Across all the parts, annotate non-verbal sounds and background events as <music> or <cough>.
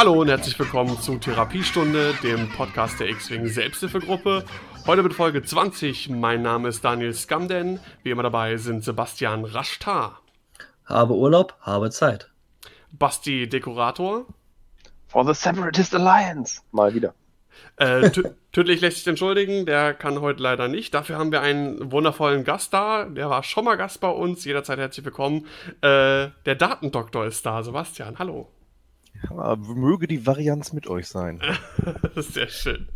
Hallo und herzlich willkommen zu Therapiestunde, dem Podcast der X-Wing Selbsthilfegruppe. Heute mit Folge 20. Mein Name ist Daniel Skamden. Wie immer dabei sind Sebastian Raschtar. Habe Urlaub, habe Zeit. Basti Dekorator. For the Separatist Alliance. Mal wieder. Äh, <laughs> tödlich lässt sich entschuldigen, der kann heute leider nicht. Dafür haben wir einen wundervollen Gast da. Der war schon mal Gast bei uns. Jederzeit herzlich willkommen. Äh, der Datendoktor ist da. Sebastian, hallo. Ja, möge die Varianz mit euch sein. das <laughs> ist sehr schön.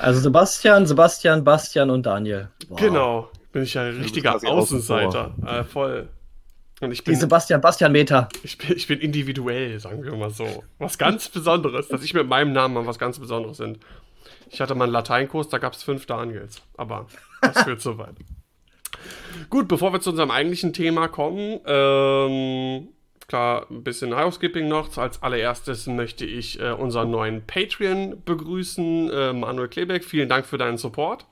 Also Sebastian, Sebastian, Bastian und Daniel. Wow. Genau. Bin ich ja ein richtiger Außenseiter. Äh, voll. Und ich bin, die Sebastian Bastian Meter. Ich bin, ich bin individuell, sagen wir mal so. Was ganz <laughs> Besonderes, dass ich mit meinem Namen mal was ganz Besonderes sind. Ich hatte mal einen Lateinkurs, da gab es fünf Daniels. Aber das führt so weit. <laughs> Gut, bevor wir zu unserem eigentlichen Thema kommen, ähm, klar, ein bisschen Housekeeping noch. Als allererstes möchte ich äh, unseren neuen Patreon begrüßen, äh, Manuel Klebeck. Vielen Dank für deinen Support.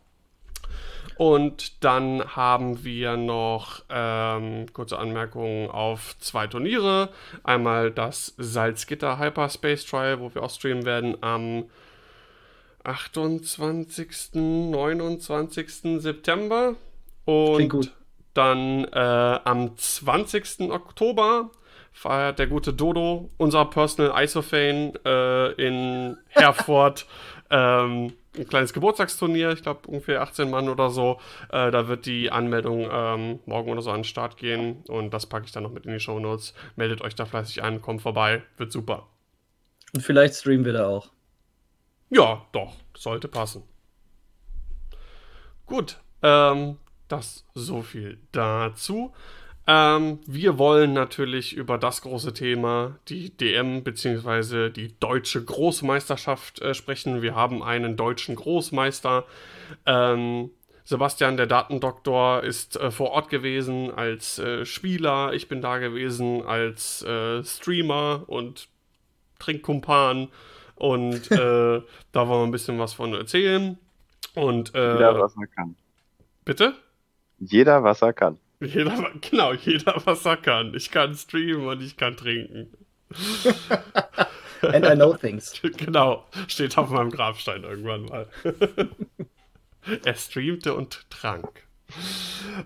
Und dann haben wir noch ähm, kurze Anmerkungen auf zwei Turniere. Einmal das Salzgitter Hyperspace Trial, wo wir auch streamen werden am 28. 29. September. Und dann äh, am 20. Oktober feiert der gute Dodo, unser Personal Isophane, äh, in Herford. <laughs> ähm, ein kleines Geburtstagsturnier, ich glaube ungefähr 18 Mann oder so. Äh, da wird die Anmeldung ähm, morgen oder so an den Start gehen und das packe ich dann noch mit in die Show Notes. Meldet euch da fleißig an, kommt vorbei, wird super. Und vielleicht streamen wir da auch. Ja, doch, sollte passen. Gut, ähm, das so viel dazu. Ähm, wir wollen natürlich über das große Thema, die DM bzw. die deutsche Großmeisterschaft äh, sprechen. Wir haben einen deutschen Großmeister. Ähm, Sebastian, der Datendoktor, ist äh, vor Ort gewesen als äh, Spieler. Ich bin da gewesen als äh, Streamer und Trinkkumpan. Und äh, <laughs> da wollen wir ein bisschen was von erzählen. Und, äh, Jeder, was er kann. Bitte? Jeder, was er kann. Jeder, genau, jeder, was er kann. Ich kann streamen und ich kann trinken. And I know things. <laughs> Genau, steht auf meinem Grabstein irgendwann mal. <laughs> er streamte und trank.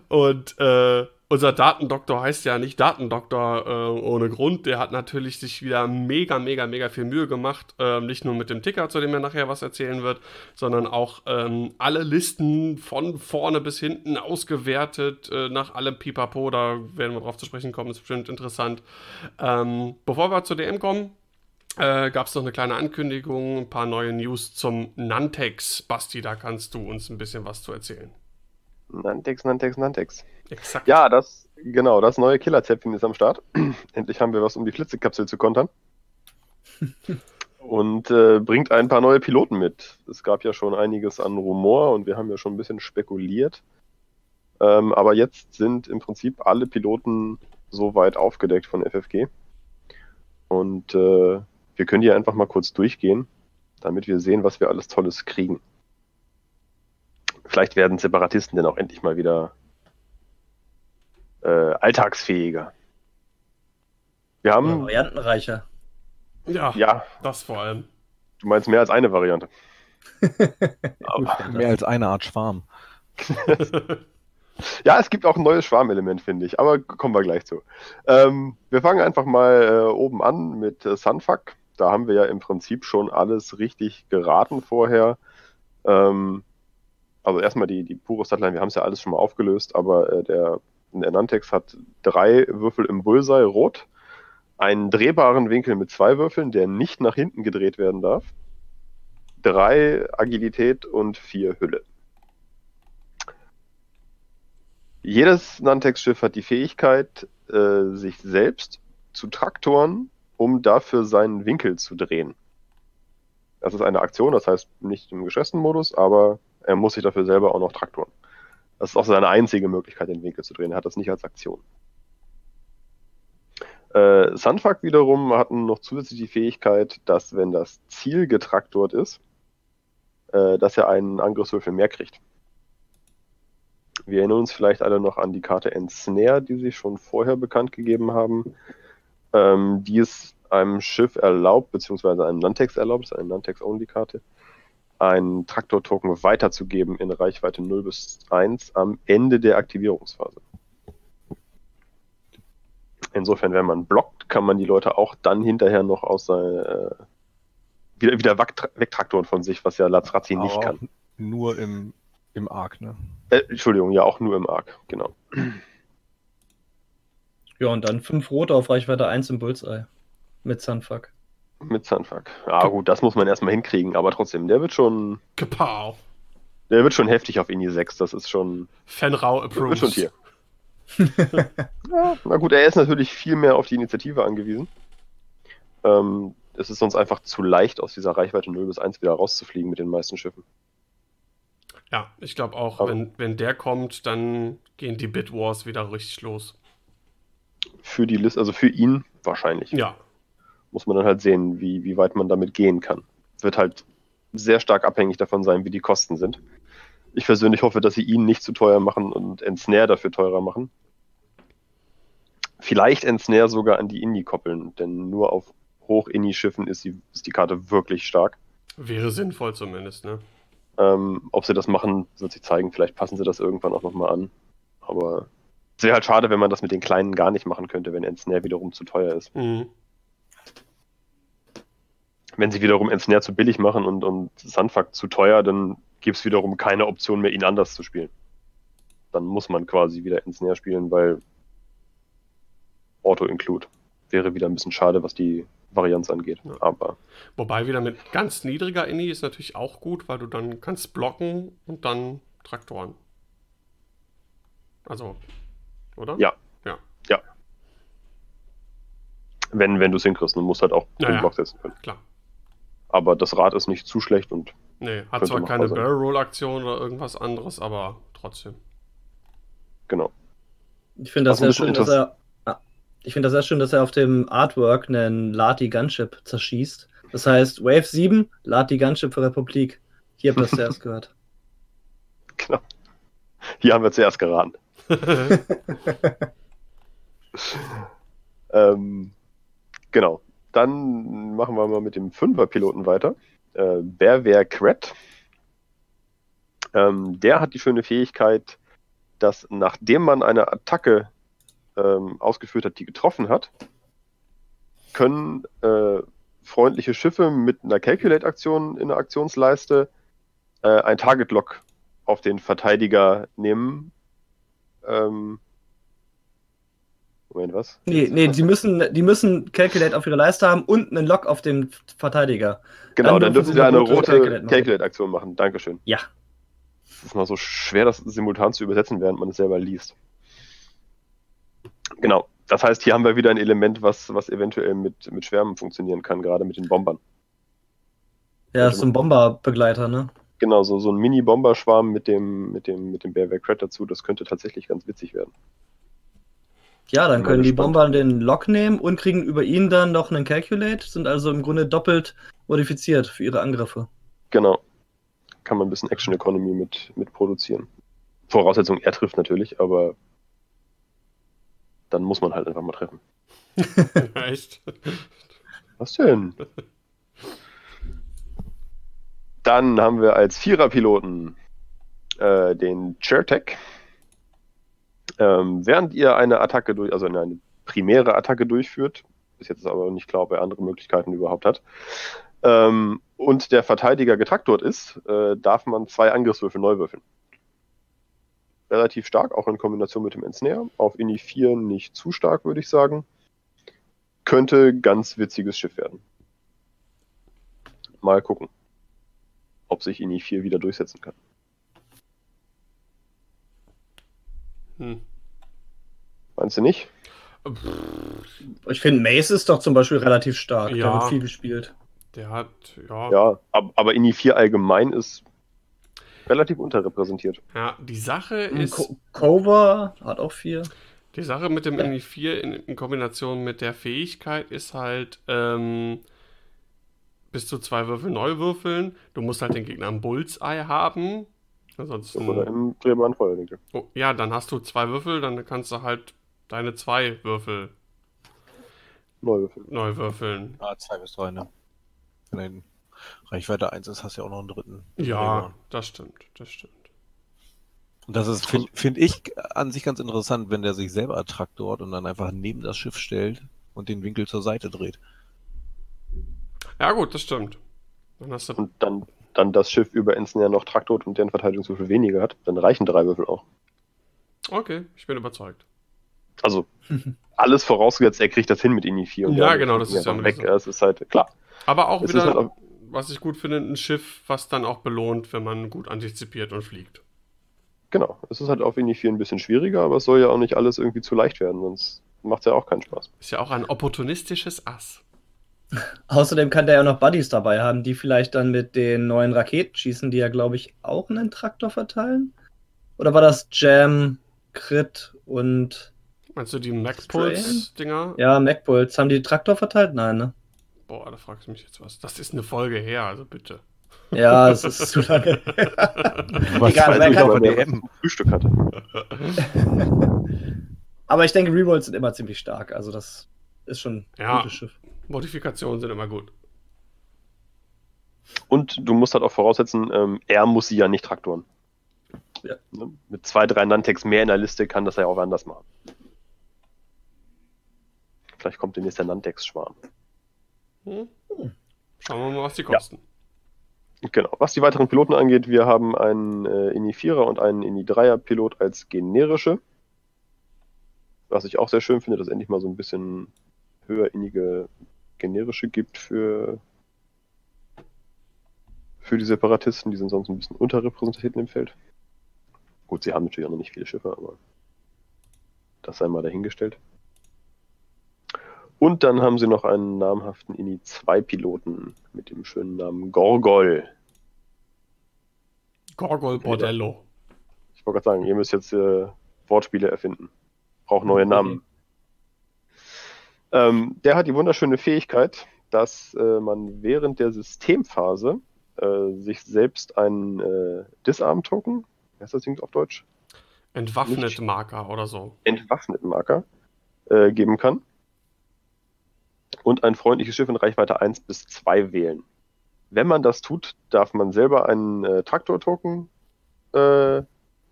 Und äh, unser Datendoktor heißt ja nicht Datendoktor äh, ohne Grund. Der hat natürlich sich wieder mega, mega, mega viel Mühe gemacht. Ähm, nicht nur mit dem Ticker, zu dem er nachher was erzählen wird, sondern auch ähm, alle Listen von vorne bis hinten ausgewertet äh, nach allem Pipapo. Da werden wir drauf zu sprechen kommen, ist bestimmt interessant. Ähm, bevor wir zur DM kommen, äh, gab es noch eine kleine Ankündigung, ein paar neue News zum Nantex. Basti, da kannst du uns ein bisschen was zu erzählen. Nantex, Nantex, Nantex. Exakt. Ja, das, genau, das neue Killerzäpfchen ist am Start. <clears throat> Endlich haben wir was, um die Flitzekapsel zu kontern. <laughs> und äh, bringt ein paar neue Piloten mit. Es gab ja schon einiges an Rumor und wir haben ja schon ein bisschen spekuliert. Ähm, aber jetzt sind im Prinzip alle Piloten soweit aufgedeckt von FFG. Und äh, wir können hier einfach mal kurz durchgehen, damit wir sehen, was wir alles Tolles kriegen. Vielleicht werden Separatisten denn auch endlich mal wieder äh, alltagsfähiger. Wir haben. Ja, variantenreicher. Ja, ja, das vor allem. Du meinst mehr als eine Variante. <laughs> mehr als eine Art Schwarm. <laughs> ja, es gibt auch ein neues Schwarmelement, finde ich, aber kommen wir gleich zu. Ähm, wir fangen einfach mal äh, oben an mit äh, Sunfuck. Da haben wir ja im Prinzip schon alles richtig geraten vorher. Ähm, also erstmal die, die pure Statline, wir haben es ja alles schon mal aufgelöst, aber äh, der, der Nantex hat drei Würfel im Bullseye rot, einen drehbaren Winkel mit zwei Würfeln, der nicht nach hinten gedreht werden darf, drei Agilität und vier Hülle. Jedes Nantex-Schiff hat die Fähigkeit, äh, sich selbst zu traktoren, um dafür seinen Winkel zu drehen. Das ist eine Aktion, das heißt nicht im geschätzten aber er muss sich dafür selber auch noch traktoren. Das ist auch seine einzige Möglichkeit, den Winkel zu drehen. Er hat das nicht als Aktion. Äh, Sunfuck wiederum hat noch zusätzlich die Fähigkeit, dass wenn das Ziel getraktort ist, äh, dass er einen Angriffswürfel mehr kriegt. Wir erinnern uns vielleicht alle noch an die Karte Ensnare, die sie schon vorher bekannt gegeben haben. Ähm, die ist einem Schiff erlaubt, beziehungsweise einem Nantex erlaubt, ist eine Nantex-Only-Karte, einen Traktor-Token weiterzugeben in Reichweite 0 bis 1 am Ende der Aktivierungsphase. Insofern, wenn man blockt, kann man die Leute auch dann hinterher noch aus seiner, äh, wieder, wieder wegtra- wegtraktoren von sich, was ja Lazrazi nicht kann. Nur im, im Arc, ne? Äh, Entschuldigung, ja, auch nur im Arc, genau. Ja, und dann fünf rote auf Reichweite 1 im Bullseye. Mit Sunfuck. Mit Sunfuck. Ja, gut, das muss man erstmal hinkriegen, aber trotzdem, der wird schon, Kapow. der wird schon heftig auf Ini 6, das ist schon, Fenrau wird approves. schon <laughs> Tier. ja, na gut, er ist natürlich viel mehr auf die Initiative angewiesen. Ähm, es ist sonst einfach zu leicht, aus dieser Reichweite 0 bis 1 wieder rauszufliegen mit den meisten Schiffen. Ja, ich glaube auch, Aber- wenn, wenn der kommt, dann gehen die Bit Wars wieder richtig los. Für die Liste, also für ihn wahrscheinlich. Ja, Muss man dann halt sehen, wie, wie weit man damit gehen kann. Wird halt sehr stark abhängig davon sein, wie die Kosten sind. Ich persönlich hoffe, dass sie ihn nicht zu teuer machen und Ensnare dafür teurer machen. Vielleicht Ensnare sogar an die Indie koppeln, denn nur auf Hoch-Indie-Schiffen ist, die- ist die Karte wirklich stark. wäre sinnvoll zumindest, ne? Ähm, ob sie das machen, wird sich zeigen. Vielleicht passen sie das irgendwann auch nochmal an. Aber es wäre halt schade, wenn man das mit den Kleinen gar nicht machen könnte, wenn Ensnare wiederum zu teuer ist. Mhm. Wenn sie wiederum Ensnare zu billig machen und, und Sunfuck zu teuer, dann gibt es wiederum keine Option mehr, ihn anders zu spielen. Dann muss man quasi wieder Ensnare spielen, weil Auto-Include wäre wieder ein bisschen schade, was die Varianz angeht. Ja. Aber Wobei wieder mit ganz niedriger Inni ist natürlich auch gut, weil du dann kannst blocken und dann Traktoren. Also, oder? Ja. Ja. wenn, wenn du es hinkriegst, dann musst du halt auch Ja, den ja. Block setzen können. Klar. Aber das Rad ist nicht zu schlecht und Nee, hat zwar keine. Barrel Roll Aktion oder irgendwas anderes, aber trotzdem. genau. Ich finde das sehr schön, dass er. Ah, Ich finde das sehr schön, dass er auf dem Artwork einen Lati Gunship zerschießt. Das heißt, Wave 7, Lati Gunship für Republik. Hier habt ihr das <laughs> zuerst gehört. genau. Hier haben wir zuerst geraten. <laughs> <laughs> Ähm, genau. Dann machen wir mal mit dem Fünfer-Piloten weiter. Äh, Berwer Kret. Ähm, der hat die schöne Fähigkeit, dass nachdem man eine Attacke ähm, ausgeführt hat, die getroffen hat, können äh, freundliche Schiffe mit einer Calculate-Aktion in der Aktionsleiste äh, ein Target-Lock auf den Verteidiger nehmen. Ähm, Moment, was? Nee, nee, die müssen, die müssen Calculate auf ihrer Leiste haben und einen Lock auf den Verteidiger. Genau, Dann dann dürfen Sie wir eine rote machen. Calculate-Aktion machen. Dankeschön. Ja. Es ist mal so schwer, das simultan zu übersetzen, während man es selber liest. Genau. Das heißt, hier haben wir wieder ein Element, was, was eventuell mit, mit Schwärmen funktionieren kann, gerade mit den Bombern. Ja, ist so ein Bomberbegleiter, ne? Genau, so, so ein Mini-Bomberschwarm mit dem, mit dem, mit dem Bearware Crat dazu, das könnte tatsächlich ganz witzig werden. Ja, dann können die. Bomber den Lock nehmen und kriegen über ihn dann noch einen Calculate, sind also im Grunde doppelt modifiziert für ihre Angriffe. Genau. Kann man ein bisschen Action Economy mit, mit produzieren. Voraussetzung, er trifft natürlich, aber dann muss man halt einfach mal treffen. <laughs> Echt? Was denn? Dann haben wir als Viererpiloten äh, den Chertek. Ähm, während ihr eine Attacke durch, also eine primäre Attacke durchführt, bis jetzt ist aber nicht klar, ob er andere Möglichkeiten überhaupt hat, ähm, und der Verteidiger getraktort ist, äh, darf man zwei Angriffswürfel neu würfeln. Relativ stark, auch in Kombination mit dem Ensnare. Auf Ini 4 nicht zu stark, würde ich sagen. Könnte ganz witziges Schiff werden. Mal gucken, ob sich Ini 4 wieder durchsetzen kann. Hm. Meinst du nicht? Ich finde, Mace ist doch zum Beispiel relativ stark. Ja. Da wird viel gespielt. Der hat, ja, ja, Ja, ab, aber Ini 4 allgemein ist relativ unterrepräsentiert. die Sache Ein ist, Co Cover hat auch viel. die Sache mit dem Inni 4 in, in Kombination mit der Fähigkeit ist halt, ähm, bis zu zwei Würfel neu würfeln. Du musst halt den Gegner im Bullseye haben. Ansonsten. Oder im drehbaren Feuerwinkel. Oh, ja, dann hast du zwei Würfel, dann kannst du halt deine zwei Würfel Neu würfeln. neu würfeln. Ah, zwei bis drei, ne? Wenn Reichweite 1 ist, hast du ja auch noch einen dritten. Ja, das stimmt, das stimmt. Und das ist, finde find ich, an sich ganz interessant, wenn der sich selber attraktort und dann einfach neben das Schiff stellt und den Winkel zur Seite dreht. Ja, gut, das stimmt. Dann hast du. Und dann, dann das Schiff über Ensign noch Traktot und deren Verteidigungswürfel weniger hat, dann reichen drei Würfel auch. Okay, ich bin überzeugt. Also, <laughs> alles vorausgesetzt, er kriegt das hin mit Ini 4 und Ja, genau, das ist ja weg. so. Es ist halt, klar. Aber auch Es wieder, halt auch, was ich gut finde, ein Schiff, was dann auch belohnt, wenn man gut antizipiert und fliegt. genau, es ist halt auf Ini 4 ein bisschen schwieriger, aber es soll ja auch nicht alles irgendwie zu leicht werden, sonst macht es ja auch keinen Spaß. Ist ja auch ein opportunistisches Ass. <laughs> Außerdem kann der ja noch Buddies dabei haben, die vielleicht dann mit den neuen Raketen schießen, die ja, glaube ich, auch einen Traktor verteilen. Oder war das Jam, Crit und Meinst du die MacPulse-Dinger? ja, MacBolts? Haben die Traktor verteilt? Nein, ne? Boah, da fragst du mich jetzt was. Das ist eine Folge her, also bitte. Ja, es ist zu lange. <laughs> Warst Egal, durch kann- DM. was Frühstück hatte. <laughs> Aber ich denke, Rerolls sind immer ziemlich stark. Also das ist schon ein Ja. gutes Schiff. Modifikationen sind immer gut. Und du musst halt auch voraussetzen, ähm, er muss sie ja nicht traktoren. Ja. Ne? Mit zwei, drei Nantex mehr in der Liste kann das ja auch anders machen. Vielleicht kommt demnächst der Nantex-Schwarm. Hm? Schauen wir mal, was die kosten. Genau. Was die weiteren Piloten angeht, wir haben einen äh, Ini 4er und einen Ini 3er Pilot als generische. Was ich auch sehr schön finde, dass endlich mal so ein bisschen höherinnige generische gibt für, für die Separatisten. Die sind sonst ein bisschen unterrepräsentiert im Feld. Gut, sie haben natürlich auch noch nicht viele Schiffe, aber das sei mal dahingestellt. Und dann haben sie noch einen namhaften Ini 2 Piloten mit dem schönen Namen Gorgol. Gorgol Bordello. Ich wollte gerade sagen, ihr müsst jetzt äh, Wortspiele erfinden. Braucht neue Namen. Ähm, der hat die wunderschöne Fähigkeit, dass äh, man während der Systemphase äh, sich selbst einen äh, Disarm-Token, wie heißt das Ding auf Deutsch? Entwaffnet Marker oder so. Entwaffneten Marker äh, geben kann. Und ein freundliches Schiff in Reichweite 1 bis 2 wählen. Wenn man das tut, darf man selber einen äh, Traktor-Token, äh,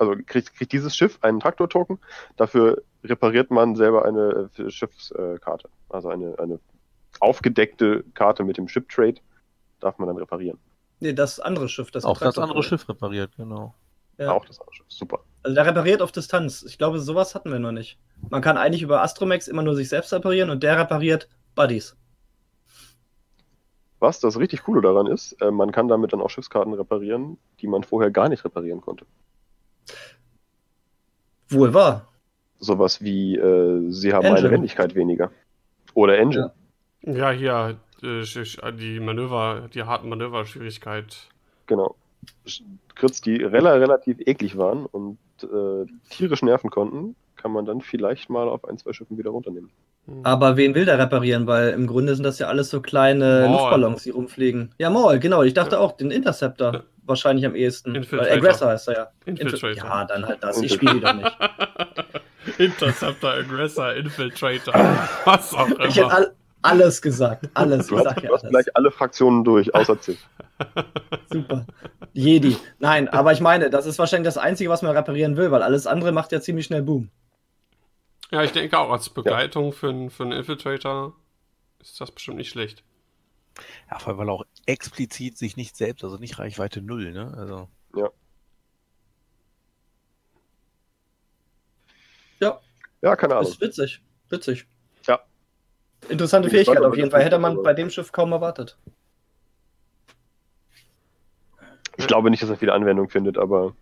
also kriegt, kriegt dieses Schiff einen Traktor-Token, dafür repariert man selber eine äh, Schiffskarte. also eine, eine aufgedeckte Karte mit dem Ship-Trade darf man dann reparieren. Nee, das andere Schiff. Das Auch das andere Schiff repariert, genau. Ja. Auch das andere Schiff. Super. Also der repariert auf Distanz. Ich glaube, sowas hatten wir noch nicht. Man kann eigentlich über Astromex immer nur sich selbst reparieren und der repariert Buddies. Was das richtig Coole daran ist, äh, man kann damit dann auch Schiffskarten reparieren, die man vorher gar nicht reparieren konnte. Wohl wahr. Sowas wie, äh, sie haben Engine. eine Wendigkeit weniger. Oder Engine. Ja, hier, äh, die Manöver, die harten Manöverschwierigkeit. Genau. Crits, die rela relativ eklig waren und äh, tierisch nerven konnten, kann man dann vielleicht mal auf ein, zwei Schiffen wieder runternehmen. Hm. Aber wen will der reparieren? Weil im Grunde sind das ja alles so kleine Maul. Luftballons, die rumfliegen. Ja, Maul, genau. Ich dachte Ja. auch, den Interceptor Ja. wahrscheinlich am ehesten. Weil. Aggressor heißt er ja. Infiltrator. Ja, dann halt das. Ich spiele wieder nicht. <laughs> Interceptor, Aggressor, Infiltrator, was auch Ich hätte immer. all, alles gesagt. Alles. Du Ich hast, ja du hast gleich alle Fraktionen durch, außer Ziff. <laughs> Super. Jedi. Nein, aber ich meine, das ist wahrscheinlich das Einzige, was man reparieren will, weil alles andere macht ja ziemlich schnell Boom. Ja, ich denke auch, als Begleitung für, einen- für einen Infiltrator ist das bestimmt nicht schlecht. Ja, vor allem, weil auch explizit sich nicht selbst, also nicht Reichweite null, ne? Also, Ja, keine Das Ahnung. ist witzig. Witzig. Interessante Fähigkeit auf jeden Fall. Hätte man also- bei dem Schiff kaum erwartet. Ich glaube nicht, dass er viele Anwendung findet, aber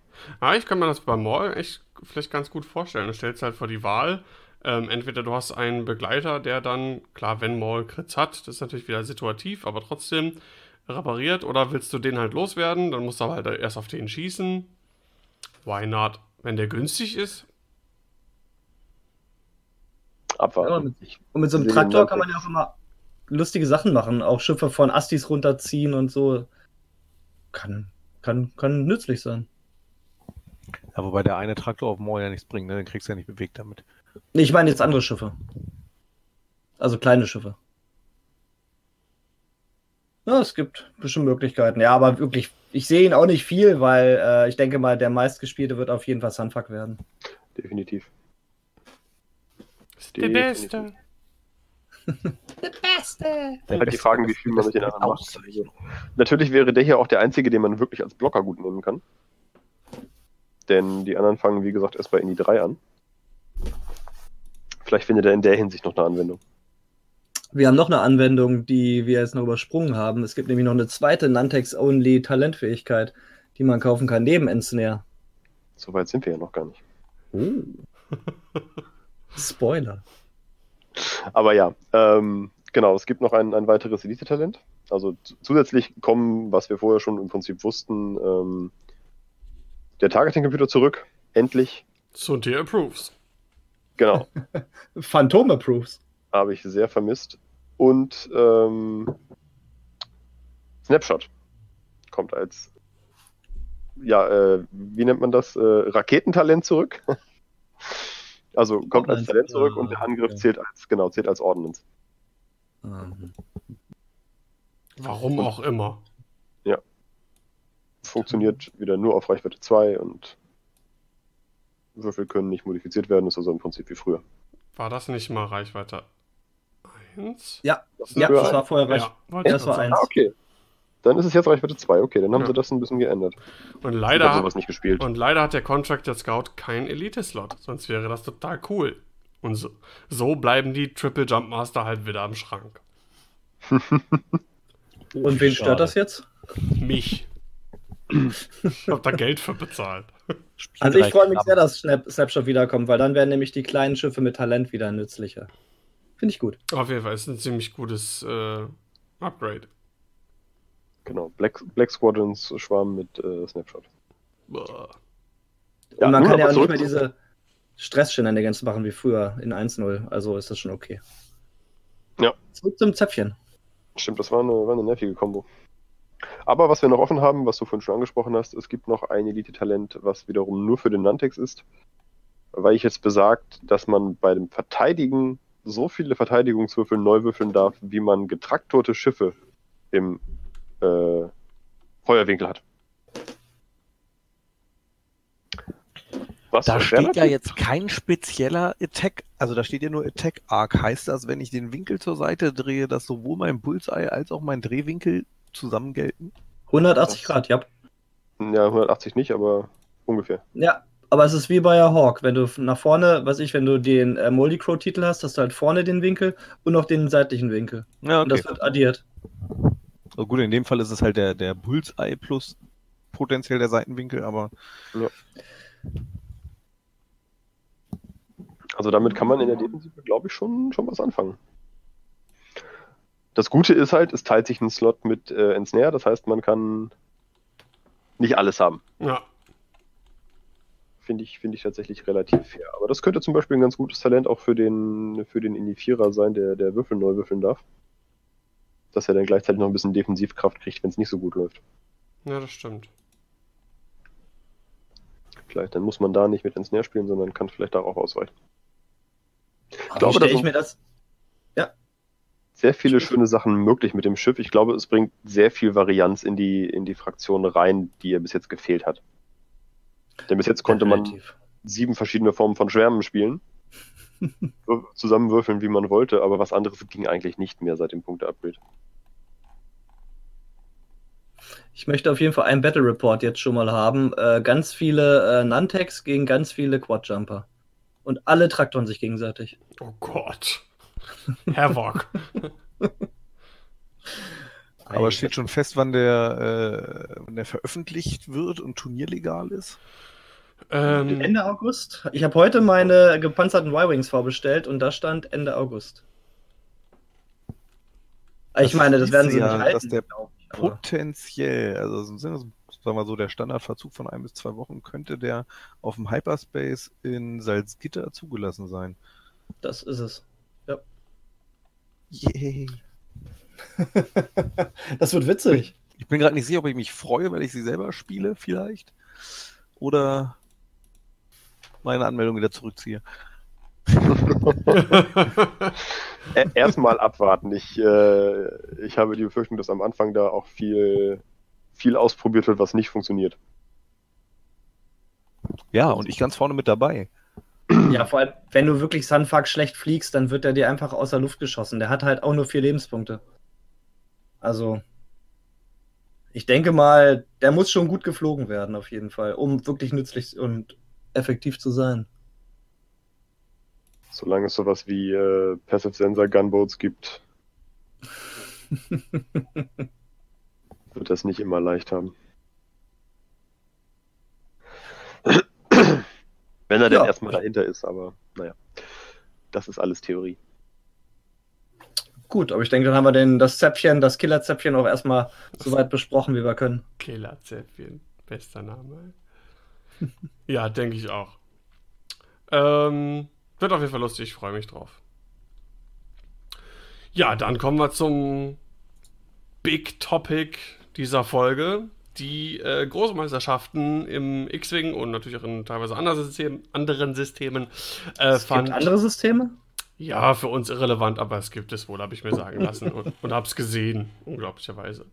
Ja, ich kann mir das bei Maul echt vielleicht ganz gut vorstellen. Du stellst halt vor die Wahl. Ähm, entweder du hast einen Begleiter, der dann, klar, wenn Maul Crits hat, das ist natürlich wieder situativ, aber trotzdem repariert. Oder willst du den halt loswerden, dann musst du aber halt erst auf den schießen. Why not? Wenn der günstig ist, abwarten. Ja, mit- Und mit so einem Sehen Traktor kann man ja auch immer lustige Sachen machen. Auch Schiffe von Astis runterziehen und so. Kann, kann, kann nützlich sein. ja, wobei der eine Traktor auf Moor ja nichts bringt, ne? Den kriegst du ja nicht bewegt damit. Ich meine jetzt andere Schiffe. Also kleine Schiffe. Ja, es gibt bestimmt Möglichkeiten. Ja, aber wirklich, ich sehe ihn auch nicht viel, weil äh, ich denke mal, der meistgespielte wird auf jeden Fall Sunfuck werden. Definitiv. Der Beste. Der <laughs> Beste! Halt die Fragen, wie viel man mit den anderen macht. Natürlich wäre der hier auch der einzige, den man wirklich als Blocker gut nehmen kann. Denn die anderen fangen, wie gesagt, erst bei Indie 3 an. Vielleicht findet er in der Hinsicht noch eine Anwendung. Wir haben noch eine Anwendung, die wir jetzt noch übersprungen haben. Es gibt nämlich noch eine zweite Nantex-Only Talentfähigkeit, die man kaufen kann, neben Ensnare. So weit sind wir ja noch gar nicht. <laughs> Spoiler. Aber ja, ähm, genau, es gibt noch ein, ein weiteres Elite-Talent. Also zusätzlich kommen, was wir vorher schon im Prinzip wussten, ähm, der Targeting-Computer zurück. Endlich. Suntier approves. Genau. <laughs> Phantom Approves. habe ich sehr vermisst. Und ähm, Snapshot kommt als, ja, äh, wie nennt man das? Äh, Raketentalent zurück. <laughs> also kommt als Talent zurück ja, und der Angriff okay. zählt als, genau, zählt als Ordnance. Ähm, Warum auch immer. Funktioniert wieder nur auf Reichweite 2 und Würfel können nicht modifiziert werden, ist also im Prinzip wie früher. War das nicht mal Reichweite 1? Ja, Das ja, das war vorher recht. Ja, Ja, das war gerade eins. Ah, okay. Dann ist es jetzt Reichweite 2, okay, dann haben Ja. sie das ein bisschen geändert. Und ich leider, habe sowas nicht gespielt. und leider hat der Contractor Scout keinen Elite-Slot. Sonst wäre das total cool. Und so, so bleiben die Triple Jump Master halt wieder am Schrank. <laughs> Und wen Schade. stört das jetzt? Mich. ich hab da Geld für bezahlt. <laughs> Also ich freue mich sehr, dass Snap Snapshot wiederkommt, weil dann werden nämlich die kleinen Schiffe mit Talent wieder nützlicher. Finde ich gut. Auf jeden Fall ist ein ziemlich gutes äh, Upgrade. Genau, Black, Black Squadrons Schwarm mit äh, Snapshot. Boah. Ja, Und man kann ja auch nicht mehr diese Stress-Shenanigans machen wie früher in 1.0. Also ist das schon okay. Ja. Zurück zum Zäpfchen. Stimmt, das war eine, war eine nervige Kombo. Aber was wir noch offen haben, was du vorhin schon angesprochen hast, es gibt noch ein Elite-Talent, was wiederum nur für den Nantex ist. Weil ich jetzt besagt, dass man bei dem Verteidigen so viele Verteidigungswürfel neu würfeln darf, wie man getraktorte Schiffe im äh, Feuerwinkel hat. Was Da steht ja jetzt kein spezieller Attack, also da steht ja nur Attack Arc. Heißt das, wenn ich den Winkel zur Seite drehe, dass sowohl mein Bullseye als auch mein Drehwinkel zusammen gelten? 180 Grad, ja. Ja, 180 nicht, aber ungefähr. Ja, aber es ist wie bei Hawk. Wenn du nach vorne, weiß ich, wenn du den äh, Moldy Crow-Titel hast, hast du halt vorne den Winkel und noch den seitlichen Winkel. Ja, Und das wird addiert. Oh, gut, in dem Fall ist es halt der, der Bullseye plus potenziell der Seitenwinkel, aber Also damit kann man in der Defensive, glaube ich, schon, schon was anfangen. Das Gute ist halt, es teilt sich ein Slot mit äh, Ensnare, das heißt, man kann nicht alles haben. Ja, Finde ich, finde ich tatsächlich relativ fair. Aber das könnte zum Beispiel ein ganz gutes Talent auch für den, für den Indie-Vierer sein, der, der Würfel neu würfeln darf. Dass er dann gleichzeitig noch ein bisschen Defensivkraft kriegt, wenn es nicht so gut läuft. ja, das stimmt. Vielleicht, dann muss man da nicht mit Ensnare spielen, sondern kann vielleicht darauf ausweichen. Ich glaube, stelle ich mir das. sehr viele schöne Sachen möglich mit dem Schiff. Ich glaube, es bringt sehr viel Varianz in die, in die Fraktion rein, die ihr bis jetzt gefehlt hat. Denn bis jetzt konnte man Definitiv. sieben verschiedene Formen von Schwärmen spielen, zusammenwürfeln, wie man wollte, aber was anderes ging eigentlich nicht mehr seit dem Punkte-Upgrade. Ich möchte auf jeden Fall einen Battle Report jetzt schon mal haben. Äh, ganz viele äh, Nantex gegen ganz viele Quadjumper. Und alle traktoren sich gegenseitig. Oh Gott. <laughs> Havoc. <laughs> Aber steht schon fest, wann der, äh, wann der veröffentlicht wird und turnierlegal ist? Ähm, Ende August. Ich habe heute meine gepanzerten Y-Wings vorbestellt und da stand Ende August. Ich Das meine, das werden sie hieße nicht ja, halten. dass der ich, Potenziell, also im Sinne, sagen wir mal so, der Standardverzug von ein bis zwei Wochen könnte der auf dem Hyperspace in Salzgitter zugelassen sein. Das ist es. Yay. <laughs> das wird witzig. Ich bin gerade nicht sicher, ob ich mich freue, weil ich sie selber spiele, vielleicht. Oder meine Anmeldung wieder zurückziehe. <laughs> Erstmal abwarten. Ich, äh, ich habe die Befürchtung, dass am Anfang da auch viel, viel ausprobiert wird, was nicht funktioniert. Ja, und ich ganz vorne mit dabei. Ja, vor allem, wenn du wirklich Sunfuck schlecht fliegst, dann wird er dir einfach aus der Luft geschossen. Der hat halt auch nur vier Lebenspunkte. Also, ich denke mal, der muss schon gut geflogen werden, auf jeden Fall, um wirklich nützlich und effektiv zu sein. Solange es sowas wie äh, Passive Sensor Gunboats gibt, <laughs> wird das nicht immer leicht haben. Wenn er denn Ja. erstmal dahinter ist, aber naja, das ist alles Theorie. Gut, aber ich denke, dann haben wir den, das Zäpfchen, das Killerzäpfchen auch erstmal so weit besprochen, wie wir können. Killerzäpfchen. Bester Name. <laughs> ja, denke ich auch. Ähm, wird auf jeden Fall lustig, ich freue mich drauf. Ja, dann kommen wir zum Big Topic dieser Folge. Die äh, Großmeisterschaften im X-Wing und natürlich auch in teilweise anderen, System, anderen Systemen äh, Es gibt andere Systeme? ja, für uns irrelevant, aber es gibt es wohl, habe ich mir sagen lassen und, und habe es gesehen, unglaublicherweise.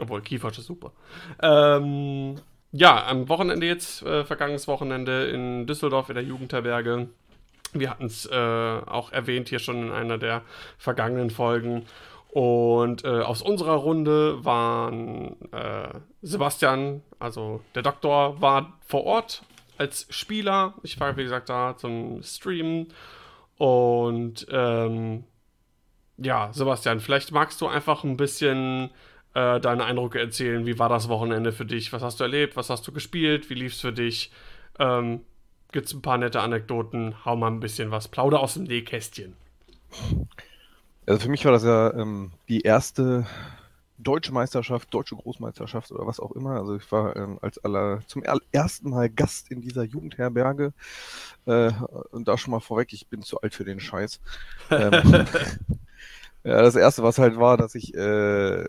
Obwohl, Keyforge ist super. Ähm, ja, am Wochenende jetzt, äh, vergangenes Wochenende in Düsseldorf in der Jugendherberge. Wir hatten es äh, auch erwähnt hier schon in einer der vergangenen Folgen. Und äh, aus unserer Runde waren äh, Sebastian, also der Doktor, war vor Ort als Spieler. Ich war, wie gesagt, da zum Streamen. Und ähm, ja, Sebastian, vielleicht magst du einfach ein bisschen äh, deine Eindrücke erzählen. Wie war das Wochenende für dich? Was hast du erlebt? Was hast du gespielt? Wie lief es für dich? Ähm, Gibt es ein paar nette Anekdoten? Hau mal ein bisschen was. Plauder aus dem Nähkästchen. Also für mich war das ja ähm, die erste deutsche Meisterschaft, deutsche Großmeisterschaft oder was auch immer. Also ich war ähm, als aller zum er ersten Mal Gast in dieser Jugendherberge. Äh, und da schon mal vorweg, ich bin zu alt für den Scheiß. Ähm, <laughs> <laughs> ja, das erste, was halt war, dass ich äh,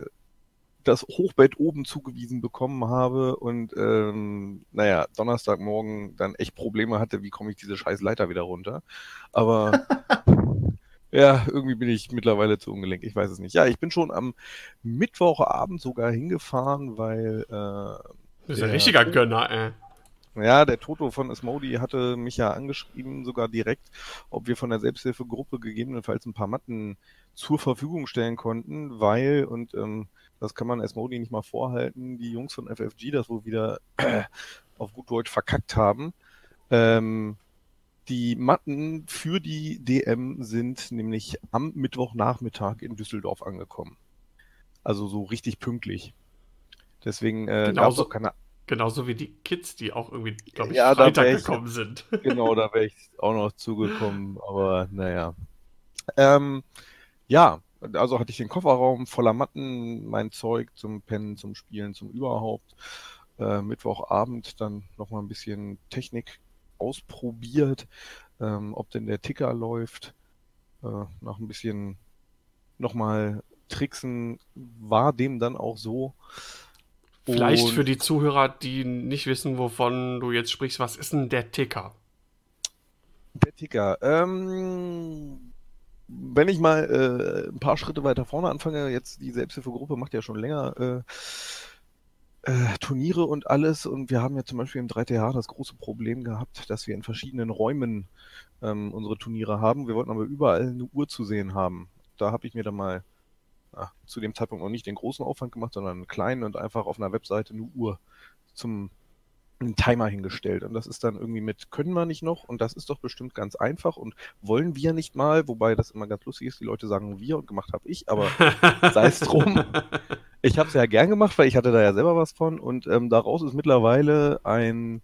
das Hochbett oben zugewiesen bekommen habe und ähm, naja, Donnerstagmorgen dann echt Probleme hatte, wie komme ich diese scheiß Leiter wieder runter. Aber <laughs> ja, irgendwie bin ich mittlerweile zu ungelenk, ich weiß es nicht. Ja, ich bin schon am Mittwochabend sogar hingefahren, weil äh, Das ist Ja. ein richtiger Gönner, äh. ja, der Toto von Asmodi hatte mich ja angeschrieben, sogar direkt, ob wir von der Selbsthilfegruppe gegebenenfalls ein paar Matten zur Verfügung stellen konnten, weil, und ähm, das kann man Asmodi nicht mal vorhalten, die Jungs von FFG das wohl wieder auf gut Deutsch verkackt haben. Ähm, die Matten für die DM sind nämlich am Mittwochnachmittag in Düsseldorf angekommen. Also so richtig pünktlich. Deswegen äh, Genauso- keine Genauso wie die Kids, die auch irgendwie, glaube ich, Ja, Freitag ich- gekommen sind. <laughs> Genau, da wäre ich auch noch <laughs> zugekommen, aber naja. Ähm, ja, also hatte ich den Kofferraum voller Matten, mein Zeug zum Pennen, zum Spielen, zum überhaupt. Äh, Mittwochabend dann nochmal ein bisschen Technik ausprobiert, ähm, ob denn der Ticker läuft. Äh, nach ein bisschen nochmal Tricksen war dem dann auch so. Vielleicht Und- für die Zuhörer, die nicht wissen, wovon du jetzt sprichst, was ist denn der Ticker? Der Ticker. Ähm, wenn ich mal äh, ein paar Schritte weiter vorne anfange, jetzt die Selbsthilfegruppe macht ja schon länger äh, äh, Turniere und alles und wir haben ja zum Beispiel im 3TH das große Problem gehabt, dass wir in verschiedenen Räumen ähm, unsere Turniere haben. Wir wollten aber überall eine Uhr zu sehen haben. Da habe ich mir dann mal ah, zu dem Zeitpunkt noch nicht den großen Aufwand gemacht, sondern einen kleinen und einfach auf einer Webseite eine Uhr zum einen Timer hingestellt. Und das ist dann irgendwie mit, können wir nicht noch? Und das ist doch bestimmt ganz einfach und wollen wir nicht mal, wobei das immer ganz lustig ist, die Leute sagen wir und gemacht habe ich, aber <laughs> sei es drum. Ich habe es ja gern gemacht, weil ich hatte da ja selber was von und ähm, daraus ist mittlerweile ein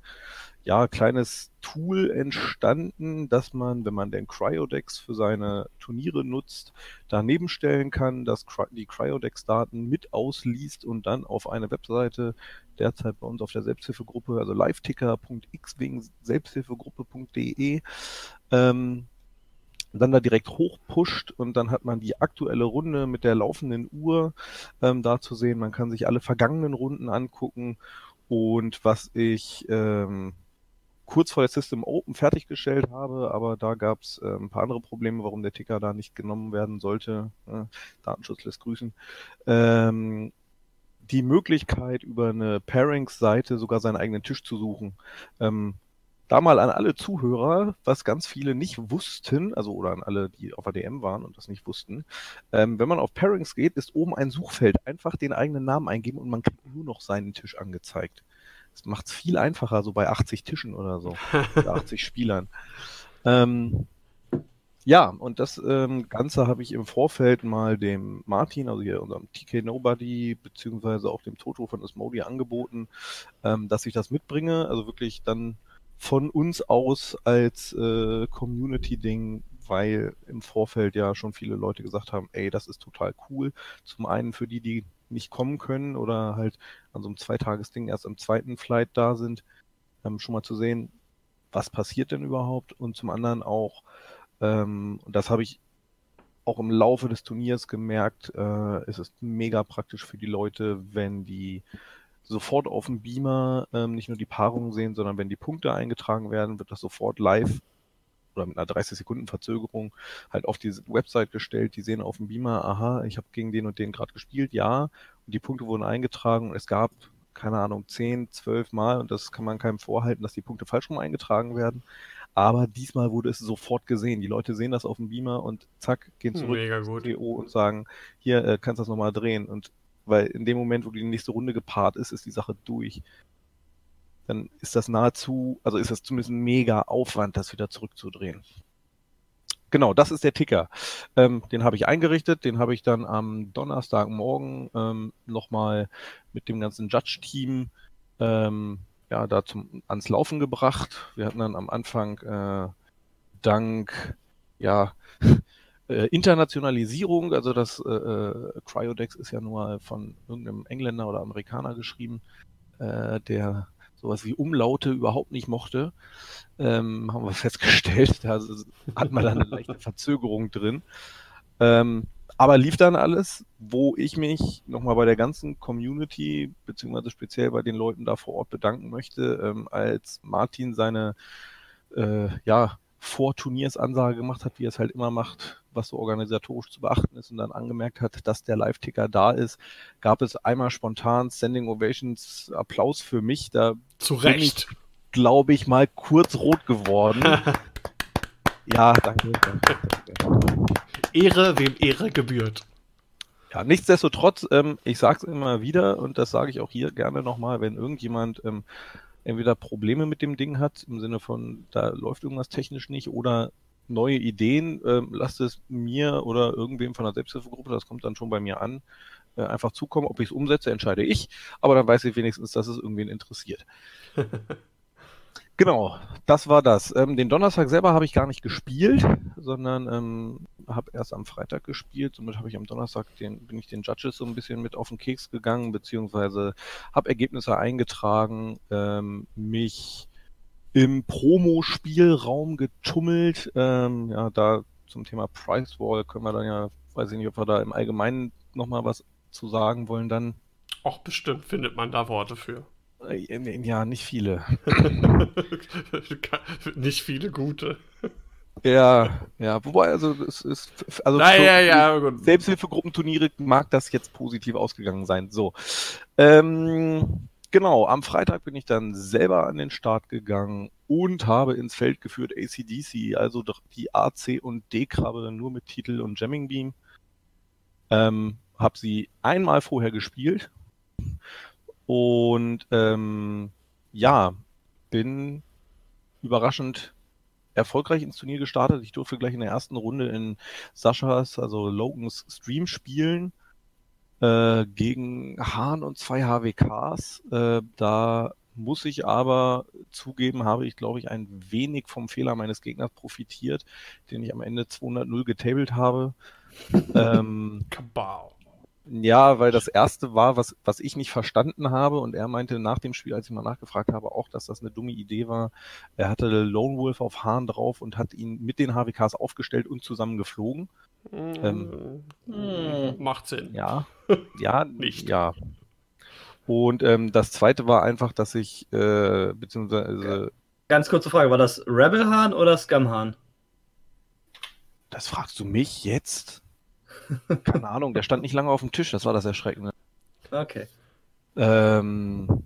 ja, kleines Tool entstanden, dass man, wenn man den Cryodex für seine Turniere nutzt, daneben stellen kann, dass die Cryodex-Daten mit ausliest und dann auf eine Webseite, derzeit bei uns auf der Selbsthilfegruppe, also liveticker.x wegen selbsthilfegruppe.de, ähm, dann da direkt hochpusht und dann hat man die aktuelle Runde mit der laufenden Uhr ähm, da zu sehen. Man kann sich alle vergangenen Runden angucken und was ich ähm, kurz vor der System Open fertiggestellt habe, aber da gab es äh, ein paar andere Probleme, warum der Ticker da nicht genommen werden sollte. Äh, Datenschutz lässt grüßen. Ähm, die Möglichkeit, über eine Pairings-Seite sogar seinen eigenen Tisch zu suchen. Ähm, da mal an alle Zuhörer, was ganz viele nicht wussten, also oder an alle, die auf ADM waren und das nicht wussten. Ähm, wenn man auf Pairings geht, ist oben ein Suchfeld. Einfach den eigenen Namen eingeben und man kriegt nur noch seinen Tisch angezeigt. Das macht es viel einfacher, so bei 80 Tischen oder so, <laughs> bei 80 Spielern. Ähm, ja, und das ähm, Ganze habe ich im Vorfeld mal dem Martin, also hier unserem TK Nobody, beziehungsweise auch dem Toto von Asmodi angeboten, ähm, dass ich das mitbringe. Also wirklich dann von uns aus als äh, Community-Ding, weil im Vorfeld ja schon viele Leute gesagt haben, ey, das ist total cool. Zum einen für die, die nicht kommen können oder halt an so einem Zweitagesding erst am zweiten Flight da sind, ähm, schon mal zu sehen, was passiert denn überhaupt? Und zum anderen auch, ähm, und das habe ich auch im Laufe des Turniers gemerkt, äh, es ist mega praktisch für die Leute, wenn die sofort auf dem Beamer ähm, nicht nur die Paarungen sehen, sondern wenn die Punkte eingetragen werden, wird das sofort live oder mit einer 30 Sekunden Verzögerung halt auf die Website gestellt. Die sehen auf dem Beamer, aha, ich habe gegen den und den gerade gespielt, ja. Und die Punkte wurden eingetragen und es gab, keine Ahnung, 10, 12 Mal und das kann man keinem vorhalten, dass die Punkte falsch rum eingetragen werden. Aber diesmal wurde es sofort gesehen. Die Leute sehen das auf dem Beamer und zack, gehen zurück Mega gut. DO und sagen, hier, äh, kannst du das nochmal drehen. Und weil in dem Moment, wo die nächste Runde gepaart ist, ist die Sache durch dann ist das nahezu, also ist das zumindest ein mega Aufwand, das wieder zurückzudrehen. Genau, das ist der Ticker. Ähm, den habe ich eingerichtet, den habe ich dann am Donnerstagmorgen ähm, nochmal mit dem ganzen Judge-Team ähm, ja, da zum, ans Laufen gebracht. Wir hatten dann am Anfang äh, dank ja, <laughs> äh, Internationalisierung, also das äh, äh, Cryodex ist ja nur von irgendeinem Engländer oder Amerikaner geschrieben, äh, der sowas wie Umlaute überhaupt nicht mochte, ähm, <laughs> haben wir festgestellt. Da hat man dann eine leichte <laughs> Verzögerung drin. Ähm, aber lief dann alles, wo ich mich nochmal bei der ganzen Community, beziehungsweise speziell bei den Leuten da vor Ort bedanken möchte, ähm, als Martin seine äh, ja, vor Turniersansage gemacht hat, wie er es halt immer macht, was so organisatorisch zu beachten ist und dann angemerkt hat, dass der Live-Ticker da ist, gab es einmal spontan Standing Ovations Applaus für mich. Da Zu bin Recht. ich, glaube ich, mal kurz rot geworden. <laughs> ja, danke. danke, danke. Ehre, wem Ehre gebührt. Ja, nichtsdestotrotz, ähm, ich sage es immer wieder und das sage ich auch hier gerne nochmal, wenn irgendjemand ähm, entweder Probleme mit dem Ding hat, im Sinne von, da läuft irgendwas technisch nicht oder neue Ideen, ähm, lasst es mir oder irgendwem von der Selbsthilfegruppe, das kommt dann schon bei mir an, äh, einfach zukommen. Ob ich es umsetze, entscheide ich, aber dann weiß ich wenigstens, dass es irgendwen interessiert. <laughs> Genau, das war das. Ähm, den Donnerstag selber habe ich gar nicht gespielt, sondern ähm, habe erst am Freitag gespielt. Somit habe ich am Donnerstag den, bin ich den Judges so ein bisschen mit auf den Keks gegangen, beziehungsweise habe Ergebnisse eingetragen, ähm, mich im Promo-Spielraum getummelt. Ähm, ja, da zum Thema Price Wall können wir dann ja, weiß ich nicht, ob wir da im Allgemeinen nochmal was zu sagen wollen, dann. Auch bestimmt findet man da Worte für. Äh, Ja, nicht viele. <laughs> <laughs> Nicht viele gute. Ja, ja, wobei, also es ist, also Na, ja, ja, gut. Selbsthilfegruppenturniere mag das jetzt positiv ausgegangen sein. So, ähm, genau, am Freitag bin ich dann selber an den Start gegangen und habe ins Feld geführt ACDC, also doch die AC und D-Krabbe nur mit Titel und Jamming Beam. Ähm, habe sie einmal vorher gespielt und ähm, ja, bin überraschend erfolgreich ins Turnier gestartet. Ich durfte gleich in der ersten Runde in Saschas, also Logans Stream spielen äh, gegen Hahn und zwei HWKs. Äh, da muss ich aber zugeben, habe ich, glaube ich, ein wenig vom Fehler meines Gegners profitiert, den ich am Ende 200-0 getabelt habe. <laughs> ähm, Kabau. Ja, weil das erste war, was, was ich nicht verstanden habe und er meinte nach dem Spiel, als ich mal nachgefragt habe, auch, dass das eine dumme Idee war. Er hatte Lone Wolf auf Hahn drauf und hat ihn mit den HWKs aufgestellt und zusammen geflogen. Ähm, Hm, Macht Sinn. Ja, <laughs> ja, Nicht. ja. Und ähm, das zweite war einfach, dass ich, äh, beziehungsweise Ganz kurze Frage, war das Rebel-Hahn oder Scum-Hahn? Das fragst du mich jetzt? Keine Ahnung, der stand nicht lange auf dem Tisch, das war das Erschreckende. Okay. Ähm,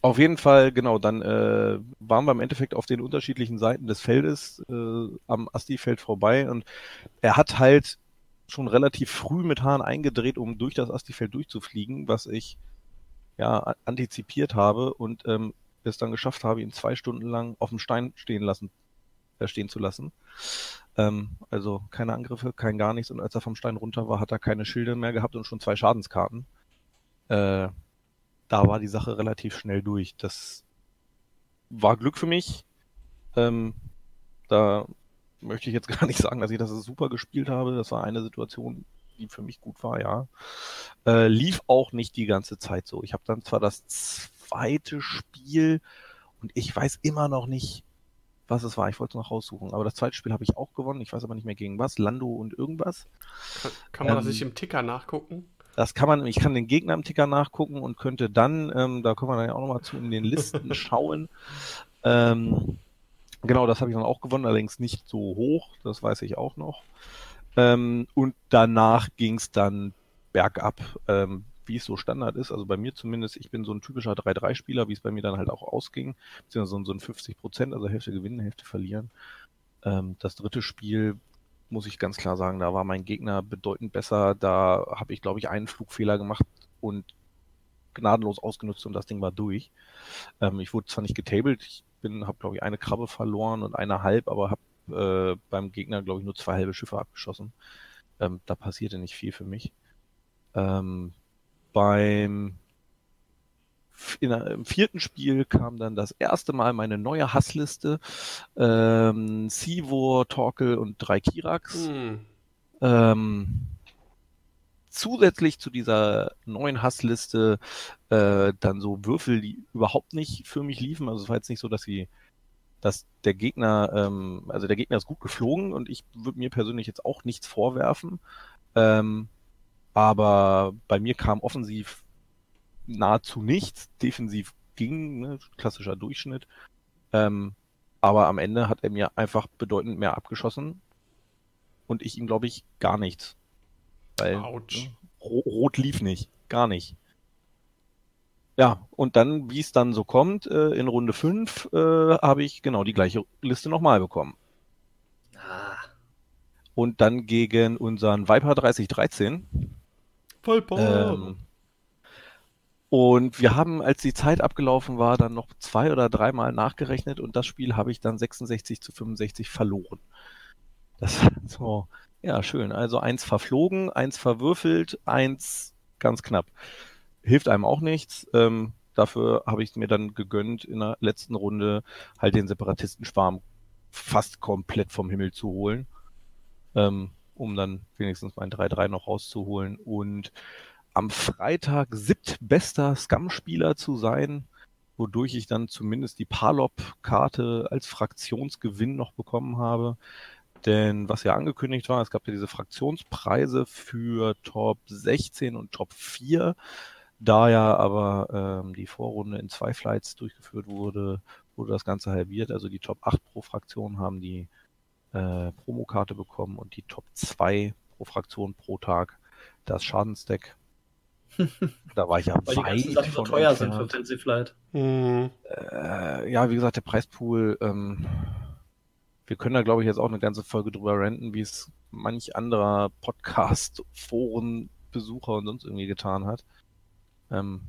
auf jeden Fall, genau, dann äh, waren wir im Endeffekt auf den unterschiedlichen Seiten des Feldes äh, am Asti-Feld vorbei und er hat halt schon relativ früh mit Hahn eingedreht, um durch das Asti-Feld durchzufliegen, was ich ja antizipiert habe und ähm, es dann geschafft habe, ihn zwei Stunden lang auf dem Stein stehen lassen, stehen zu lassen. Ähm, also keine Angriffe, kein gar nichts und als er vom Stein runter war, hat er keine Schilde mehr gehabt und schon zwei Schadenskarten. Äh, da war die Sache relativ schnell durch. Das war Glück für mich. Ähm, da möchte ich jetzt <laughs> gar nicht sagen, dass ich das super gespielt habe. Das war eine Situation, die für mich gut war, ja. Äh, lief auch nicht die ganze Zeit so. Ich habe dann zwar das zweite Spiel und ich weiß immer noch nicht, was es war. Ich wollte es noch raussuchen. Aber das zweite Spiel habe ich auch gewonnen. Ich weiß aber nicht mehr gegen was. Lando und irgendwas. Kann, kann man Ähm, das nicht im Ticker nachgucken? Das kann man, ich kann den Gegner im Ticker nachgucken und könnte dann, ähm, da kommen wir dann ja auch nochmal zu, in den Listen <laughs> schauen. Ähm, genau, das habe ich dann auch gewonnen, allerdings nicht so hoch, das weiß ich auch noch. Ähm, und danach ging es dann bergab, ähm, wie es so Standard ist. Also bei mir zumindest, ich bin so ein typischer 3-3-Spieler, wie es bei mir dann halt auch ausging. Beziehungsweise so ein- so ein 50 Prozent, also Hälfte gewinnen, Hälfte verlieren. Ähm, das dritte Spiel muss ich ganz klar sagen, da war mein Gegner bedeutend besser. Da habe ich, glaube ich, einen Flugfehler gemacht und gnadenlos ausgenutzt und das Ding war durch. Ähm, ich wurde zwar nicht getabelt, ich bin, habe, glaube ich, eine Krabbe verloren und eine halb, aber habe äh, beim Gegner, glaube ich, nur zwei halbe Schiffe abgeschossen. Ähm, da passierte nicht viel für mich. Ähm, beim in, im vierten Spiel kam dann das erste Mal meine neue Hassliste. Ähm, Sivor, Torkel und drei Kirax. Hm. Ähm, zusätzlich zu dieser neuen Hassliste äh, dann so Würfel, die überhaupt nicht für mich liefen. Also es war jetzt nicht so, dass sie, dass der Gegner, ähm, also der Gegner ist gut geflogen und ich würde mir persönlich jetzt auch nichts vorwerfen. Ähm, aber bei mir kam offensiv nahezu nichts, defensiv ging, ne, klassischer Durchschnitt. Ähm, aber am Ende hat er mir einfach bedeutend mehr abgeschossen und ich ihm, glaube ich, gar nichts. Weil Autsch. ne, Ro- Rot lief nicht, gar nicht. Ja, und dann, wie es dann so kommt, äh, in Runde 5 äh, habe ich genau die gleiche Liste nochmal bekommen. Ah, Und dann gegen unseren Viper 3013 Vollpower. Ähm, und wir haben, als die Zeit abgelaufen war, dann noch zwei oder dreimal nachgerechnet und das Spiel habe ich dann 66 zu 65 verloren. Das <laughs> so, ja, schön. Also eins verflogen, eins verwürfelt, eins ganz knapp. Hilft einem auch nichts. Ähm, dafür habe ich mir dann gegönnt, in der letzten Runde halt den Separatistenschwarm fast komplett vom Himmel zu holen. Ähm, um dann wenigstens mein 3-3 noch rauszuholen und am Freitag siebtbester Scum-Spieler zu sein, wodurch ich dann zumindest die Palop-Karte als Fraktionsgewinn noch bekommen habe. Denn was ja angekündigt war, es gab ja diese Fraktionspreise für Top 16 und Top 4. Da ja aber ähm, die Vorrunde in zwei Flights durchgeführt wurde, wurde das Ganze halbiert. Also die Top 8 pro Fraktion haben die äh, Promokarte bekommen und die Top 2 pro Fraktion pro Tag das Schadensdeck. <laughs> da war ich ja weil die ganzen weit Sachen so teuer sind für Fancy Flight. Hm. Äh, ja, wie gesagt, der Preispool, ähm, wir können da, glaube ich, jetzt auch eine ganze Folge drüber renten, wie es manch anderer Podcast, Foren, Besucher und sonst irgendwie getan hat. Ähm,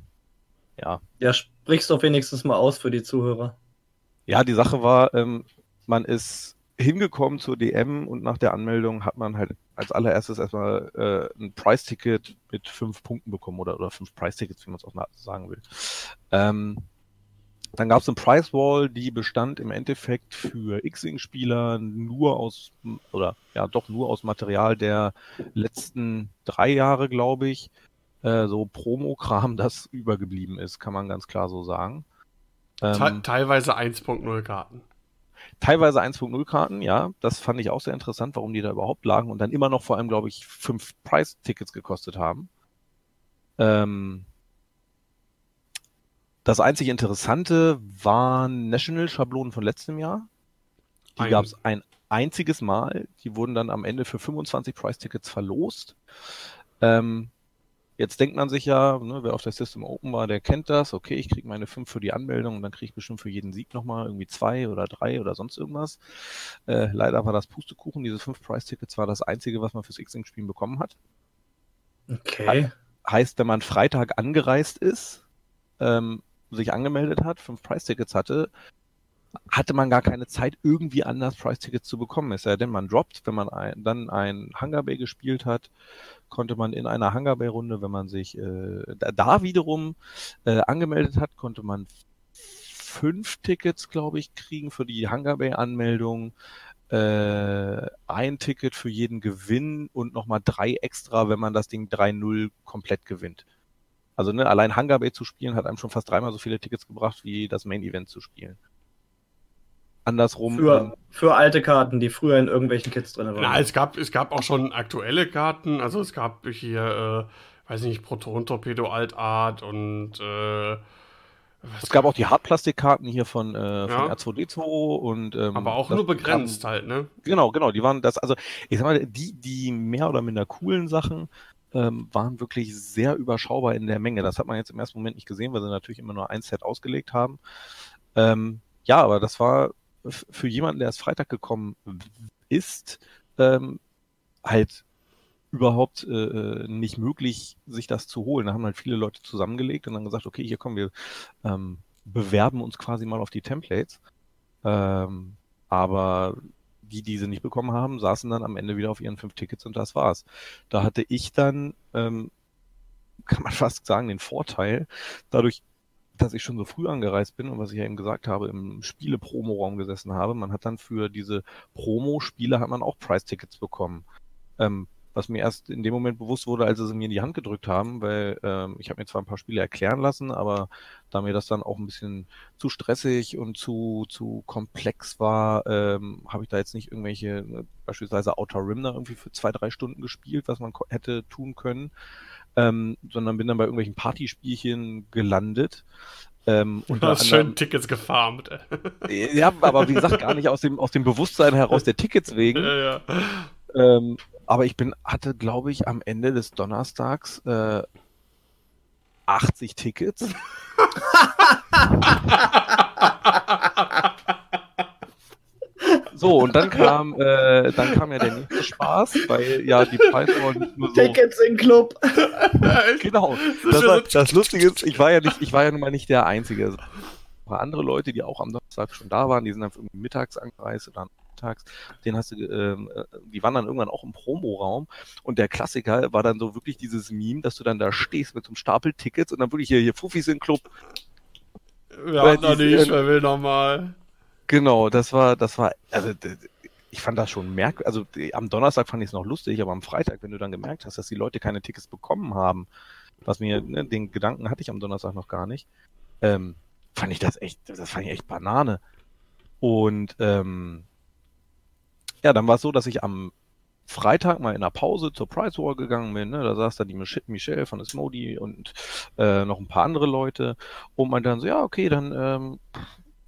ja. Ja, sprichst doch wenigstens mal aus für die Zuhörer. ja, die Sache war, ähm, man ist hingekommen zur DM und nach der Anmeldung hat man halt als allererstes erstmal äh, ein Price-Ticket mit fünf Punkten bekommen oder, oder fünf Price-Tickets, wie man es auch sagen will. Ähm, dann gab es eine Price Wall, die bestand im Endeffekt für X-Wing-Spieler nur aus, oder ja, doch nur aus Material der letzten drei Jahre, glaube ich. Äh, so Promo-Kram, <laughs> das übergeblieben ist, kann man ganz klar so sagen. Te Ähm, teilweise 1.0 Karten. Teilweise 1.0 Karten, ja, das fand ich auch sehr interessant, warum die da überhaupt lagen und dann immer noch vor allem, glaube ich, fünf Price-Tickets gekostet haben. Ähm, Das einzig Interessante waren National-Schablonen von letztem Jahr. Die gab es ein einziges Mal. Die wurden dann am Ende für 25 Price-Tickets verlost. Ähm, jetzt denkt man sich ja, ne, wer auf der System Open war, der kennt das. Okay, ich kriege meine 5 für die Anmeldung und dann kriege ich bestimmt für jeden Sieg nochmal irgendwie zwei oder drei oder sonst irgendwas. Äh, leider war das Pustekuchen. Diese 5 Price-Tickets war das einzige, was man fürs X-Wing-Spielen bekommen hat. Okay. Heißt, wenn man Freitag angereist ist, ähm, sich angemeldet hat, fünf Price-Tickets hatte, hatte man gar keine Zeit, irgendwie anders Price-Tickets zu bekommen. Es sei denn, man droppt, wenn man ein, dann ein Hunger Bay gespielt hat, konnte man in einer Hunger Bay-Runde, wenn man sich äh, da, da wiederum äh, angemeldet hat, konnte man fünf Tickets, glaube ich, kriegen für die Hunger Bay-Anmeldung, äh, ein Ticket für jeden Gewinn und nochmal drei extra, wenn man das Ding 3-0 komplett gewinnt. Also ne, allein Hunger Bay zu spielen hat einem schon fast dreimal so viele Tickets gebracht, wie das Main Event zu spielen. Andersrum. Für, für alte Karten, die früher in irgendwelchen Kits drin waren. Na, es gab, es gab auch schon aktuelle Karten. Also es gab hier, äh, weiß nicht, Proton-Torpedo Altart und äh, was es gab auch die Hartplastikkarten hier von, äh, von Ja. R2D2 und ähm, aber auch nur begrenzt kam- halt, ne? Genau, genau, die waren das, also ich sag mal, die, die mehr oder minder coolen Sachen ähm, waren wirklich sehr überschaubar in der Menge. Das hat man jetzt im ersten Moment nicht gesehen, weil sie natürlich immer nur ein Set ausgelegt haben. Ähm, ja, aber das war für jemanden, der erst Freitag gekommen ist, ähm, halt überhaupt äh, äh, nicht möglich, sich das zu holen. Da haben halt viele Leute zusammengelegt und dann gesagt, okay, hier kommen wir, ähm, bewerben uns quasi mal auf die Templates. Ähm, aber die, die sie nicht bekommen haben, saßen dann am Ende wieder auf ihren fünf Tickets und das war's. Da hatte ich dann, ähm, kann man <laughs> fast sagen, den Vorteil, dadurch, dass ich schon so früh angereist bin und was ich ja eben gesagt habe, im Spiele-Promo-Raum gesessen habe, man hat dann für diese Promo-Spiele hat man auch Price-Tickets bekommen. Ähm, was mir erst in dem Moment bewusst wurde, als sie sie mir in die Hand gedrückt haben, weil ähm, ich habe mir zwar ein paar Spiele erklären lassen, aber da mir das dann auch ein bisschen zu stressig und zu, zu komplex war, ähm, habe ich da jetzt nicht irgendwelche, äh, beispielsweise Outer Rim da irgendwie für zwei, drei Stunden gespielt, was man hätte tun können, ähm, sondern bin dann bei irgendwelchen Partyspielchen gelandet. Ähm, Du hast schön anderem, Tickets gefarmt. ja, aber wie gesagt, gar nicht aus dem, aus dem Bewusstsein heraus der Tickets wegen. <laughs> ja, ja. Ähm, aber ich bin, hatte, glaube ich, am Ende des Donnerstags äh, 80 Tickets. <laughs> So, und dann kam, äh, dann kam ja der nächste Spaß, weil ja die Preise waren nicht nur so. Tickets im Club. <laughs> Genau. Das war, das Lustige ist, ich war ja nicht, ich war ja nun mal nicht der Einzige. Waren ein paar andere Leute, die auch am Donnerstag schon da waren, die sind dann irgendwie mittags angereist oder mittags. Den hast du, ähm, äh, die waren dann irgendwann auch im Promoraum und der Klassiker war dann so wirklich dieses Meme, dass du dann da stehst mit so einem Stapel Tickets und dann wirklich hier, hier Fuffis im Club. Wir haben noch die- nicht, wer will noch mal. Genau, das war, das war, also ich fand das schon merkwürdig. Also am Donnerstag fand ich es noch lustig, aber am Freitag, wenn du dann gemerkt hast, dass die Leute keine Tickets bekommen haben, was mir, ne, den Gedanken hatte ich am Donnerstag noch gar nicht, ähm, fand ich das echt, das fand ich echt Banane. Und ähm, ja, dann war es so, dass ich am Freitag mal in der Pause zur Price War gegangen bin. Ne? Da saß da die Mich Michelle von Asmodi und äh, noch ein paar andere Leute und man dann so, ja, okay, dann ähm,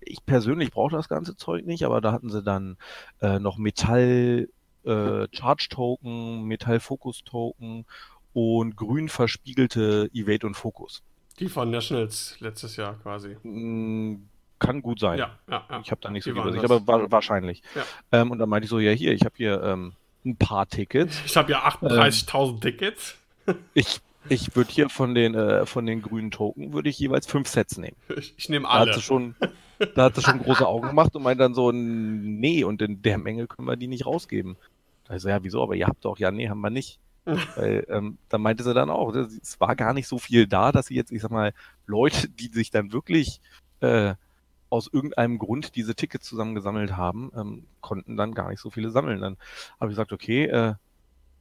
ich persönlich brauche das ganze Zeug nicht, aber da hatten sie dann äh, noch Metall äh, Charge Token, Metall Focus Token und grün verspiegelte Evade und Focus. Die von Nationals letztes Jahr quasi. Mm, kann gut sein. Ja, ja, ja. Ich habe da nicht so Die Übersicht, aber wa wahrscheinlich. Ähm, und dann meinte ich so, ja hier, ich habe hier ähm, ein paar Tickets. Ich habe ja 38.000 Tickets. <laughs> Ich, ich würde hier von den, äh, von den grünen Token, würde ich jeweils fünf Sets nehmen. Ich, ich nehme Da hat alle. sie schon, <laughs> da hat sie schon große Augen gemacht und meint dann so, nee, und in der Menge können wir die nicht rausgeben. Da ich so, ja, wieso? Aber ihr habt doch, ja, nee, haben wir nicht. <laughs> Weil, ähm, dann meinte sie dann auch, das- es war gar nicht so viel da, dass sie jetzt, ich sag mal, Leute, die sich dann wirklich äh, aus irgendeinem Grund diese Tickets zusammengesammelt haben, ähm, konnten dann gar nicht so viele sammeln. Dann habe ich gesagt, okay, äh,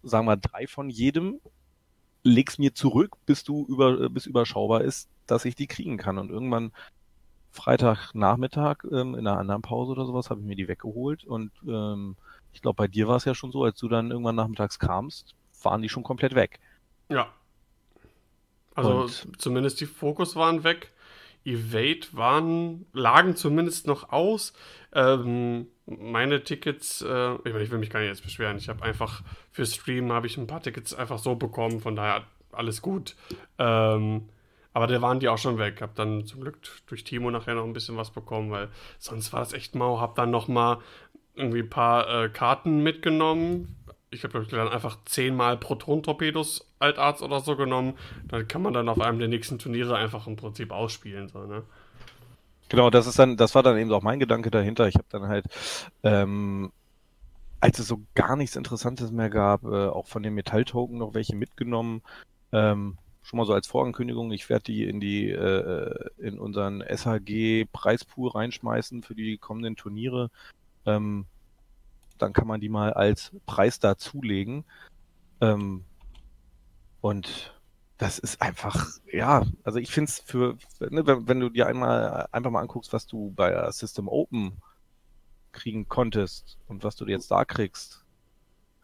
sagen wir drei von jedem, leg's mir zurück, bis du über, bis überschaubar ist, dass ich die kriegen kann. Und irgendwann Freitagnachmittag ähm, in einer anderen Pause oder sowas habe ich mir die weggeholt und ähm, ich glaube, bei dir war es ja schon so, als du dann irgendwann nachmittags kamst, waren die schon komplett weg. Ja. Also Und- zumindest die Fokus waren weg. Evade waren, lagen zumindest noch aus. Ähm, meine Tickets, äh, ich, will mich gar nicht jetzt beschweren. Ich habe einfach für Stream habe ich ein paar Tickets einfach so bekommen, von daher alles gut. Ähm, aber da waren die auch schon weg. Hab dann zum Glück durch Timo nachher noch ein bisschen was bekommen, weil sonst war das echt mau. Hab dann noch mal irgendwie ein paar äh, Karten mitgenommen. Ich habe dann einfach zehnmal Proton-Torpedos Altarzt oder so genommen. Dann kann man dann auf einem der nächsten Turniere einfach im Prinzip ausspielen. So, ne? Genau, das ist dann, das war dann eben auch mein Gedanke dahinter. Ich habe dann halt, ähm, als es so gar nichts Interessantes mehr gab, äh, auch von den Metalltoken noch welche mitgenommen. Ähm, schon mal so als Vorankündigung, ich werde die in die äh, in unseren SHG Preispool reinschmeißen für die kommenden Turniere. Ähm, dann kann man die mal als Preis dazulegen. Ähm, und das ist einfach, ja, also ich finde es für, ne, wenn, wenn, du dir einmal einfach mal anguckst, was du bei System Open kriegen konntest und was du jetzt da kriegst,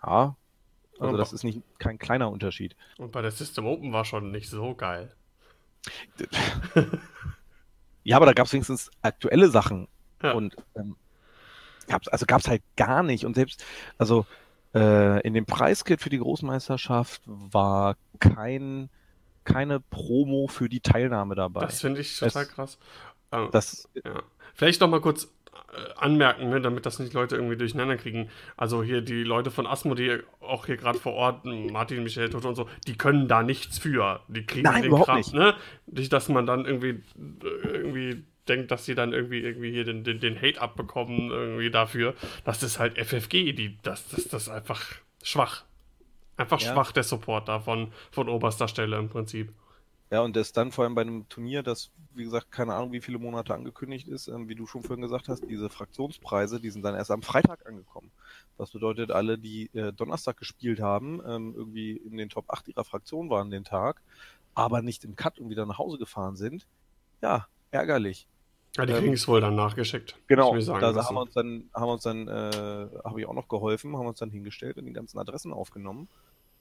ja, also das ist nicht kein kleiner Unterschied. Und bei der System Open war schon nicht so geil. ja, aber da gab es wenigstens aktuelle Sachen. Ja. Und ähm, gab's, also gab es halt gar nicht. Und selbst, also äh, in dem Preiskit für die Großmeisterschaft war kein, keine Promo für die Teilnahme dabei. Das finde ich total es, krass. Ähm, das, ja. Vielleicht noch mal kurz anmerken, ne, damit das nicht Leute irgendwie durcheinander kriegen. Also hier die Leute von Asmo, die auch hier gerade vor Ort, Martin, Michael Toto und so, die können da nichts für. Die kriegen Nein, den Kram, nicht. ne? Nicht, dass man dann irgendwie irgendwie denkt, dass sie dann irgendwie irgendwie hier den, den, den Hate abbekommen irgendwie dafür. Das ist halt FFG, die das das das ist einfach schwach. Einfach ja. schwach der Support davon von oberster Stelle im Prinzip. Ja, und das dann vor allem bei einem Turnier, das, wie gesagt, keine Ahnung, wie viele Monate angekündigt ist, ähm, wie du schon vorhin gesagt hast, diese Fraktionspreise, die sind dann erst am Freitag angekommen. Was bedeutet, alle, die äh, Donnerstag gespielt haben, ähm, irgendwie in den Top 8 ihrer Fraktion waren den Tag, aber nicht im Cut und wieder nach Hause gefahren sind, ja, ärgerlich. Ja, die ähm, kriegen es wohl dann nachgeschickt. Genau, da haben wir uns dann, haben wir uns dann, äh, habe ich auch noch geholfen, haben wir uns dann hingestellt und die ganzen Adressen aufgenommen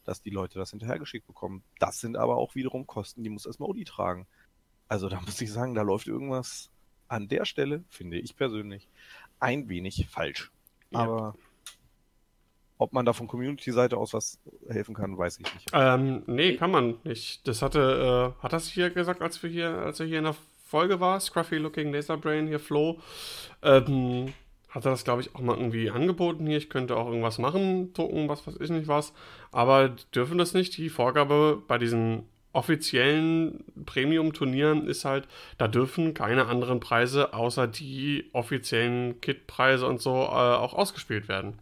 dass die Leute das hinterhergeschickt bekommen. Das sind aber auch wiederum Kosten, die muss erstmal Odi tragen. Also da muss ich sagen, da läuft irgendwas an der Stelle, finde ich persönlich, ein wenig falsch. Ja. Aber ob man da von Community-Seite aus was helfen kann, weiß ich nicht. Ähm, nee, kann man nicht. Das hatte, äh, hat das hier gesagt, als wir hier, als er hier in der Folge war, Scruffy Looking Laser Brain hier, Flo. Ähm, hat er das, glaube ich, auch mal irgendwie angeboten hier. Ich könnte auch irgendwas machen, Token, was weiß ich nicht was. Aber dürfen das nicht. Die Vorgabe bei diesen offiziellen Premium-Turnieren ist halt, da dürfen keine anderen Preise außer die offiziellen Kit-Preise und so äh, auch ausgespielt werden.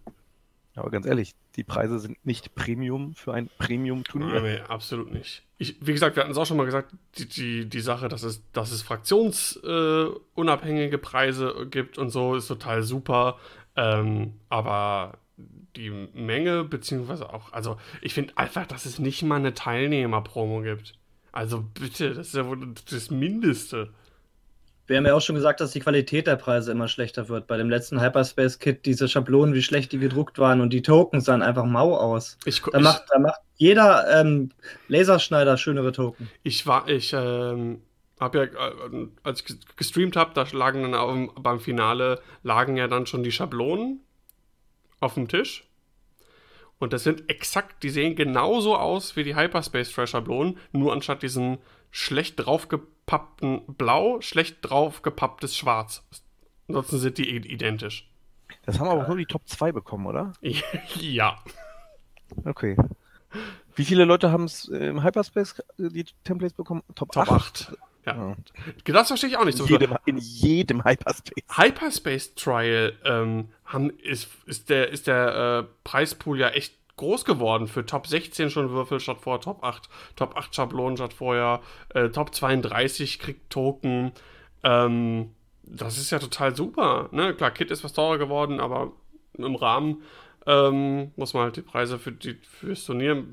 Aber ganz ehrlich, die Preise sind nicht Premium für ein Premium-Turnier. Nee, absolut nicht. Ich, wie gesagt, wir hatten es auch schon mal gesagt, die, die, die Sache, dass es, dass es fraktionsunabhängige äh, Preise gibt und so, ist total super. Ähm, aber die Menge, beziehungsweise auch, also ich finde einfach, dass es nicht mal eine Teilnehmer-Promo gibt. Also bitte, das ist ja wohl das Mindeste. Wir haben ja auch schon gesagt, dass die Qualität der Preise immer schlechter wird. Bei dem letzten Hyperspace-Kit, diese Schablonen, wie schlecht die gedruckt waren und die Tokens sahen einfach mau aus. Ich, da, ich, macht, da macht jeder ähm, Laserschneider schönere Token. Ich war, ich ähm, habe ja, äh, als ich gestreamt habe, da lagen dann auf, beim Finale, lagen ja dann schon die Schablonen auf dem Tisch. Und das sind exakt, die sehen genauso aus wie die Hyperspace Trash Schablonen, nur anstatt diesen schlecht draufgepappten Blau, schlecht draufgepapptes Schwarz. Ansonsten sind die identisch. Das haben aber auch nur die Top 2 bekommen, oder? <laughs> ja. Okay. Wie viele Leute haben es im Hyperspace äh, die Templates bekommen? Top, Top 8. 8. Ja. ja. Das verstehe ich auch nicht so. In jedem, in jedem Hyperspace. Hyperspace Trial ähm, haben, ist, ist der, ist der äh, Preispool ja echt groß geworden für Top 16 schon Würfel statt vorher Top 8, Top 8 Schablonen statt vorher, äh, Top 32 kriegt Token. Ähm, das ist ja total super. Ne? Klar, Kit ist was teurer geworden, aber im Rahmen ähm, muss man halt die Preise für die, fürs Turnier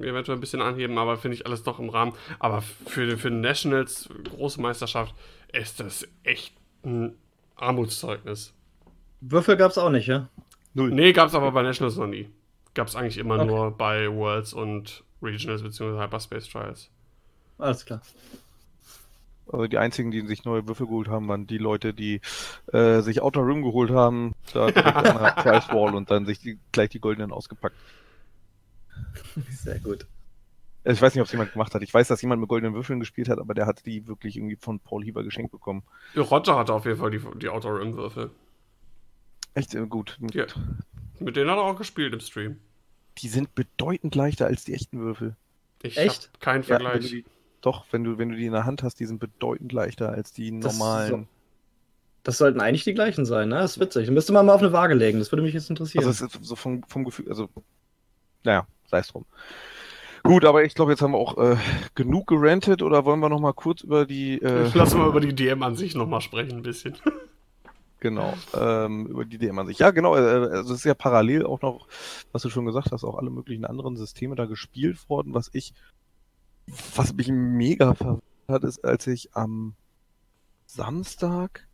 eventuell ein bisschen anheben, aber finde ich alles noch im Rahmen. Aber für, für Nationals, große Meisterschaft, ist das echt ein Armutszeugnis. Würfel gab es auch nicht, ja? Null. Nee, gab es aber bei Nationals noch nie gab es eigentlich immer okay. nur bei Worlds und Regionals bzw. Hyperspace Trials. Alles klar. Also die einzigen, die sich neue Würfel geholt haben, waren die Leute, die äh, sich Outer Rim geholt haben, da direkt an der Price Wall und dann sich die, gleich die goldenen ausgepackt. <laughs> Sehr gut. Also ich weiß nicht, ob es jemand gemacht hat. Ich weiß, dass jemand mit goldenen Würfeln gespielt hat, aber der hat die wirklich irgendwie von Paul Hieber geschenkt bekommen. Roger hatte auf jeden Fall die, die Outer Rim Würfel. Echt äh, gut. Ja. Mit denen hat er auch gespielt im Stream. Die sind bedeutend leichter als die echten Würfel. Ich Echt? hab keinen Ja, wenn Vergleich. die, doch, wenn du, wenn du die in der Hand hast, die sind bedeutend leichter als die Das ist normalen. Das sollten eigentlich die gleichen sein, ne? Das ist witzig. Müsste man mal auf eine Waage legen. Das würde mich jetzt interessieren. Also ist so vom, vom Gefühl, also naja, sei es drum. Gut, aber ich glaube, jetzt haben wir auch äh, genug gerantet oder wollen wir noch mal kurz über die äh, Lass mal über die DM an sich nochmal sprechen, ein bisschen. Genau ähm, über die DM an sich. Ja, genau. Äh, also es ist ja parallel auch noch, was du schon gesagt hast, auch alle möglichen anderen Systeme da gespielt worden. Was ich, was mich mega verwirrt hat, ist, als ich am Samstag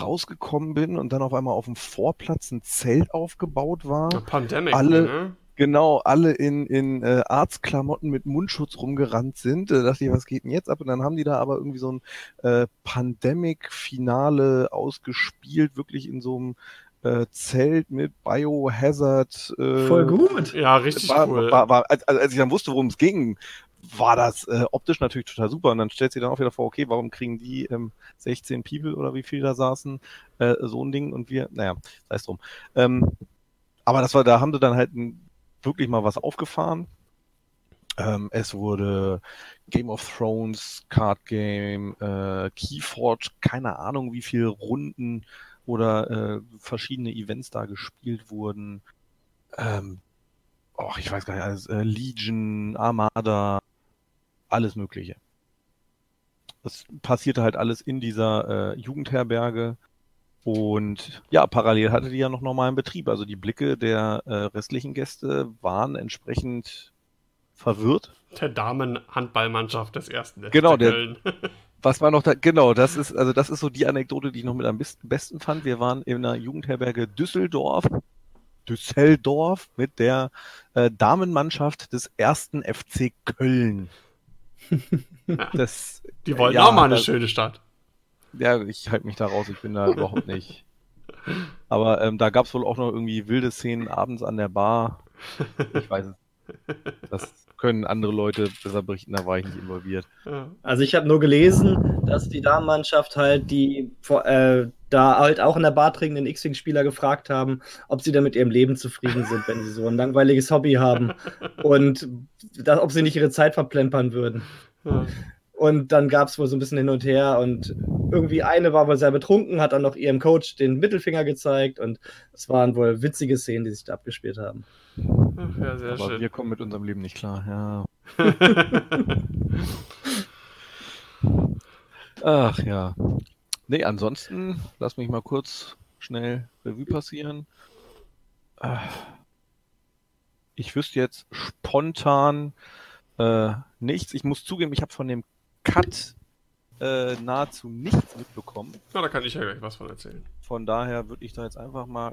rausgekommen bin und dann auf einmal auf dem Vorplatz ein Zelt aufgebaut war. Pandemic, Alle- ne? Genau alle in, in äh, Arztklamotten mit Mundschutz rumgerannt sind. Da dachte ich, was geht denn jetzt ab? Und dann haben die da aber irgendwie so ein äh, Pandemic-Finale ausgespielt, wirklich in so einem äh, Zelt mit Biohazard. Äh, Voll gut. Ja, richtig war, cool. war, war, als, als ich dann wusste, worum es ging, war das äh, optisch natürlich total super. Und dann stellt sich dann auch wieder vor, okay, warum kriegen die ähm, 16 People oder wie viele da saßen, äh, so ein Ding und wir, naja, sei es drum. Ähm, aber das war, da haben sie dann halt ein, wirklich mal was aufgefahren. Ähm, es wurde Game of Thrones, Card Game, äh, Keyforge, keine Ahnung, wie viele Runden oder äh, verschiedene Events da gespielt wurden. Ähm, oh, ich weiß gar nicht, alles, äh, Legion, Armada, alles Mögliche. Das passierte halt alles in dieser äh, Jugendherberge. Und ja, parallel hatte die ja noch normalen Betrieb. Also die Blicke der äh, restlichen Gäste waren entsprechend verwirrt. Der Damenhandballmannschaft des ersten. FC Genau, der- Köln. <laughs> Was war noch da? Genau, das ist, also das ist so die Anekdote, die ich noch mit am besten, besten fand. Wir waren in einer Jugendherberge Düsseldorf, Düsseldorf mit der äh, Damenmannschaft des ersten FC Köln. <laughs> Das, Die wollten ja, auch mal eine das- schöne Stadt. Ja, ich halte mich da raus, ich bin da überhaupt nicht. Aber ähm, da gab es wohl auch noch irgendwie wilde Szenen abends an der Bar. Ich weiß es. Das können andere Leute besser berichten, da war ich nicht involviert. Also ich habe nur gelesen, dass die Damenmannschaft halt die äh, da halt auch in der Bar trinkenden X-Wing-Spieler gefragt haben, ob sie da mit ihrem Leben zufrieden sind, wenn sie so ein langweiliges Hobby haben und da, ob sie nicht ihre Zeit verplempern würden. Ja. Und dann gab es wohl so ein bisschen hin und her und irgendwie eine war wohl sehr betrunken, hat dann noch ihrem Coach den Mittelfinger gezeigt und es waren wohl witzige Szenen, die sich da abgespielt haben. Ja, sehr Aber schön. wir kommen mit unserem Leben nicht klar, ja. <laughs> Ach ja. Nee, ansonsten, lass mich mal kurz schnell Revue passieren. Ich wüsste jetzt spontan äh, nichts. Ich muss zugeben, ich habe von dem Cut äh, nahezu nichts mitbekommen. Na, da kann ich ja gleich was von erzählen. Von daher würde ich da jetzt einfach mal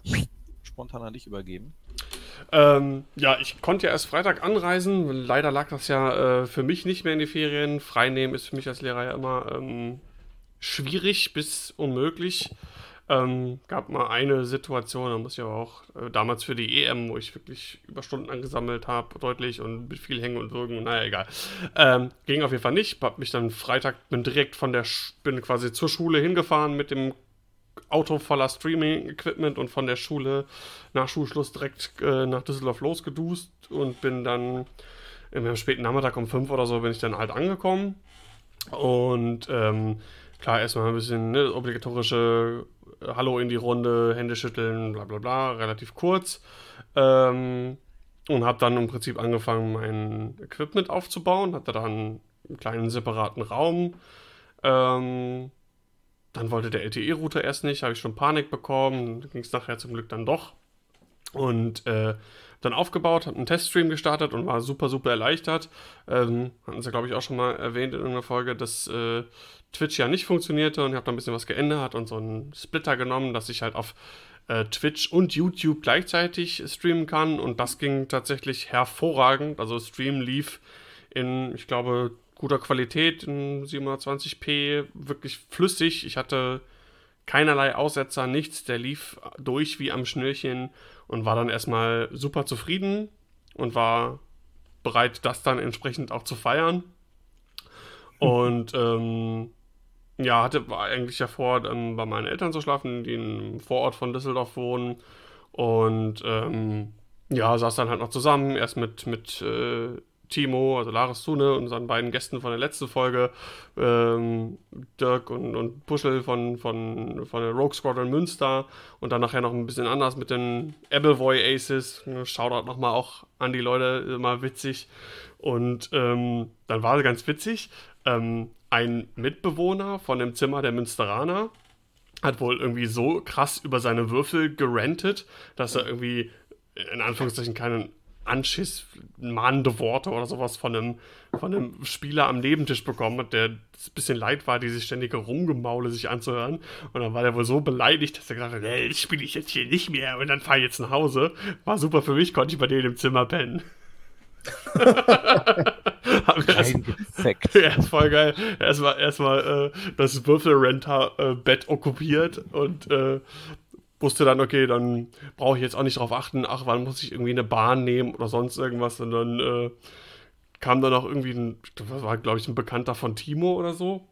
spontan an dich übergeben. Ähm, ja, ich konnte ja erst Freitag anreisen. Leider lag das ja äh, für mich nicht mehr in die Ferien. Freinehmen ist für mich als Lehrer ja immer ähm, schwierig bis unmöglich. Ähm, gab mal eine Situation, da muss ich aber auch äh, damals für die EM, wo ich wirklich Überstunden angesammelt habe, deutlich und mit viel Hängen und Würgen, naja, egal. Ähm, ging auf jeden Fall nicht. Hab mich dann Freitag, bin direkt von der, Sch bin quasi zur Schule hingefahren mit dem Auto voller Streaming-Equipment und von der Schule nach Schulschluss direkt äh, nach Düsseldorf losgedust und bin dann im späten Nachmittag um 5 oder so bin ich dann halt angekommen. Und ähm, klar, erstmal ein bisschen ne, obligatorische Hallo in die Runde, Hände schütteln, bla bla bla, relativ kurz. Ähm, und habe dann im Prinzip angefangen, mein Equipment aufzubauen. Hatte dann einen kleinen separaten Raum. Ähm, dann wollte der LTE-Router erst nicht, habe ich schon Panik bekommen. Ging es nachher zum Glück dann doch. Und äh, dann aufgebaut, habe einen Teststream gestartet und war super, super erleichtert. Ähm, hatten sie, glaube ich, auch schon mal erwähnt in irgendeiner Folge, dass äh, Twitch ja nicht funktionierte und ich habe da ein bisschen was geändert und so einen Splitter genommen, dass ich halt auf äh, Twitch und YouTube gleichzeitig streamen kann und das ging tatsächlich hervorragend. Also Stream lief in, ich glaube, guter Qualität in 720p, wirklich flüssig. Ich hatte keinerlei Aussetzer, nichts. Der lief durch wie am Schnürchen und war dann erstmal super zufrieden und war bereit, das dann entsprechend auch zu feiern. <laughs> Und ähm, ja, hatte eigentlich ja vor, dann bei meinen Eltern zu schlafen, die im Vorort von Düsseldorf wohnen. Und ähm, ja, saß dann halt noch zusammen, erst mit, mit äh, Timo, also Laris Zune und seinen beiden Gästen von der letzten Folge, ähm, Dirk und, und Puschel von, von, von der Rogue Squadron Münster und dann nachher noch ein bisschen anders mit den Appleboy Aces. Shoutout nochmal auch an die Leute, immer witzig. Und ähm, dann war es ganz witzig. Ähm, ein Mitbewohner von dem Zimmer der Münsteraner hat wohl irgendwie so krass über seine Würfel gerantet, dass er irgendwie in Anführungszeichen keinen Anschiss, mahnende Worte oder sowas von einem, von einem Spieler am Nebentisch bekommen hat, der ein bisschen leid war, dieses ständige Rumgemaule sich anzuhören. Und dann war der wohl so beleidigt, dass er gesagt hat, hey, das spiele ich jetzt hier nicht mehr und dann fahre ich jetzt nach Hause. War super für mich, konnte ich bei denen im Zimmer pennen. <laughs> <laughs> Haben wir erst, <laughs> ja, ist voll geil. Erstmal erstmal äh, das Würfelrenter-Bett äh, okkupiert und äh, wusste dann, okay, dann brauche ich jetzt auch nicht darauf achten, ach, wann muss ich irgendwie eine Bahn nehmen oder sonst irgendwas. Und dann äh, kam dann auch irgendwie ein, das war, glaube ich, ein Bekannter von Timo oder so.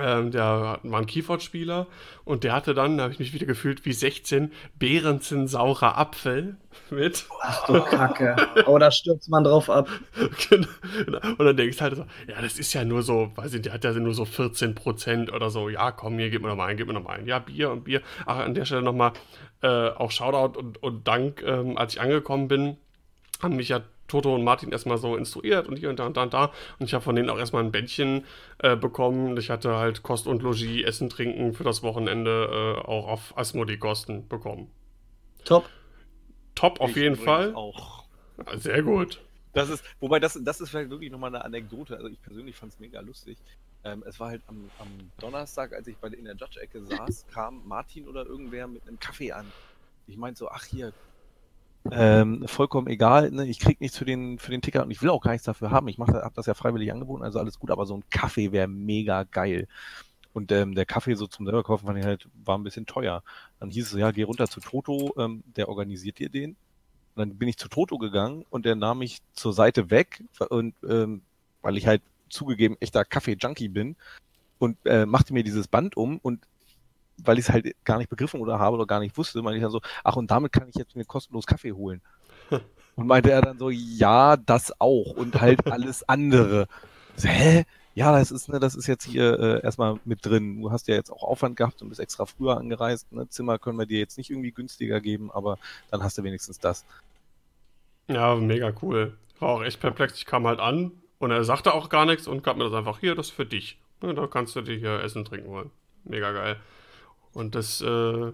Ähm, der war ein Keyboard-Spieler und der hatte dann, da habe ich mich wieder gefühlt wie 16, Behrensen saurer Apfel mit. Ach du Kacke. Oh, da stürzt man drauf ab. <laughs> genau. Und dann denkst du halt so, ja, das ist ja nur so, weiß ich, der hat ja nur so 14 Prozent oder so. Ja, komm, hier, gib mir noch mal ein, gib mir noch mal ein. Ja, Bier und Bier. Ach, an der Stelle nochmal äh, auch Shoutout und, und Dank, ähm, als ich angekommen bin, haben mich ja Toto und Martin erstmal so instruiert und hier und da und da und da. Und ich habe von denen auch erstmal ein Bändchen äh, bekommen. Ich hatte halt Kost und Logis, Essen, Trinken für das Wochenende äh, auch auf Asmodi-Kosten bekommen. Top. Top auf Ich jeden Fall. Auch. Ja, Sehr gut. Das ist, wobei das, das ist vielleicht wirklich nochmal eine Anekdote. Also ich persönlich fand es mega lustig. Ähm, es war halt am, am Donnerstag, als ich bei in der Judge-Ecke saß, kam Martin oder irgendwer mit einem Kaffee an. Ich meinte so, ach hier, ähm, vollkommen egal, ne? ich krieg nichts für den, für den Ticker und ich will auch gar nichts dafür haben. Ich habe das ja freiwillig angeboten, also alles gut, aber so ein Kaffee wäre mega geil. Und ähm, der Kaffee so zum selber kaufen fand ich halt, war ein bisschen teuer. Dann hieß es ja, geh runter zu Toto, ähm, der organisiert dir den. Und dann bin ich zu Toto gegangen und der nahm mich zur Seite weg und ähm, weil ich halt zugegeben echter Kaffee-Junkie bin und äh, machte mir dieses Band um und weil ich es halt gar nicht begriffen oder habe oder gar nicht wusste, meinte ich dann so, ach und damit kann ich jetzt mir kostenlos Kaffee holen. <laughs> Und meinte er dann so, ja, das auch und halt <laughs> alles andere. So, hä? Ja, das ist, ne, das ist jetzt hier äh, erstmal mit drin. Du hast ja jetzt auch Aufwand gehabt und bist extra früher angereist. Ne? Zimmer können wir dir jetzt nicht irgendwie günstiger geben, aber dann hast du wenigstens das. Ja, mega cool. War auch echt perplex. Ich kam halt an und er sagte auch gar nichts und gab mir das einfach hier, das ist für dich. Ja, da kannst du dir hier Essen trinken wollen. Mega geil. Und das äh,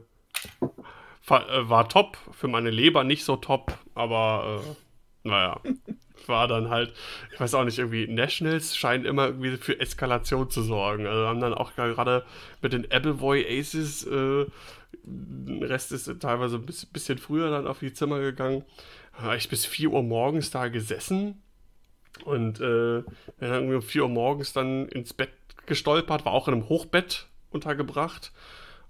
war, äh, war top. Für meine Leber nicht so top, aber äh, naja. <laughs> War dann halt, ich weiß auch nicht, irgendwie Nationals scheinen immer irgendwie für Eskalation zu sorgen. Also haben dann auch gerade mit den Appleboy Aces, äh, der Rest ist teilweise ein bisschen, früher dann auf die Zimmer gegangen. War ich bis 4 Uhr morgens da gesessen und äh, dann irgendwie um 4 Uhr morgens dann ins Bett gestolpert, war auch in einem Hochbett untergebracht.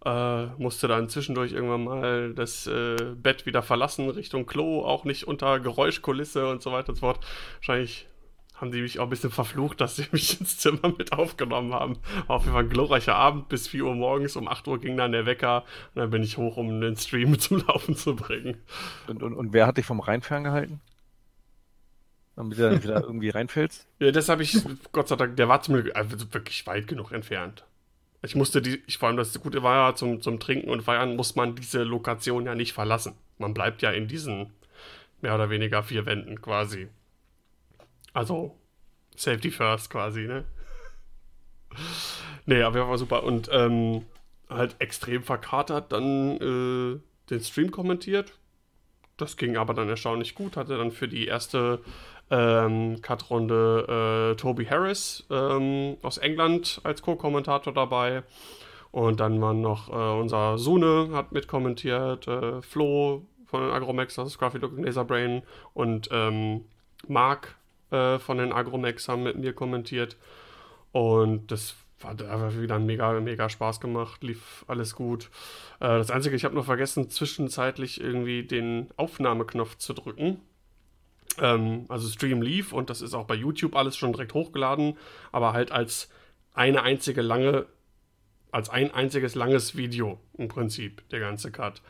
Äh, musste dann zwischendurch irgendwann mal das äh, Bett wieder verlassen, Richtung Klo, auch nicht unter Geräuschkulisse und so weiter und so fort. Wahrscheinlich haben die mich auch ein bisschen verflucht, dass sie <laughs> mich ins Zimmer mit aufgenommen haben. War auf jeden Fall ein glorreicher Abend bis 4 Uhr morgens. Um 8 Uhr ging dann der Wecker und dann bin ich hoch, um den Stream <laughs> zum Laufen zu bringen. Und, und, und wer hat dich vom Rhein ferngehalten? Damit du dann wieder <laughs> irgendwie reinfällst? Ja, das habe ich, Gott sei Dank, der war zum Glück also wirklich weit genug entfernt. Ich musste die, ich vor allem das Gute war ja, zum, zum Trinken und Feiern muss man diese Lokation ja nicht verlassen. Man bleibt ja in diesen mehr oder weniger vier Wänden quasi. Also, Safety first quasi, ne? Nee, aber war super. Und ähm, halt extrem verkatert dann äh, den Stream kommentiert. Das ging aber dann erstaunlich gut. Hatte dann für die erste ähm, Cut-Runde äh, Toby Harris ähm, aus England als Co-Kommentator dabei. Und dann waren noch äh, unser Sune hat mitkommentiert, äh, Flo von Agromax, das ist Scruffy Look Laser Brain und ähm, Mark äh, von den Agromex haben mit mir kommentiert. Und das war einfach wieder mega, mega Spaß gemacht, lief alles gut. Äh, das Einzige, ich habe noch vergessen, zwischenzeitlich irgendwie den Aufnahmeknopf zu drücken. Ähm, also Stream lief und das ist auch bei YouTube alles schon direkt hochgeladen, aber halt als eine einzige lange, als ein einziges langes Video im Prinzip, der ganze Cut.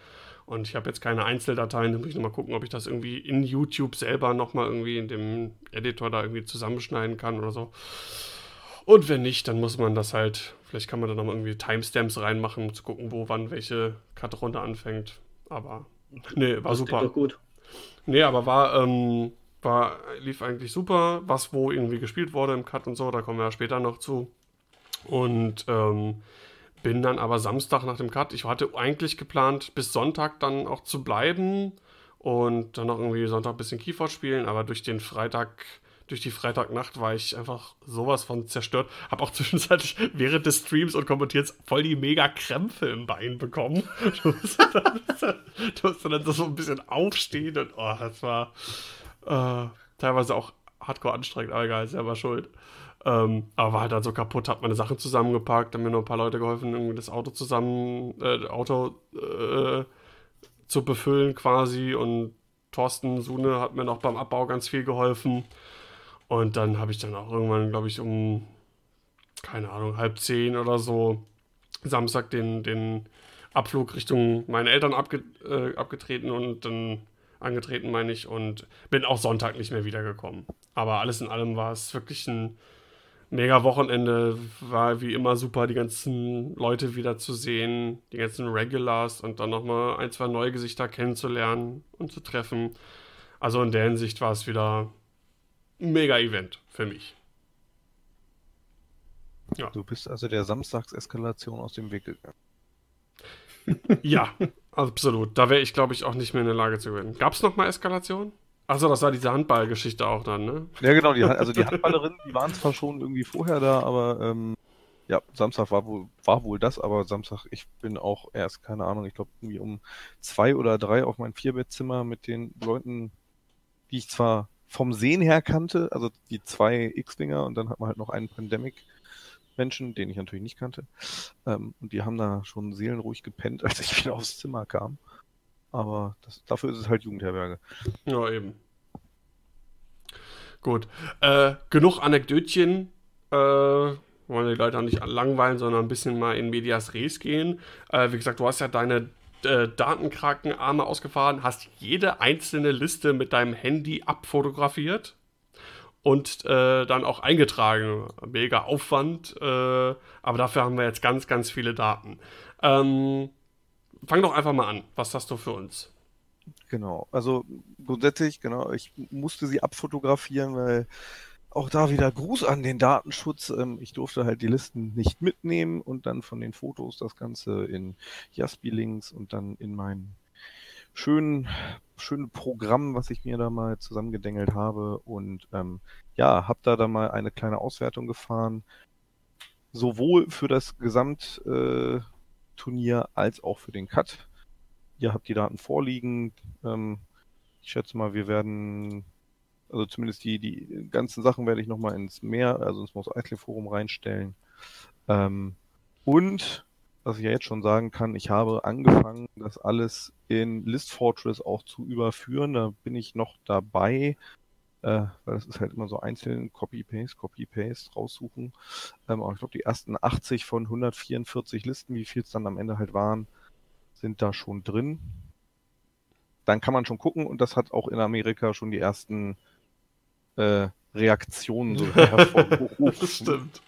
Und ich habe jetzt keine Einzeldateien, da muss ich nochmal gucken, ob ich das irgendwie in YouTube selber nochmal irgendwie in dem Editor da irgendwie zusammenschneiden kann oder so. Und wenn nicht, dann muss man das halt, vielleicht kann man da nochmal irgendwie Timestamps reinmachen, um zu gucken, wo wann welche Cut-Runde anfängt. Aber, <laughs> nee, war Das super. gut. Nee, aber war, ähm, war, lief eigentlich super, was wo irgendwie gespielt wurde im Cut und so, da kommen wir ja später noch zu. Und ähm, bin dann aber Samstag nach dem Cut, ich hatte eigentlich geplant, bis Sonntag dann auch zu bleiben und dann noch irgendwie Sonntag ein bisschen Keyboard spielen, aber durch den Freitag, durch die Freitagnacht war ich einfach sowas von zerstört. Hab auch <laughs> zwischenzeitlich während des Streams und Kommentierens voll die mega Krämpfe im Bein bekommen. <laughs> Du musst dann, <laughs> du musst dann so ein bisschen aufstehen und oh, das war äh, teilweise auch hardcore anstrengend, aber egal, selber schuld. Ähm, aber war halt dann so kaputt, hab meine Sachen zusammengepackt, haben mir noch ein paar Leute geholfen, irgendwie das Auto zusammen, äh, Auto äh, zu befüllen quasi und Thorsten Sune hat mir noch beim Abbau ganz viel geholfen. Und dann habe ich dann auch irgendwann, glaube ich, um, keine Ahnung, halb zehn oder so, Samstag den, den Abflug Richtung meine Eltern abge, äh, abgetreten und dann angetreten, meine ich, und bin auch Sonntag nicht mehr wiedergekommen. Aber alles in allem war es wirklich ein mega Wochenende. War wie immer super, die ganzen Leute wieder zu sehen, die ganzen Regulars und dann nochmal ein, zwei neue Gesichter kennenzulernen und zu treffen. Also in der Hinsicht war es wieder ein mega Event für mich. Du bist also der Samstagseskalation aus dem Weg gegangen. Ja, absolut. Da wäre ich, glaube ich, auch nicht mehr in der Lage zu gewinnen. Gab es nochmal Eskalation? Achso, das war diese Handballgeschichte auch dann, ne? Ja, genau, die, also die Handballerinnen, die waren zwar schon irgendwie vorher da, aber ähm, ja, Samstag war wohl, war wohl das, aber Samstag, ich bin auch erst, keine Ahnung, ich glaube irgendwie um zwei oder drei auf mein Vierbettzimmer mit den Leuten, die ich zwar vom Sehen her kannte, also die zwei X-Winger und dann hat man halt noch einen Pandemic-Menschen, den ich natürlich nicht kannte. Ähm, und die haben da schon seelenruhig gepennt, <laughs> als ich wieder aufs Zimmer kam. Aber das, dafür ist es halt Jugendherberge. Ja, eben. Gut. Äh, genug Anekdötchen. Äh, wollen die Leute auch nicht langweilen, sondern ein bisschen mal in Medias Res gehen. Äh, wie gesagt, du hast ja deine äh, Datenkrakenarme ausgefahren, hast jede einzelne Liste mit deinem Handy abfotografiert und äh, dann auch eingetragen. Mega Aufwand, äh, aber dafür haben wir jetzt ganz, ganz viele Daten. Ähm, fang doch einfach mal an. Was hast du für uns? Genau, also grundsätzlich, genau, ich musste sie abfotografieren, weil auch da wieder Gruß an den Datenschutz. Ähm, ich durfte halt die Listen nicht mitnehmen und dann von den Fotos das Ganze in Jaspi-Links und dann in mein schönen, schönen Programm, was ich mir da mal zusammengedengelt habe. Und ähm, ja, habe da dann mal eine kleine Auswertung gefahren, sowohl für das Gesamtturnier äh, als auch für den Cut. Ihr habt die Daten vorliegen. Ähm, ich schätze mal, wir werden also zumindest die, die ganzen Sachen werde ich nochmal ins Meer, also ins Moss Eisley Forum reinstellen. Ähm, und, was ich ja jetzt schon sagen kann, ich habe angefangen, das alles in List Fortress auch zu überführen. Da bin ich noch dabei, äh, weil das ist halt immer so einzeln Copy-Paste, Copy-Paste raussuchen. Ähm, aber ich glaube, die ersten 80 von 144 Listen, wie viel es dann am Ende halt waren, sind da schon drin. Dann kann man schon gucken und das hat auch in Amerika schon die ersten äh, Reaktionen so <laughs> hervorgerufen. das stimmt.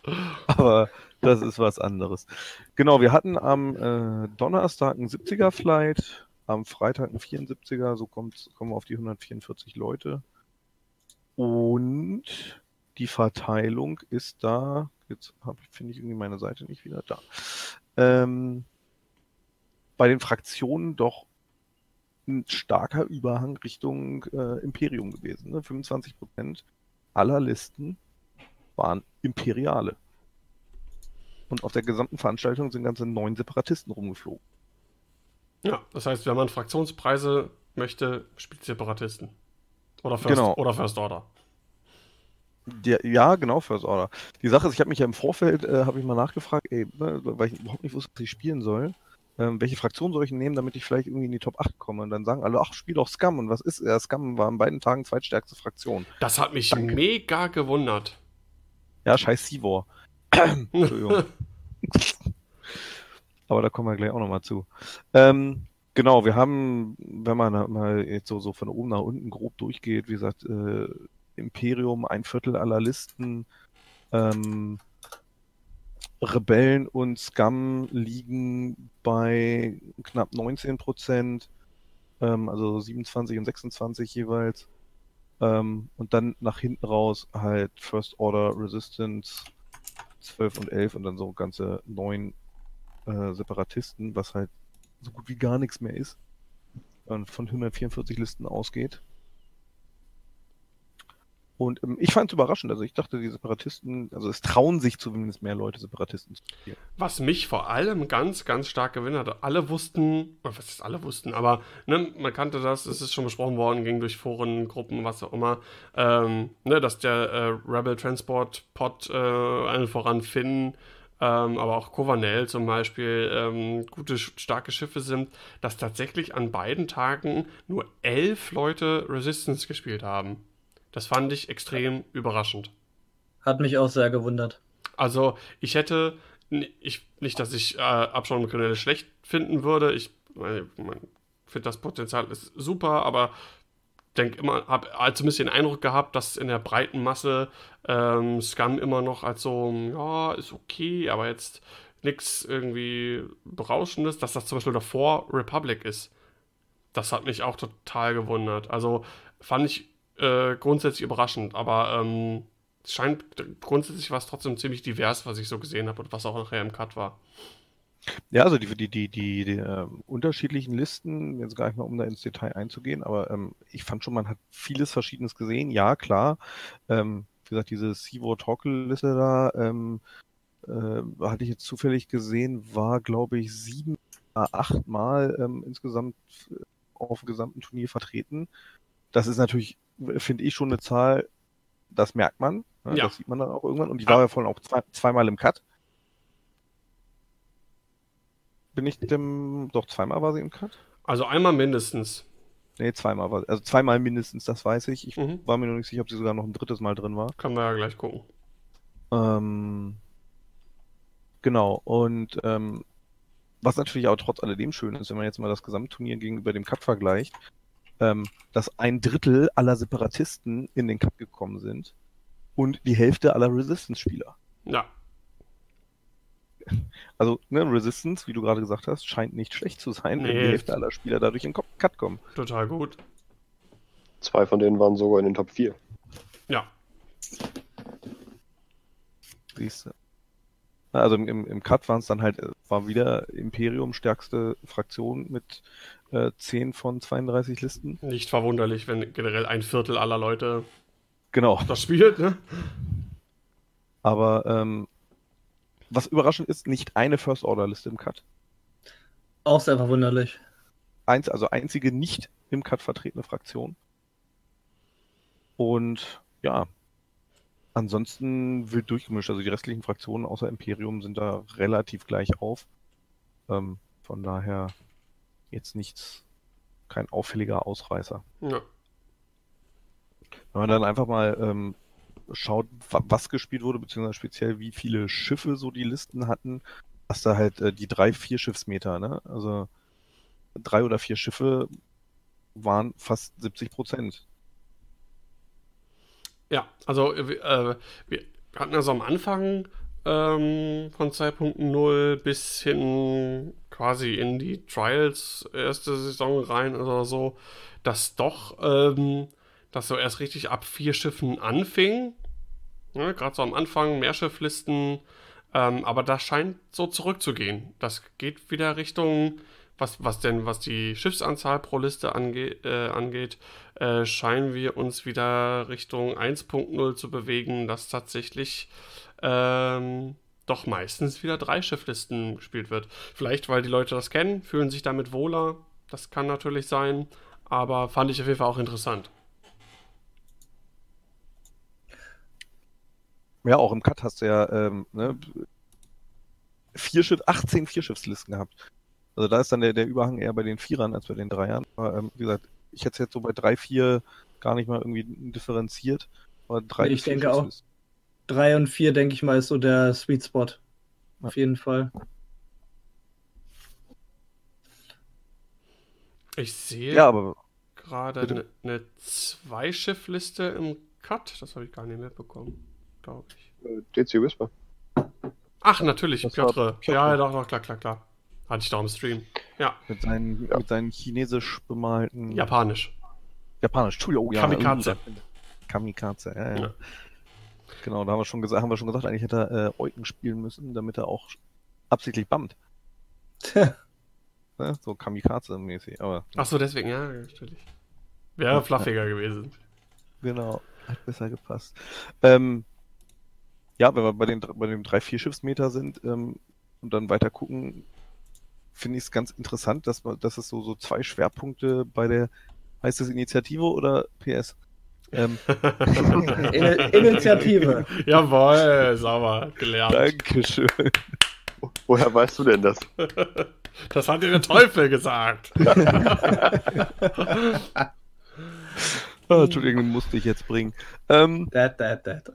Aber das ist was anderes. Genau, wir hatten am äh, Donnerstag einen 70er Flight, am Freitag einen 74er, so kommt, kommen wir auf die 144 Leute. Und die Verteilung ist da. Jetzt finde ich irgendwie meine Seite nicht wieder da. Ähm, bei den Fraktionen doch ein starker Überhang Richtung äh, Imperium gewesen. Ne? 25 Prozent aller Listen waren Imperiale. Und auf der gesamten Veranstaltung sind ganze neun Separatisten rumgeflogen. Ja, das heißt, wenn man Fraktionspreise möchte, spielt Separatisten. Oder First, Genau. oder First Order. Ja, ja, genau, First Order. Die Sache ist, ich habe mich ja im Vorfeld, äh, habe ich mal nachgefragt, ey, ne, weil ich überhaupt nicht wusste, was ich spielen soll. Ähm, welche Fraktion soll ich nehmen, damit ich vielleicht irgendwie in die Top 8 komme? Und dann sagen alle, ach, spiel doch Scum. Und was ist er? Scum war an beiden Tagen zweitstärkste Fraktion. Das hat mich Danke. mega gewundert. Ja, scheiß Sivor. <coughs> Entschuldigung. Aber da kommen wir gleich auch nochmal zu. Ähm, genau, wir haben, wenn man mal jetzt so, so von oben nach unten grob durchgeht, wie gesagt, äh, Imperium, ein Viertel aller Listen, ähm, Rebellen und Scum liegen bei knapp 19 Prozent, ähm, also 27 und 26 jeweils. Ähm, und dann nach hinten raus halt First Order Resistance 12 und 11 und dann so ganze neun äh, Separatisten, was halt so gut wie gar nichts mehr ist. Und von 144 Listen ausgeht. Und ähm, ich fand es überraschend. Also ich dachte, die Separatisten, also es trauen sich zumindest mehr Leute, Separatisten zu spielen. Was mich vor allem ganz, ganz stark gewinnt hat. Alle wussten, oder was ist alle wussten, aber ne, man kannte das, es ist schon besprochen worden, ging durch Foren, Gruppen, was auch immer, ähm, ne, dass der äh, Rebel Transport Pod äh, allen voran Finn, ähm, aber auch Covanel zum Beispiel, ähm, gute, starke Schiffe sind, dass tatsächlich an beiden Tagen nur elf Leute Resistance gespielt haben. Das fand ich extrem überraschend. Hat mich auch sehr gewundert. Also, ich hätte, ich, nicht, dass ich äh, Abschau und Kanäle schlecht finden würde. Ich, finde das Potenzial ist super, aber denke immer, habe zumindest den Eindruck gehabt, dass in der breiten Masse ähm, Scum immer noch als so, ja, ist okay, aber jetzt nichts irgendwie Berauschendes, dass das zum Beispiel davor Republic ist. Das hat mich auch total gewundert. Also fand ich äh, grundsätzlich überraschend, aber ähm, es scheint grundsätzlich was trotzdem ziemlich divers, was ich so gesehen habe und was auch nachher im Cut war. Ja, also die, die, die, die, die äh, unterschiedlichen Listen, jetzt gar nicht mal, um da ins Detail einzugehen, aber ähm, ich fand schon, man hat vieles Verschiedenes gesehen. Ja, klar. Ähm, wie gesagt, diese Sivo Torkel-Liste da, ähm, äh, hatte ich jetzt zufällig gesehen, war, glaube ich, sieben, acht Mal ähm, insgesamt äh, auf dem gesamten Turnier vertreten. Das ist natürlich, finde ich, schon eine Zahl, das merkt man. Ne? Ja. Das sieht man dann auch irgendwann. Und die war ja vorhin auch zwei, zweimal im Cut. Bin ich dem, doch zweimal war sie im Cut? Also einmal mindestens. Nee, zweimal war Also zweimal mindestens, das weiß ich. Ich Mhm. war mir noch nicht sicher, ob sie sogar noch ein drittes Mal drin war. Können wir ja gleich gucken. Ähm, genau, und ähm, was natürlich auch trotz alledem schön ist, wenn man jetzt mal das Gesamtturnier gegenüber dem Cup vergleicht, ähm, dass ein Drittel aller Separatisten in den Cup gekommen sind und die Hälfte aller Resistance-Spieler. Ja, <laughs> Also, ne, Resistance, wie du gerade gesagt hast, scheint nicht schlecht zu sein, wenn Nee. die Hälfte aller Spieler dadurch in den Cut kommen. total gut. Zwei von denen waren sogar in den Top 4. Ja, Siehst du. Also im, im, im Cut waren es dann halt, äh, war wieder Imperium stärkste Fraktion mit äh, 10 von 32 Listen. nicht verwunderlich, wenn generell ein Viertel aller Leute Genau. das spielt, ne? Aber ähm, was überraschend ist, nicht eine First Order Liste im Cut. Auch sehr verwunderlich. Eins, also einzige nicht im Cut vertretene Fraktion. Und ja, ansonsten wild durchgemischt. Also die restlichen Fraktionen außer Imperium sind da relativ gleich auf. Ähm, von daher jetzt nichts, kein auffälliger Ausreißer. Ja. Wenn man dann einfach mal ähm, schaut, wa- was gespielt wurde, beziehungsweise speziell wie viele Schiffe so die Listen hatten, hast du halt äh, die drei, vier Schiffsmeter, ne? Also drei oder vier Schiffe waren fast 70 Prozent. Ja, also äh, wir hatten also am Anfang ähm, von 2.0 bis hin quasi in die Trials erste Saison rein oder so, dass doch ähm, das so erst richtig ab vier Schiffen anfing. Ja, Gerade so am Anfang Mehrschifflisten, ähm, aber das scheint so zurückzugehen. Das geht wieder Richtung, was, was denn, was die Schiffsanzahl pro Liste ange äh, angeht, äh, scheinen wir uns wieder Richtung 1.0 zu bewegen, dass tatsächlich ähm, doch meistens wieder drei Schifflisten gespielt wird. Vielleicht, weil die Leute das kennen, fühlen sich damit wohler. Das kann natürlich sein. Aber fand ich auf jeden Fall auch interessant. Ja, auch im Cut hast du ja ähm, ne, vier Schiff, 18 Vierschiffslisten gehabt. Also da ist dann der, der Überhang eher bei den Vierern als bei den Dreiern. Aber ähm, wie gesagt, ich hätte es jetzt so bei drei, vier gar nicht mal irgendwie differenziert. Aber drei, nee, ich denke auch. Listen. 3 und 4, denke ich mal, ist so der Sweet Spot. Auf jeden Fall. Ich sehe ja, gerade eine ne, Schiffliste im Cut. Das habe ich gar nicht mitbekommen, glaube ich. Äh, DC Whisper. Ach, natürlich, das Piotr. Ja, doch, doch, klar, klar, klar. Hatte ich da im Stream. Ja. Mit seinen, ja. mit seinen chinesisch bemalten. Japanisch. Japanisch, Entschuldigung. Oh, ja, Kamikaze. Kamikaze, ja, ja. ja. Genau, da haben wir schon gesagt, haben wir schon gesagt, eigentlich hätte er äh, Eugen spielen müssen, damit er auch absichtlich bammt. Ne? So Kamikaze-mäßig, aber Ach so, deswegen, ja, natürlich. Wäre fluffiger gewesen. genau, hat besser gepasst. Ähm, ja, wenn wir bei den bei dem 3-4 Schiffsmeter sind ähm, und dann weiter gucken, finde ich es ganz interessant, dass man, dass es so, so zwei Schwerpunkte bei der, heißt es Initiative oder PS? Ähm, <laughs> In Initiative. Jawohl, sauber, gelernt. Dankeschön. Woher weißt du denn das? Das hat dir der Teufel gesagt. <laughs> Ah, Entschuldigung, musste ich jetzt bringen. Ähm, that, that, that.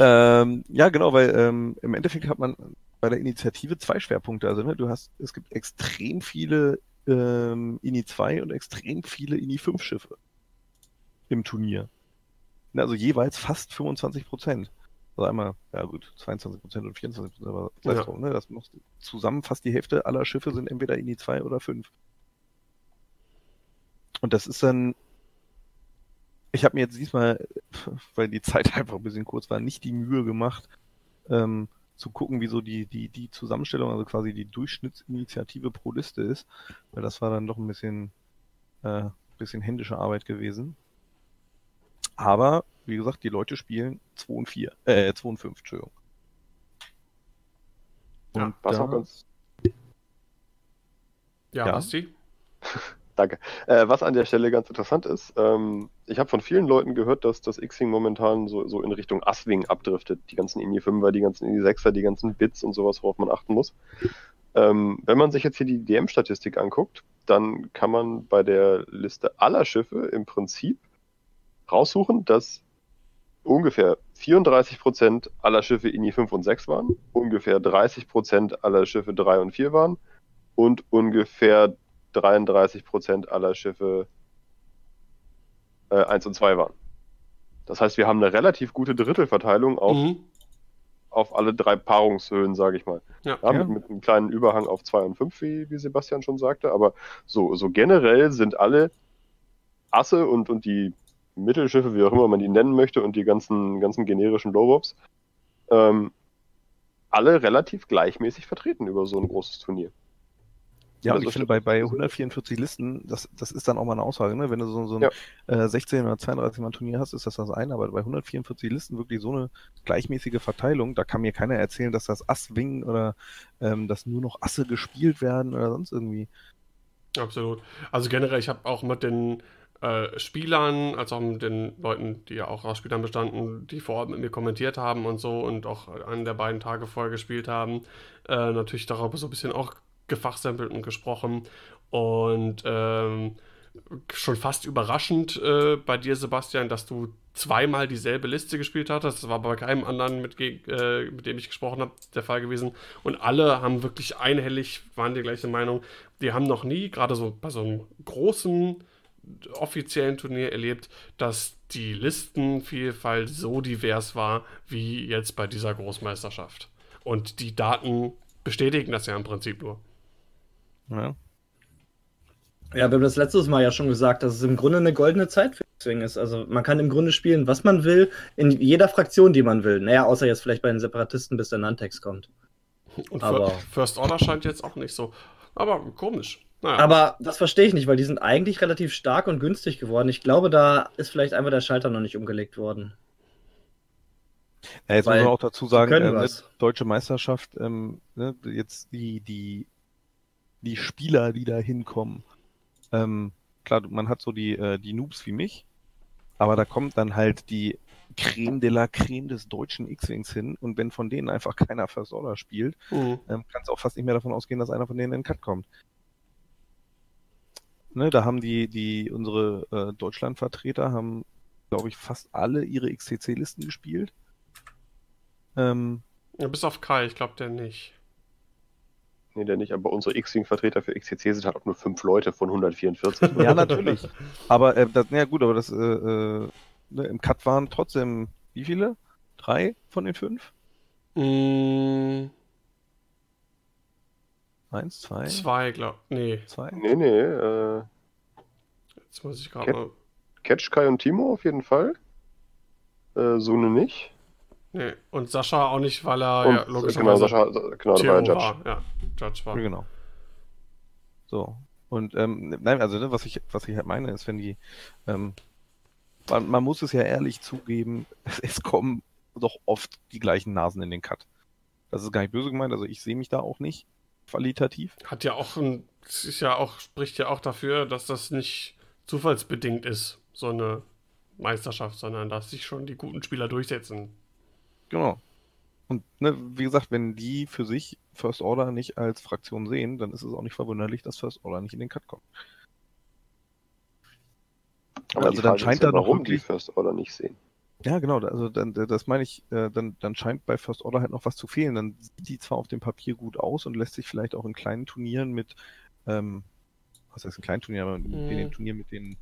Ähm, ja, genau, weil ähm, im Endeffekt hat man bei der Initiative zwei Schwerpunkte. Also ne, du hast, es gibt extrem viele ähm, INI 2 und extrem viele INI 5 Schiffe im Turnier. Also jeweils fast 25 Prozent. Also einmal, ja gut, 22 Prozent und 24 Prozent, aber Ja. drum, ne? Das macht zusammen fast die Hälfte aller Schiffe sind entweder INI 2 oder 5. Und das ist dann ich habe mir jetzt diesmal, <laughs> weil die Zeit <laughs> einfach ein bisschen kurz war, nicht die Mühe gemacht, ähm, zu gucken, wie so die, die, die Zusammenstellung, also quasi die Durchschnittsinitiative pro Liste ist, weil das war dann doch ein bisschen, äh, bisschen händische Arbeit gewesen. Aber, wie gesagt, die Leute spielen 2 und 4, äh, 2 und 5, Entschuldigung. Ja, Und Was da- auch ganz, Ja, Ja. Basti? <laughs> danke. Äh, was an der Stelle ganz interessant ist, ähm, ich habe von vielen Leuten gehört, dass das X-Wing momentan so, so in Richtung Aswing abdriftet. Die ganzen Indie 5er, die ganzen Indie 6er, die ganzen Bits und sowas, worauf man achten muss. Ähm, wenn man sich jetzt hier die DM-Statistik anguckt, dann kann man bei der Liste aller Schiffe im Prinzip raussuchen, dass ungefähr 34% aller Schiffe INI 5 und 6 waren, ungefähr 30% aller Schiffe 3 und 4 waren und ungefähr 33% aller Schiffe äh, 1 und 2 waren. Das heißt, wir haben eine relativ gute Drittelverteilung auf, Mhm. auf alle drei Paarungshöhen, sage ich mal. Ja. Ja, Ja. Mit, mit einem kleinen Überhang auf 2 und 5, wie, wie Sebastian schon sagte. Aber so, so generell sind alle Asse und, und die Mittelschiffe, wie auch immer man die nennen möchte, und die ganzen, ganzen generischen Lowbops, ähm, alle relativ gleichmäßig vertreten über so ein großes Turnier. Ja, und Also ich finde, bei, bei 144 Listen, das, das ist dann auch mal eine Aussage, ne? Wenn du so, so ein Ja. äh, 16 oder 32 Mann Turnier hast, ist das das eine, aber bei 144 Listen wirklich so eine gleichmäßige Verteilung, da kann mir keiner erzählen, dass das Ass-Wing oder ähm, dass nur noch Asse gespielt werden oder sonst irgendwie. Absolut. Also generell, ich habe auch mit den äh, Spielern, als auch mit den Leuten, die ja auch aus Spielern bestanden, die vor Ort mit mir kommentiert haben und so und auch einen der beiden Tage vorher gespielt haben, äh, natürlich darüber so ein bisschen auch gefachsimpelt und gesprochen. Und ähm, schon fast überraschend äh, bei dir, Sebastian, dass du zweimal dieselbe Liste gespielt hattest. Das war bei keinem anderen, mit, äh, mit dem ich gesprochen habe, der Fall gewesen. Und alle haben wirklich einhellig, waren die gleiche Meinung. Die haben noch nie, gerade so bei so einem großen offiziellen Turnier erlebt, dass die Listenvielfalt so divers war wie jetzt bei dieser Großmeisterschaft. Und die Daten bestätigen das ja im Prinzip nur. Ja. Ja, wir haben das letztes Mal ja schon gesagt, dass es im Grunde eine goldene Zeit für Swing ist. Also man kann im Grunde spielen, was man will, in jeder Fraktion, die man will. Naja, außer jetzt vielleicht bei den Separatisten, bis der Nantex kommt. Und Aber- Fir- First Order scheint jetzt auch nicht so. Aber komisch. Naja. Aber das verstehe ich nicht, weil die sind eigentlich relativ stark und günstig geworden. Ich glaube, da ist vielleicht einfach der Schalter noch nicht umgelegt worden. Ja, jetzt Weil muss man auch dazu sagen, was. deutsche Meisterschaft, ähm, ne, jetzt die, die, die Spieler, die da hinkommen. Ähm, klar, man hat so die, äh, die Noobs wie mich, aber da kommt dann halt die, Creme de la Creme des deutschen X-Wings hin und wenn von denen einfach keiner First Order spielt, Mhm. ähm, kannst du auch fast nicht mehr davon ausgehen, dass einer von denen in den Cut kommt. Ne, da haben die, die, unsere äh, Deutschlandvertreter haben, glaube ich, fast alle ihre XCC-Listen gespielt. Ähm, Ja, bis auf Kai, ich glaube der nicht. Nee, der nicht, aber unsere X-Wing-Vertreter für XCC sind halt auch nur fünf Leute von 144. <laughs> ja, natürlich. Aber, äh, das, ja gut, aber das, äh, äh, ne, im Cut waren trotzdem, wie viele? Drei von den fünf? Mm, Eins, zwei, zwei, glaub. Nee, zwei? Nee, nee, äh, jetzt muss ich gerade Cat- mal. Catch, Kai und Timo auf jeden Fall. Äh, Sune nicht. Nee, und Sascha auch nicht, weil er Und, ja logischerweise genau, Sascha, genau, da war Judge. war. Ja, Judge war. Genau. So. Und ähm, nein, also ne, was ich, was ich halt meine, ist, wenn die, ähm, man, man muss es ja ehrlich zugeben, <laughs> es kommen doch oft die gleichen Nasen in den Cut. Das ist gar nicht böse gemeint, also ich sehe mich da auch nicht qualitativ. Hat ja auch ein, es ist ja auch, spricht ja auch dafür, dass das nicht zufallsbedingt ist, so eine Meisterschaft, sondern dass sich schon die guten Spieler durchsetzen. Genau. Und ne, wie gesagt, wenn die für sich First Order nicht als Fraktion sehen, dann ist es auch nicht verwunderlich, dass First Order nicht in den Cut kommt. Aber Also die dann scheint ja, da doch warum die wirklich- First Order nicht sehen. Ja, genau, also dann, das meine ich, äh, dann, dann scheint bei First Order halt noch was zu fehlen. Dann sieht die zwar auf dem Papier gut aus und lässt sich vielleicht auch in kleinen Turnieren mit, ähm, was heißt in kleinen Turnieren, aber in Mhm. den Turnieren mit den,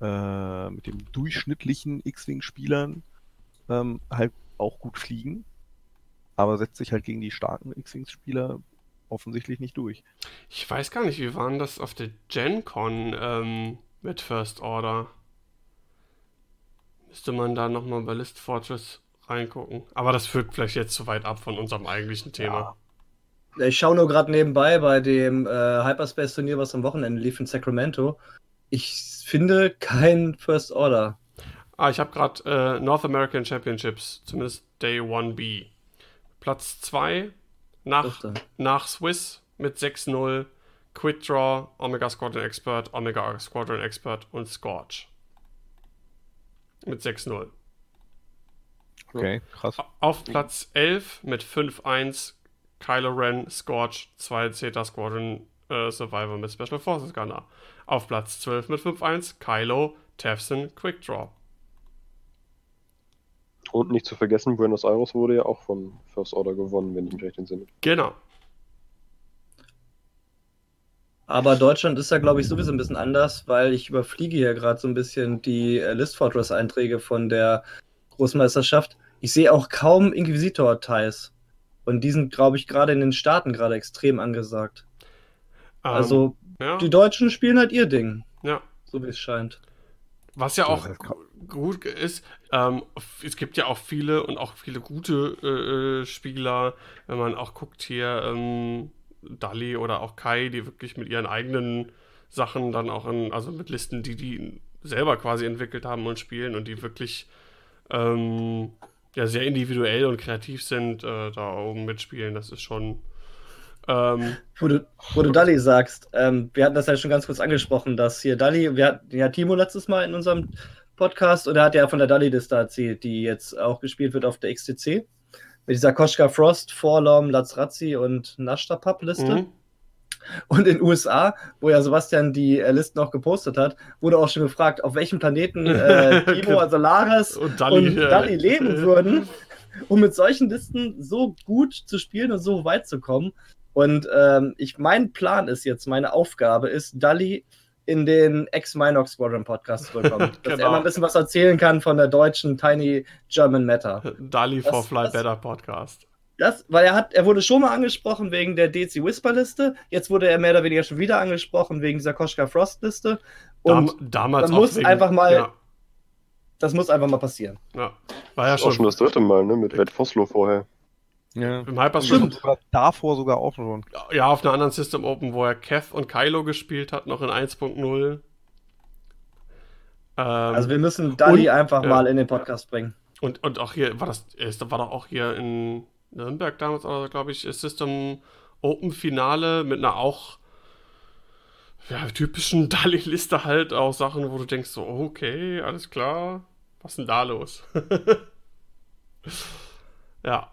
äh, mit dem durchschnittlichen X-Wing-Spielern ähm, halt auch gut fliegen, aber setzt sich halt gegen die starken X-Wing-Spieler offensichtlich nicht durch. Ich weiß gar nicht, wie war denn das auf der Gen Con ähm, mit First Order? Müsste man da nochmal bei List Fortress reingucken. Aber das führt vielleicht jetzt zu weit ab von unserem eigentlichen Thema. Ich schaue nur gerade nebenbei bei dem äh, Hyperspace-Turnier, was am Wochenende lief in Sacramento. Ich finde kein First Order. Ah, ich habe gerade äh, North American Championships, zumindest Day 1B. Platz 2 nach, nach Swiss mit 6-0, Quit Draw, Omega Squadron Expert, Omega Squadron Expert und Scorch. Mit 6-0. Okay, krass. Auf Platz 11 mit 5-1 Kylo Ren, Scorch, 2 Zeta Squadron äh, Survivor mit Special Forces Gunner. Auf Platz 12 mit 5-1 Kylo, Tefson, Quick Draw. Und nicht zu vergessen, Buenos Aires wurde ja auch von First Order gewonnen, wenn ich mich recht entsinne. Genau. Aber Deutschland ist ja, glaube ich, sowieso ein bisschen anders, weil ich überfliege hier gerade so ein bisschen die äh, List Fortress-Einträge von der Großmeisterschaft. Ich sehe auch kaum Inquisitor-Ties. Und die sind, glaube ich, gerade in den Staaten gerade extrem angesagt. Ähm, Also, ja, die Deutschen spielen halt ihr Ding, ja. so wie es scheint. Was ja auch gut ist, ähm, es gibt ja auch viele und auch viele gute äh, äh, Spieler, wenn man auch guckt hier, ähm, Dali oder auch Kai, die wirklich mit ihren eigenen Sachen dann auch in, also mit Listen, die die selber quasi entwickelt haben und spielen und die wirklich ähm, ja sehr individuell und kreativ sind, äh, da oben mitspielen, das ist schon ähm, Wo du, wo du Dali sagst, ähm, wir hatten das ja schon ganz kurz angesprochen, dass hier Dali, wir hatten ja Timo letztes Mal in unserem Podcast und er hat ja von der Dali-Liste erzählt, die jetzt auch gespielt wird auf der XTC. Mit dieser Koschka Frost, Forlom, Lazrazzi und Nashtapap-Liste. mhm. Und in den USA, wo ja Sebastian die äh, Listen auch gepostet hat, wurde auch schon gefragt, auf welchem Planeten äh, <laughs> Timo, also Lares und Dali, und Dali leben <laughs> würden, um mit solchen Listen so gut zu spielen und so weit zu kommen. Und ähm, ich, mein Plan ist jetzt, meine Aufgabe ist, Dali in den Ex-Minox Squadron Podcast zu bekommen. <laughs> Dass Genau. er mal ein bisschen was erzählen kann von der deutschen Tiny German Meta. Dali for Das- Fly das- Better Podcast. Das, weil er hat, er wurde schon mal angesprochen wegen der DC Whisper Liste. Jetzt wurde er mehr oder weniger schon wieder angesprochen wegen dieser Koschka Frost Liste. Und Dam damals muss einfach mal- Ja, das muss einfach mal passieren. ja. War ja ist auch schon schon das dritte Mal, ne? Mit Red Foslo vorher. Ja. im Hyperspace. Sogar davor sogar auch schon. Ja, auf einer anderen System Open, wo er Kev und Kylo gespielt hat, noch in 1.0. Ähm, Also wir müssen Dali einfach ja. mal in den Podcast bringen. und, und auch hier, war das, war doch auch hier in Nürnberg damals, oder glaube ich, System Open Finale mit einer auch ja, typischen <laughs> Dali-Liste halt, auch Sachen, wo du denkst, so, okay, alles klar. Was ist denn da los? <laughs> ja.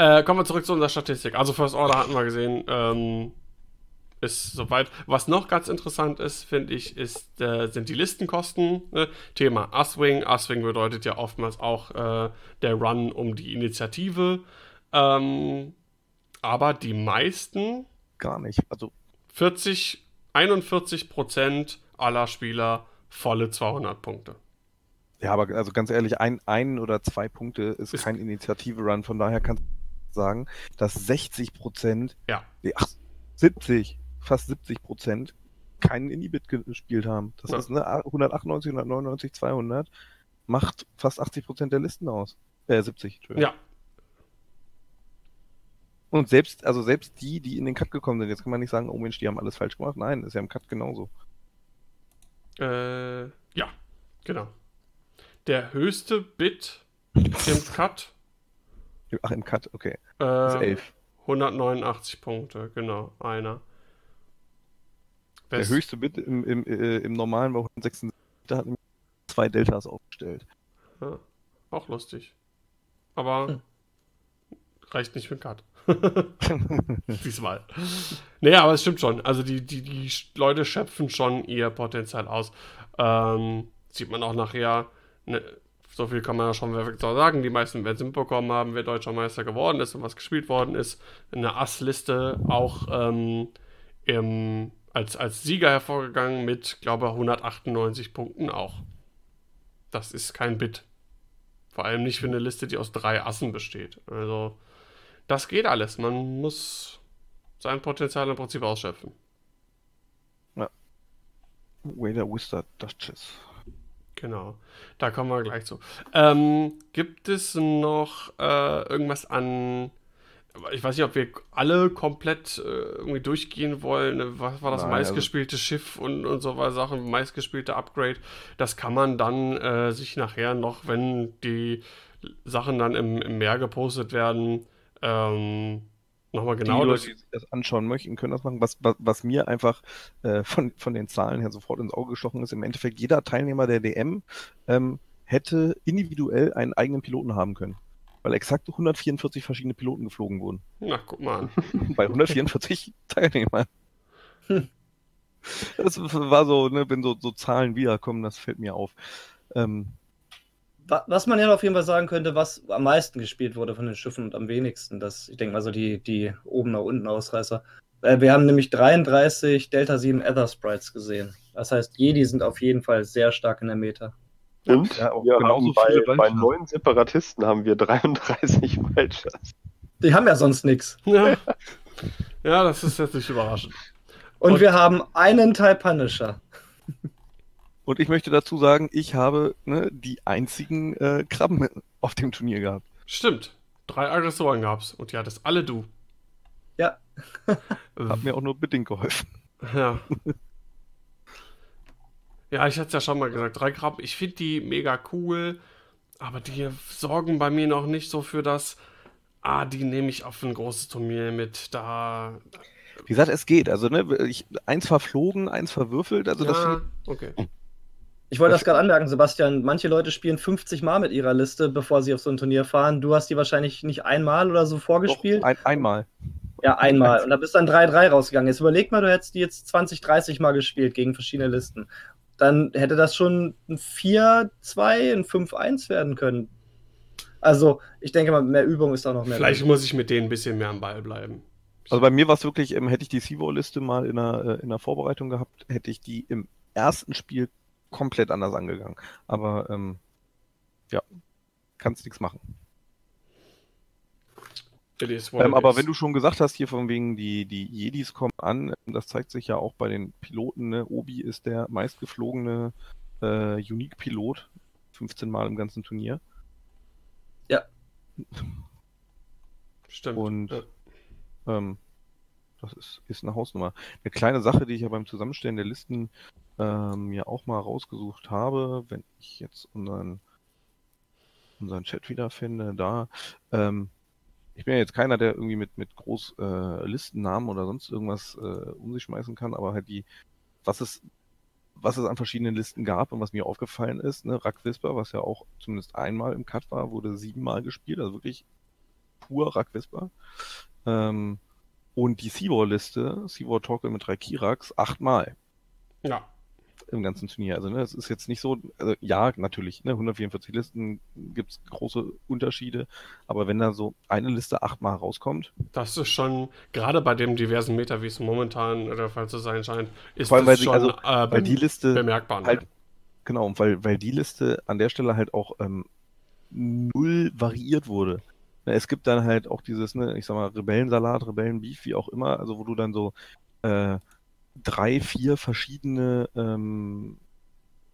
Äh, kommen wir zurück zu unserer Statistik. Also First Order hatten wir gesehen. Ähm, ist soweit. Was noch ganz interessant ist, finde ich, ist, äh, sind die Listenkosten. Ne? Thema Aswing. Aswing bedeutet ja oftmals auch äh, der Run um die Initiative. Ähm, aber die meisten. Gar nicht. Also 40, 41 Prozent aller Spieler volle 200 Punkte. Ja, aber also ganz ehrlich, ein, ein oder zwei Punkte ist, Ist- kein Initiative-Run. Von daher kannst du sagen, dass 60 Prozent, Ja. nee, ach, 70, fast 70 Prozent keinen Inhibit gespielt haben. Das Ja. ist ne, 198, 199, 200, macht fast 80 Prozent der Listen aus. Äh, 70, Entschuldigung. Ja, Und selbst, also selbst die, die in den Cut gekommen sind, jetzt kann man nicht sagen, oh Mensch, die haben alles falsch gemacht. Nein, ist ja im Cut genauso. äh, ja, genau. Der höchste Bit im Cut Ach, im Cut, okay. äh, Ist 11. 189 Punkte, genau, einer. Der Best- höchste Bit im, im, äh, im normalen war 176, da hat nämlich zwei Deltas aufgestellt. Ja, auch lustig. Aber Hm. reicht nicht für den Cut. <laughs> <laughs> Diesmal. Nee, aber es stimmt schon. Also die, die, die Leute schöpfen schon ihr Potenzial aus. Ähm, sieht man auch nachher. Ne, so viel kann man ja schon sagen. Die meisten werden es mitbekommen haben, wer deutscher Meister geworden ist und was gespielt worden ist. Eine Ass-Liste auch ähm, im, als, als Sieger hervorgegangen mit, glaube ich, 198 Punkten auch. Das ist kein Bit. Vor allem nicht für eine Liste, die aus drei Assen besteht. Also, das geht alles. Man muss sein Potenzial im Prinzip ausschöpfen. Wader Wizard Duchess. Genau. Da kommen wir gleich zu. Ähm, gibt es noch äh, irgendwas an. Ich weiß nicht, ob wir alle komplett äh, irgendwie durchgehen wollen. Was war das Nein, also- meistgespielte Schiff und, und so weiter Sachen, meistgespielte Upgrade? Das kann man dann äh, sich nachher noch, wenn die Sachen dann im, im Meer gepostet werden, ähm, nochmal genau die. Leute, die sich das anschauen möchten, können das machen. Was, was, was mir einfach äh, von, von den Zahlen her sofort ins Auge gestochen ist, im Endeffekt jeder Teilnehmer der DM ähm, hätte individuell einen eigenen Piloten haben können. Weil exakt 144 verschiedene Piloten geflogen wurden. Na, guck mal an. <laughs> Bei 144 <laughs> Teilnehmern. Hm. Das war so, ne, wenn so, so Zahlen wiederkommen, das fällt mir auf. Ähm, Was man ja auf jeden Fall sagen könnte, was am meisten gespielt wurde von den Schiffen und am wenigsten, das, ich denke mal so die, die oben nach unten Ausreißer. Äh, wir haben nämlich 33 Delta 7 Ether Sprites gesehen. Das heißt, Jedi sind auf jeden Fall sehr stark in der Meta. Und Ja, auch wir haben bei, viele bei neun Separatisten haben wir 33 Vultures. <laughs> Die haben ja sonst nichts. Ja. <laughs> ja, das ist jetzt nicht überraschend. Und, Und- wir haben einen Teil Punisher. Und ich möchte dazu sagen, ich habe ne, die einzigen äh, Krabben <laughs> auf dem Turnier gehabt. Stimmt. Drei Aggressoren gab's und die hattest alle du. Ja. <laughs> Hat mir auch nur bedingt geholfen. Ja. <laughs> Ja, ich hatte es ja schon mal gesagt, drei Krabben, ich finde die mega cool, aber die sorgen bei mir noch nicht so für das, ah, die nehme ich auf ein großes Turnier mit, da, Wie gesagt, es geht. Also, ne, ich, eins verflogen, eins verwürfelt. Also, das ja, finde okay. Ich wollte das gerade anmerken, Sebastian. Manche Leute spielen 50 Mal mit ihrer Liste, bevor sie auf so ein Turnier fahren. Du hast die wahrscheinlich nicht einmal oder so vorgespielt. doch ein, einmal. Ja, einmal. Und da bist dann 3-3 rausgegangen. Jetzt überleg mal, du hättest die jetzt 20, 30 Mal gespielt gegen verschiedene Listen. Dann hätte das schon ein 4-2, ein 5-1 werden können. Also, ich denke mal, mehr Übung ist da noch mehr. Vielleicht drin. muss ich mit denen ein bisschen mehr am Ball bleiben. Also bei mir war es wirklich, ähm, hätte ich die Sivo-Liste mal in der, äh, in der Vorbereitung gehabt, hätte ich die im ersten Spiel komplett anders angegangen. Aber ähm, ja, kannst nichts machen. Ähm, it aber wenn du schon gesagt hast, hier von wegen die, die Jedis kommen an, ähm, das zeigt sich ja auch bei den Piloten. Ne? Obi ist der meistgeflogene äh, Unique-Pilot, 15 Mal im ganzen Turnier. <laughs> Stimmt. und- ja. Ähm, das ist, ist eine Hausnummer. Eine kleine Sache, die ich ja beim Zusammenstellen der Listen ähm, mir auch mal rausgesucht habe, wenn ich jetzt unseren, unseren Chat wiederfinde, da. Ähm, ich bin ja jetzt keiner, der irgendwie mit, mit groß äh, Listennamen oder sonst irgendwas äh, um sich schmeißen kann, aber halt die, was es, was es an verschiedenen Listen gab und was mir aufgefallen ist, ne, Rack Whisper, was ja auch zumindest einmal im Cut war, wurde siebenmal gespielt, also wirklich pur Rack Whisper. Ähm, und die Seawall-Liste, Seawall Torkel mit drei Kiraks, achtmal. Ja. Im ganzen Turnier. Also, ne, es ist jetzt nicht so, also, ja, natürlich, ne, 144 Listen gibt es große Unterschiede, aber wenn da so eine Liste achtmal rauskommt. Das ist schon, gerade bei dem diversen Meta, wie es momentan der Fall zu sein scheint, ist Vor allem, das weil, schon also, äh, weil die Liste bemerkbar. Ne? halt, genau, weil, weil die Liste an der Stelle halt auch ähm, null variiert wurde. Ne, Es gibt dann halt auch dieses, ne, ich sag mal, Rebellensalat, Rebellenbeef, wie auch immer, also wo du dann so äh, drei, vier verschiedene ähm,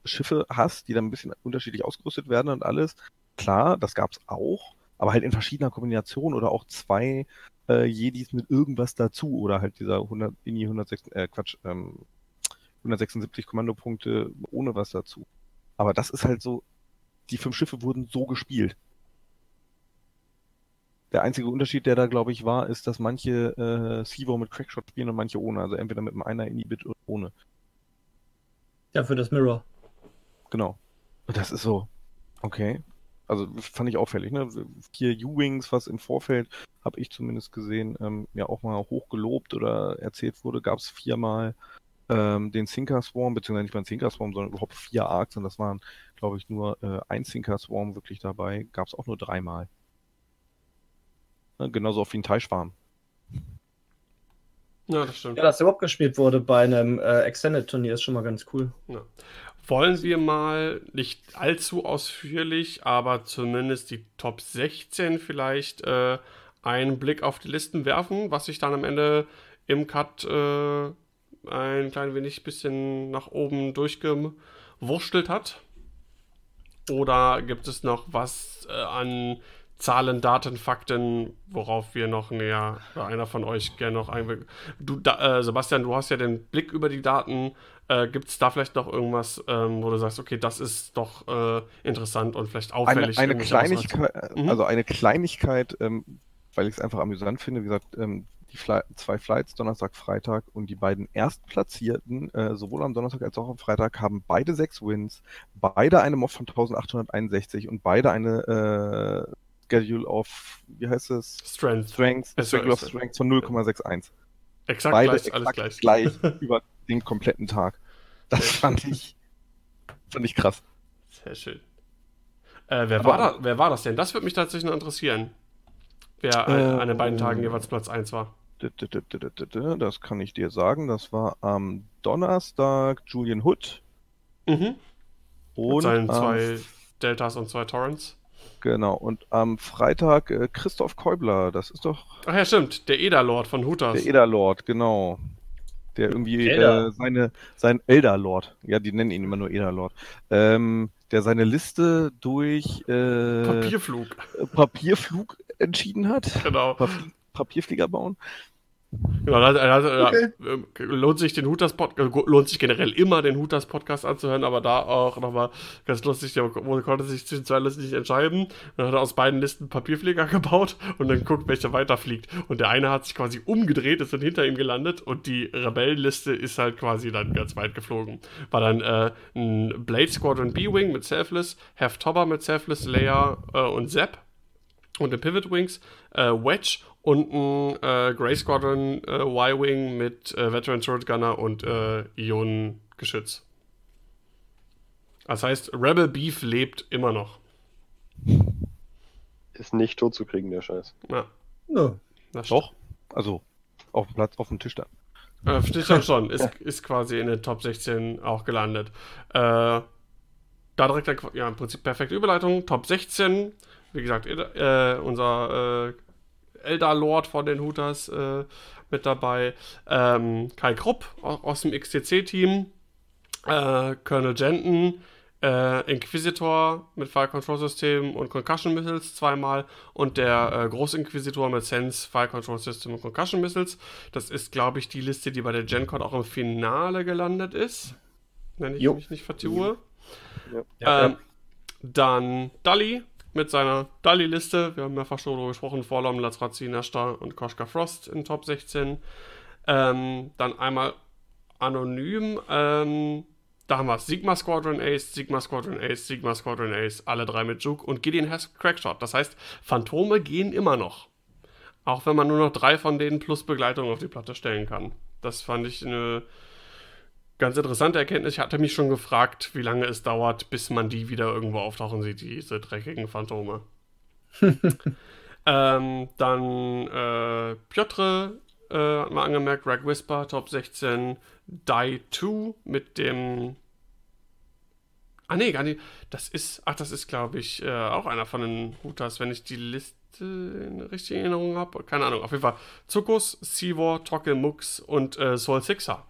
Schiffe hast, die dann ein bisschen unterschiedlich ausgerüstet werden und alles. Klar, das gab's auch, aber halt in verschiedener Kombination oder auch zwei äh, Jedis mit irgendwas dazu oder halt dieser 100, Ini 106, äh, Quatsch, ähm, 176 Kommandopunkte ohne was dazu. Aber das ist halt so, die fünf Schiffe wurden so gespielt. Der einzige Unterschied, der da, glaube ich, war, ist, dass manche äh, Sevo mit Crackshot spielen und manche ohne. Also entweder mit einem einer Inhibit oder ohne. Ja, für das Mirror. Genau. Und das ist so, okay. Also fand ich auffällig, ne? Hier U-Wings, was im Vorfeld, habe ich zumindest gesehen, ähm, ja auch mal hochgelobt oder erzählt wurde, gab es viermal ähm, den Sinker Swarm, beziehungsweise nicht mal einen Sinker Swarm, sondern überhaupt vier Arcs und das waren, glaube ich, nur äh, ein Sinker Swarm wirklich dabei. Gab es auch nur dreimal. Ne? Genauso auch wie ein Teichschwarm. Ja, das stimmt. Ja, dass überhaupt gespielt wurde bei einem äh, Extended-Turnier ist schon mal ganz cool. Wollen wir mal nicht allzu ausführlich, aber zumindest die Top 16 vielleicht äh, einen Blick auf die Listen werfen, was sich dann am Ende im Cut äh, ein klein wenig bisschen nach oben durchgewurschtelt hat? Oder gibt es noch was äh, an Zahlen, Daten, Fakten, worauf wir noch näher, einer von euch gerne noch einwirken? Du, da, äh, Sebastian, du hast ja den Blick über die Daten. Äh, gibt es da vielleicht noch irgendwas, ähm, wo du sagst, okay, das ist doch äh, interessant und vielleicht Eine, auffällig? eine Ausreißer? Kleinigkeit, Mhm. also eine Kleinigkeit, ähm, weil ich es einfach amüsant finde, wie gesagt, ähm, die Fly zwei Flights, Donnerstag, Freitag und die beiden Erstplatzierten, äh, sowohl am Donnerstag als auch am Freitag, haben beide sechs Wins, beide eine Mob von 1861 und beide eine äh, Schedule of, wie heißt es? Strength. Strength, soll- Schedule of Strength von 0,61. Exakt Beide gleich, alles exakt gleich. gleich <laughs> über den kompletten Tag. Das fand ich, fand ich krass. Sehr schön. Äh, wer, Aber- war da, wer war das denn? Das würde mich tatsächlich noch interessieren. Wer an, an den beiden Äh, Tagen jeweils Platz 1 war. Das kann ich dir sagen. Das war am Donnerstag Julian Hood Mhm. Mit und seinen am, zwei Deltas und zwei Torrents. Genau und am Freitag äh, Christoph Keubler. Das ist doch Ach ja, stimmt. Der Eda-Lord von Hutas. der Ederlord, genau. Der irgendwie äh, seine sein Elderlord, ja, die nennen ihn immer nur Ederlord, ähm, der seine Liste durch äh, Papierflug. Papierflug entschieden hat. Genau. Papier, Papierflieger bauen. Genau da, da, Okay. äh, lohnt sich den Hutas Podcast, lohnt sich generell immer den Hutas Podcast anzuhören, aber da auch nochmal ganz lustig, der konnte sich zwischen zwei Listen nicht entscheiden. Dann hat er aus beiden Listen Papierflieger <laughs> gebaut und dann guckt, welcher weiterfliegt. Und der eine hat sich quasi umgedreht, ist dann hinter ihm gelandet und die Rebellenliste ist halt quasi dann ganz weit geflogen. War dann äh, ein Blade Squadron B-Wing mit Selfless, Half Tobber mit Selfless, Leia äh, und Zap und den Pivot Wings, äh, Wedge und ein äh, Grey Squadron äh, Y-Wing mit äh, Veteran Gunner und äh, Ionengeschütz. Das heißt, Rebel Beef lebt immer noch. Ist nicht tot zu kriegen, der Scheiß. Ja, das Doch. Also auf dem Platz, auf dem Tisch da. Äh, steht dann schon, ist, <laughs> ist quasi in den Top 16 auch gelandet. Äh, da direkt, ja, im Prinzip perfekte Überleitung. Top 16, wie gesagt, äh, unser Eldar Lord von den Hooters äh, mit dabei. Ähm, Kai Krupp au- aus dem XTC-Team. Äh, Colonel Jenton. Äh, Inquisitor mit Fire Control System und Concussion Missiles zweimal und der äh, Großinquisitor mit Sense, Fire Control System und Concussion Missiles. Das ist, glaube ich, die Liste, die bei der GenCon auch im Finale gelandet ist. Wenn ich Jo. mich nicht vertue. Ja, ähm, Dann Dali mit seiner Dali-Liste. Wir haben mehrfach schon darüber gesprochen. Vorlom, Lazrazi, Nashta und Koschka Frost in Top 16. Ähm, dann einmal anonym. Ähm, da haben wir Sigma Squadron Ace, Sigma Squadron Ace, Sigma Squadron Ace, alle drei mit Juke und Gideon has Crackshot. Das heißt, Phantome gehen immer noch. Auch wenn man nur noch drei von denen plus Begleitung auf die Platte stellen kann. Das fand ich eine ganz interessante Erkenntnis. Ich hatte mich schon gefragt, wie lange es dauert, bis man die wieder irgendwo auftauchen sieht, diese dreckigen Phantome. <laughs> ähm, dann äh, Piotr äh, hat mal angemerkt, Rag Whisper, Top 16, Die 2 mit dem. Ah, nee, gar nicht. Das ist, ach, das ist, glaube ich, äh, auch einer von den Hutas, wenn ich die Liste in richtiger Erinnerung habe. Keine Ahnung. Auf jeden Fall Zuckus, Seawar, Tockel, Mux und äh, Soul Sixer.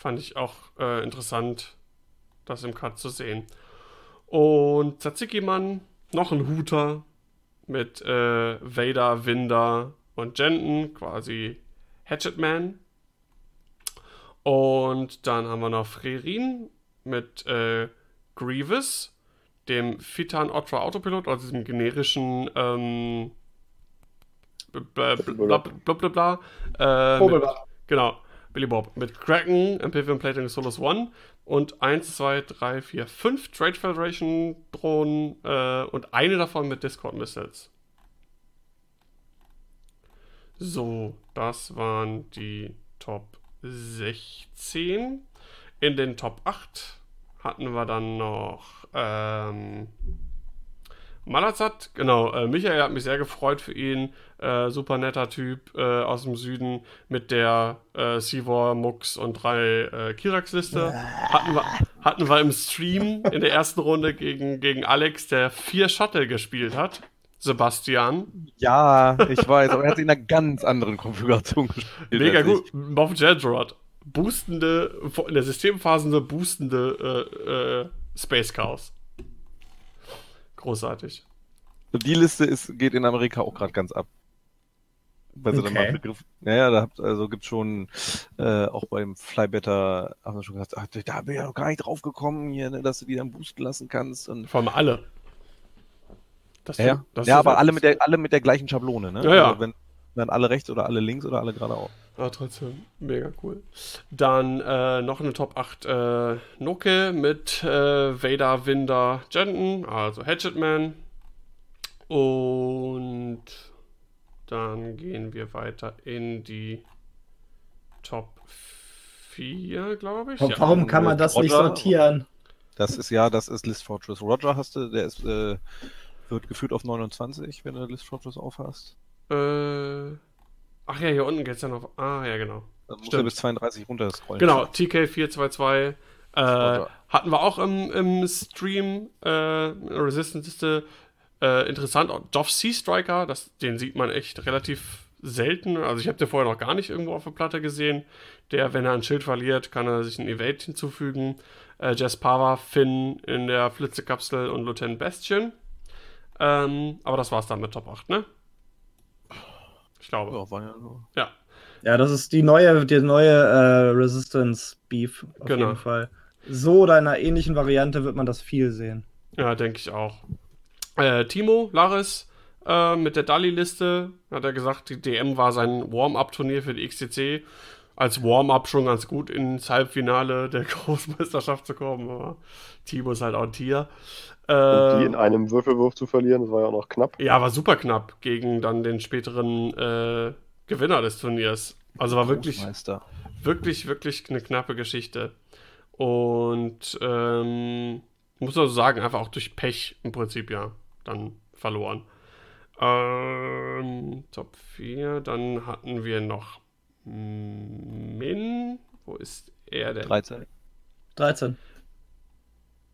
Fand ich auch äh, interessant, das im Cut zu sehen. Und Tzatziki-Mann, noch ein Huter mit äh, Vader, Winder und Jenten, quasi Hatchetman. Und dann haben wir noch Frerin mit äh, Grievous, dem Fitan Otra Autopilot, also diesem generischen ähm, bla bla bla bla bla. Äh, mit, genau, Billy Bob. Mit Kraken, Amphibian Plating Solus One und 1, 2, 3, 4, 5 Trade Federation Drohnen äh, und eine davon mit Discord Missiles. So, das waren die Top 16. In den Top 8 hatten wir dann noch ähm, Malazat, genau. Äh, Michael hat mich sehr gefreut für ihn. Äh, super netter Typ äh, aus dem Süden mit der äh, Sivor, Mux und drei äh, Kirax-Liste. Hatten wir, hatten wir im Stream in der ersten Runde gegen, gegen Alex, der vier Shuttle gespielt hat. Sebastian. Ja, ich weiß, aber er hat in einer ganz anderen Konfiguration gespielt. Mega gut. Moff Jedrod. Boostende, in der Systemphase eine boostende äh, äh, Space Chaos. Großartig. Und die Liste ist, geht in Amerika auch gerade ganz ab. Weil sie Okay. dann mal Begriff. Naja, da habt, also gibt schon äh, auch beim Flybetter haben wir schon gesagt, ach, da bin ich ja noch gar nicht drauf gekommen, hier, ne, dass du die dann boosten lassen kannst. Und Vor allem alle. Das ja, das ja aber alle mit der alle mit der gleichen Schablone, ne? Ja, ja. Also wenn dann alle rechts oder alle links oder alle geradeaus. Ja, trotzdem, mega cool. Dann äh, noch eine Top 8 äh, Noke mit äh, Vader, Winder, Jenten, also Hatchetman. Und dann gehen wir weiter in die Top 4, glaube ich. Warum kann man das nicht Roger. sortieren? Das ist ja, das ist List Fortress. Roger hast du, der ist, äh, wird geführt auf 29, wenn du List Fortress aufhast. Äh, ach ja, hier unten geht es ja noch. Ah, ja, genau. Dann musst Stimmt. du bis 32 runter scrollen. Genau, TK422 äh, hatten wir auch im, im Stream äh, Resistance-Liste. Äh, interessant, auch Joff Sea Striker, das, den sieht man echt relativ selten. Also ich habe den vorher noch gar nicht irgendwo auf der Platte gesehen. Der, wenn er ein Schild verliert, kann er sich ein Evade hinzufügen. Äh, Jess Pava, Finn in der Flitzekapsel und Lieutenant Bastion. Ähm, aber das war's dann mit Top 8, ne? Ich glaube. Ja, war ja so. Ja. Ja, das ist die neue, die neue äh, Resistance Beef auf Genau. jeden Fall. So oder in einer ähnlichen Variante wird man das viel sehen. Ja, denke ich auch. Äh, Timo, Laris, äh, mit der Dali-Liste hat er gesagt, die DM war sein Warm-Up-Turnier für die XTC. Als Warm-Up schon ganz gut ins Halbfinale der <laughs> Großmeisterschaft zu kommen, aber Timo ist halt auch ein Tier. Und die in Äh, einem Würfelwurf zu verlieren, das war ja auch noch knapp. ja, war super knapp gegen dann den späteren äh, Gewinner des Turniers. Also war wirklich, wirklich, wirklich eine knappe Geschichte. Und ähm, muss man so sagen, einfach auch durch Pech im Prinzip ja dann verloren. Ähm, Top 4, dann hatten wir noch Min. Wo ist er denn? 13. 13.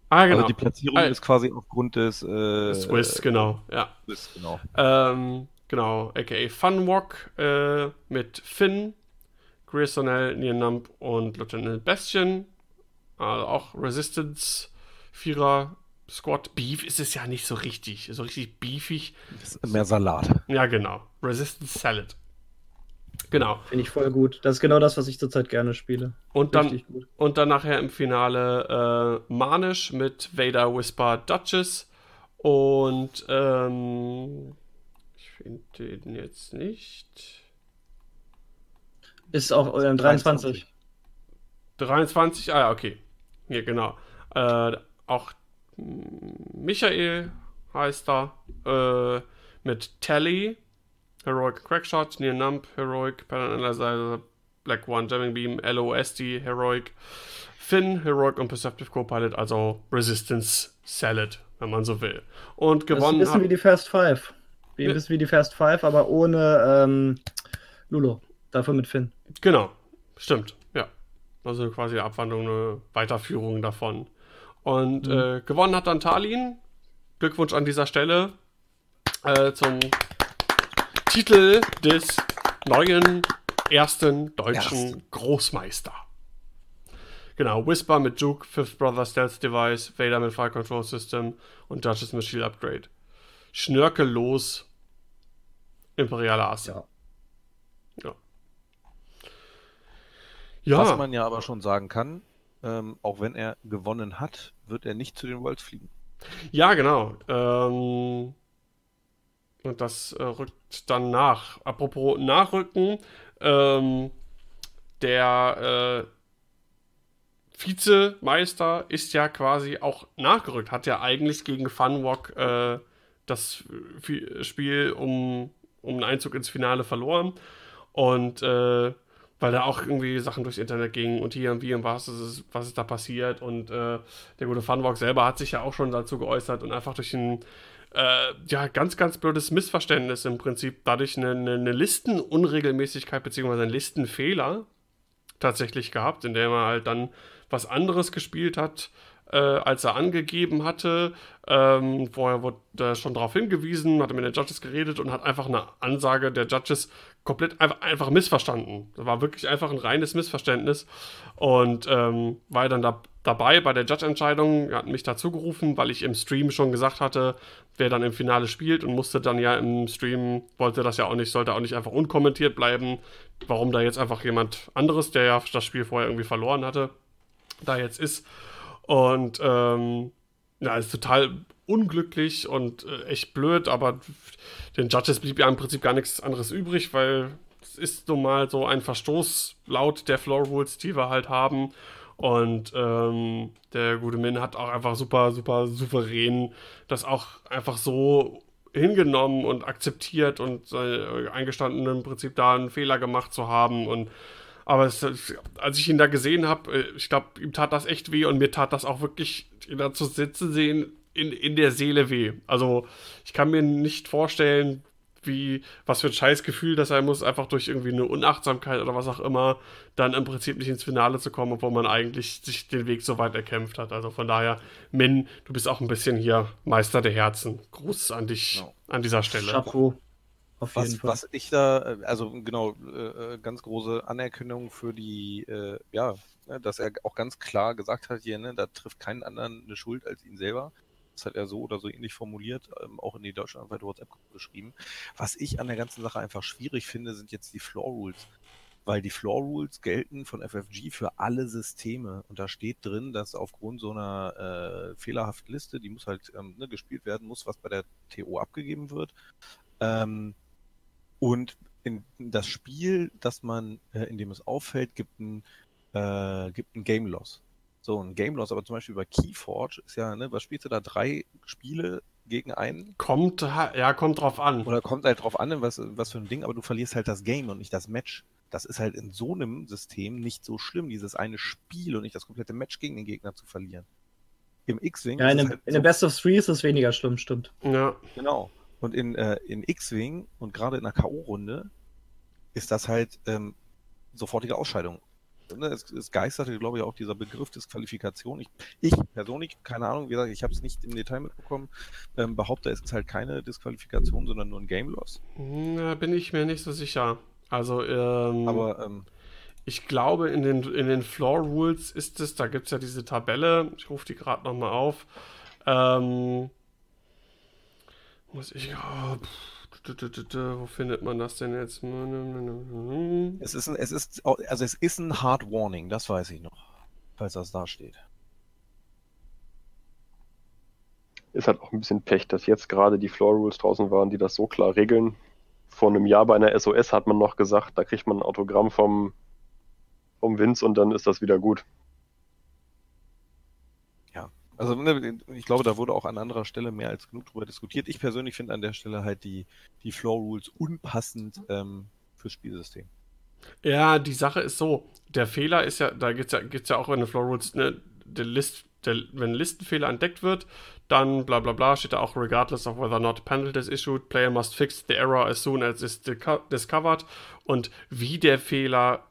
Ah, genau. Also die Platzierung Ah, ist quasi aufgrund des äh, Swiss, genau. Ja. Swiss, genau. Ähm, genau, aka Funwalk äh, mit Finn, Grayson Nienamp und Lieutenant Bastion. Also auch Resistance, Vierer, Squad. Beef ist es ja nicht so richtig. So richtig beefig. Das ist mehr Salat. Ja, genau. Resistance Salad. Genau. Finde ich voll gut. Das ist genau das, was ich zurzeit gerne spiele. Und dann, und dann nachher im Finale äh, Manish mit Vader, Whisper, Duchess. Und ähm, ich finde den jetzt nicht. Ist auch äh, 23. 23, ah ja, okay. Hier, genau. Äh, auch Michael heißt er. Äh, mit Tally, Heroic Crackshot, Near Nump, Heroic Pattern Analyzer, Black One, Jamming Beam, LOSD, Heroic, Finn, Heroic und Perceptive Copilot, also Resistance Salad, wenn man so will. Und gewonnen das ist ein bisschen wie die Fast Five. Wie ein bisschen wie die Fast Five, aber ohne ähm, Lulo. Dafür mit Finn. Genau, stimmt, ja. Also quasi eine Abwandlung, eine Weiterführung davon. Und mhm. äh, gewonnen hat dann Talin. Glückwunsch an dieser Stelle äh, zum Titel des neuen ersten deutschen Erste. Großmeister. Genau, Whisper mit Juke, Fifth Brother Stealth Device, Vader mit Fire Control System und Judges mit Shield Upgrade. Schnörkellos imperiale Asse. Ja. ja. Ja. Was man ja aber schon sagen kann, ähm, auch wenn er gewonnen hat, wird er nicht zu den Worlds fliegen. Ja, genau. Ähm, und das äh, rückt dann nach. Apropos Nachrücken, ähm, der äh, Vizemeister ist ja quasi auch nachgerückt, hat ja eigentlich gegen Funwalk äh, das Spiel um, um einen Einzug ins Finale verloren. Und äh, weil da auch irgendwie Sachen durchs Internet gingen und hier und wie und was ist, was ist da passiert. Und äh, der gute Funwalk selber hat sich ja auch schon dazu geäußert und einfach durch ein äh, ja, ganz, ganz blödes Missverständnis im Prinzip dadurch eine, eine, eine Listenunregelmäßigkeit bzw. einen Listenfehler tatsächlich gehabt, in dem er halt dann was anderes gespielt hat, äh, als er angegeben hatte. Ähm, vorher wurde er schon darauf hingewiesen, hat mit den Judges geredet und hat einfach eine Ansage der Judges komplett einfach, einfach missverstanden. Das war wirklich einfach ein reines Missverständnis. Und ähm, war dann da, dabei bei der Judge-Entscheidung, er hat mich dazu gerufen, weil ich im Stream schon gesagt hatte, wer dann im Finale spielt und musste dann ja im Stream, wollte das ja auch nicht, sollte auch nicht einfach unkommentiert bleiben, warum da jetzt einfach jemand anderes, der ja das Spiel vorher irgendwie verloren hatte, da jetzt ist. Und ähm, ja, ist total unglücklich und äh, echt blöd, aber den Judges blieb ja im Prinzip gar nichts anderes übrig, weil es ist nun mal so ein Verstoß laut der Floor Rules, die wir halt haben. Und ähm, der gute Min hat auch einfach super, super souverän das auch einfach so hingenommen und akzeptiert und äh, eingestanden im Prinzip da einen Fehler gemacht zu haben und aber es, als ich ihn da gesehen habe, äh, ich glaube, ihm tat das echt weh und mir tat das auch wirklich, ihn da zu sitzen sehen, in, in der Seele weh. Also ich kann mir nicht vorstellen, wie, was für ein Scheißgefühl das sein muss, einfach durch irgendwie eine Unachtsamkeit oder was auch immer, dann im Prinzip nicht ins Finale zu kommen, obwohl man eigentlich sich den Weg so weit erkämpft hat. Also von daher, Min, du bist auch ein bisschen hier Meister der Herzen. Gruß an dich no. an dieser Stelle. Chapeau. Auf was, jeden Fall. was ich da, äh, also genau, äh, äh, ganz große Anerkennung für die, äh, ja, dass er auch ganz klar gesagt hat hier, ne, da trifft keinen anderen eine Schuld als ihn selber. Das hat er so oder so ähnlich formuliert, ähm, auch in die deutschlandweite WhatsApp geschrieben. Was ich an der ganzen Sache einfach schwierig finde, sind jetzt die Floor Rules. Weil die Floor Rules gelten von FFG für alle Systeme. Und da steht drin, dass aufgrund so einer äh, fehlerhaften Liste, die muss halt ähm, ne, gespielt werden, muss, was bei der TO abgegeben wird. Ähm, und in das Spiel, das man, äh, in dem es auffällt, gibt ein, äh, Game Loss. So, ein Game Loss, aber zum Beispiel bei Keyforge ist ja, ne, was spielst du da? Drei Spiele gegen einen? Kommt, ja, kommt drauf an. Oder kommt halt drauf an, was, was für ein Ding, aber du verlierst halt das Game und nicht das Match. Das ist halt in so einem System nicht so schlimm, dieses eine Spiel und nicht das komplette Match gegen den Gegner zu verlieren. Im X-Wing. Ja, in, dem, halt in so, Best of Three ist es weniger schlimm, stimmt. Ja. Genau. Und in, äh, in X-Wing und gerade in einer K.O.-Runde ist das halt ähm, sofortige Ausscheidung. Ne, es, es geisterte, glaube ich, auch dieser Begriff Disqualifikation. Ich, ich persönlich, keine Ahnung, wie gesagt, ich habe es nicht im Detail mitbekommen, ähm, behaupte, es ist halt keine Disqualifikation, sondern nur ein Game Loss. Da bin ich mir nicht so sicher. Also, ähm, aber ähm, ich glaube, in den, in den Floor Rules ist es, da gibt es ja diese Tabelle, ich rufe die gerade nochmal auf. Ähm, muss ich. Oh, wo findet man das denn jetzt? Es ist, ein, es ist, also es ist ein Hard Warning, das weiß ich noch, falls das da steht. Ist halt auch ein bisschen Pech, dass jetzt gerade die Floor Rules draußen waren, die das so klar regeln. Vor einem Jahr bei einer SOS hat man noch gesagt, da kriegt man ein Autogramm vom um Vince und dann ist das wieder gut. Also ne, ich glaube, da wurde auch an anderer Stelle mehr als genug drüber diskutiert. Ich persönlich finde an der Stelle halt die, die Floor Rules unpassend ähm, fürs Spielsystem. Ja, die Sache ist so, der Fehler ist ja, da gibt es ja, gibt's ja auch in den Floor Rules, ne, der List, der, wenn ein Listenfehler entdeckt wird, dann bla bla bla, steht da auch regardless of whether or not penalty is issued, player must fix the error as soon as it's discovered. Und wie der Fehler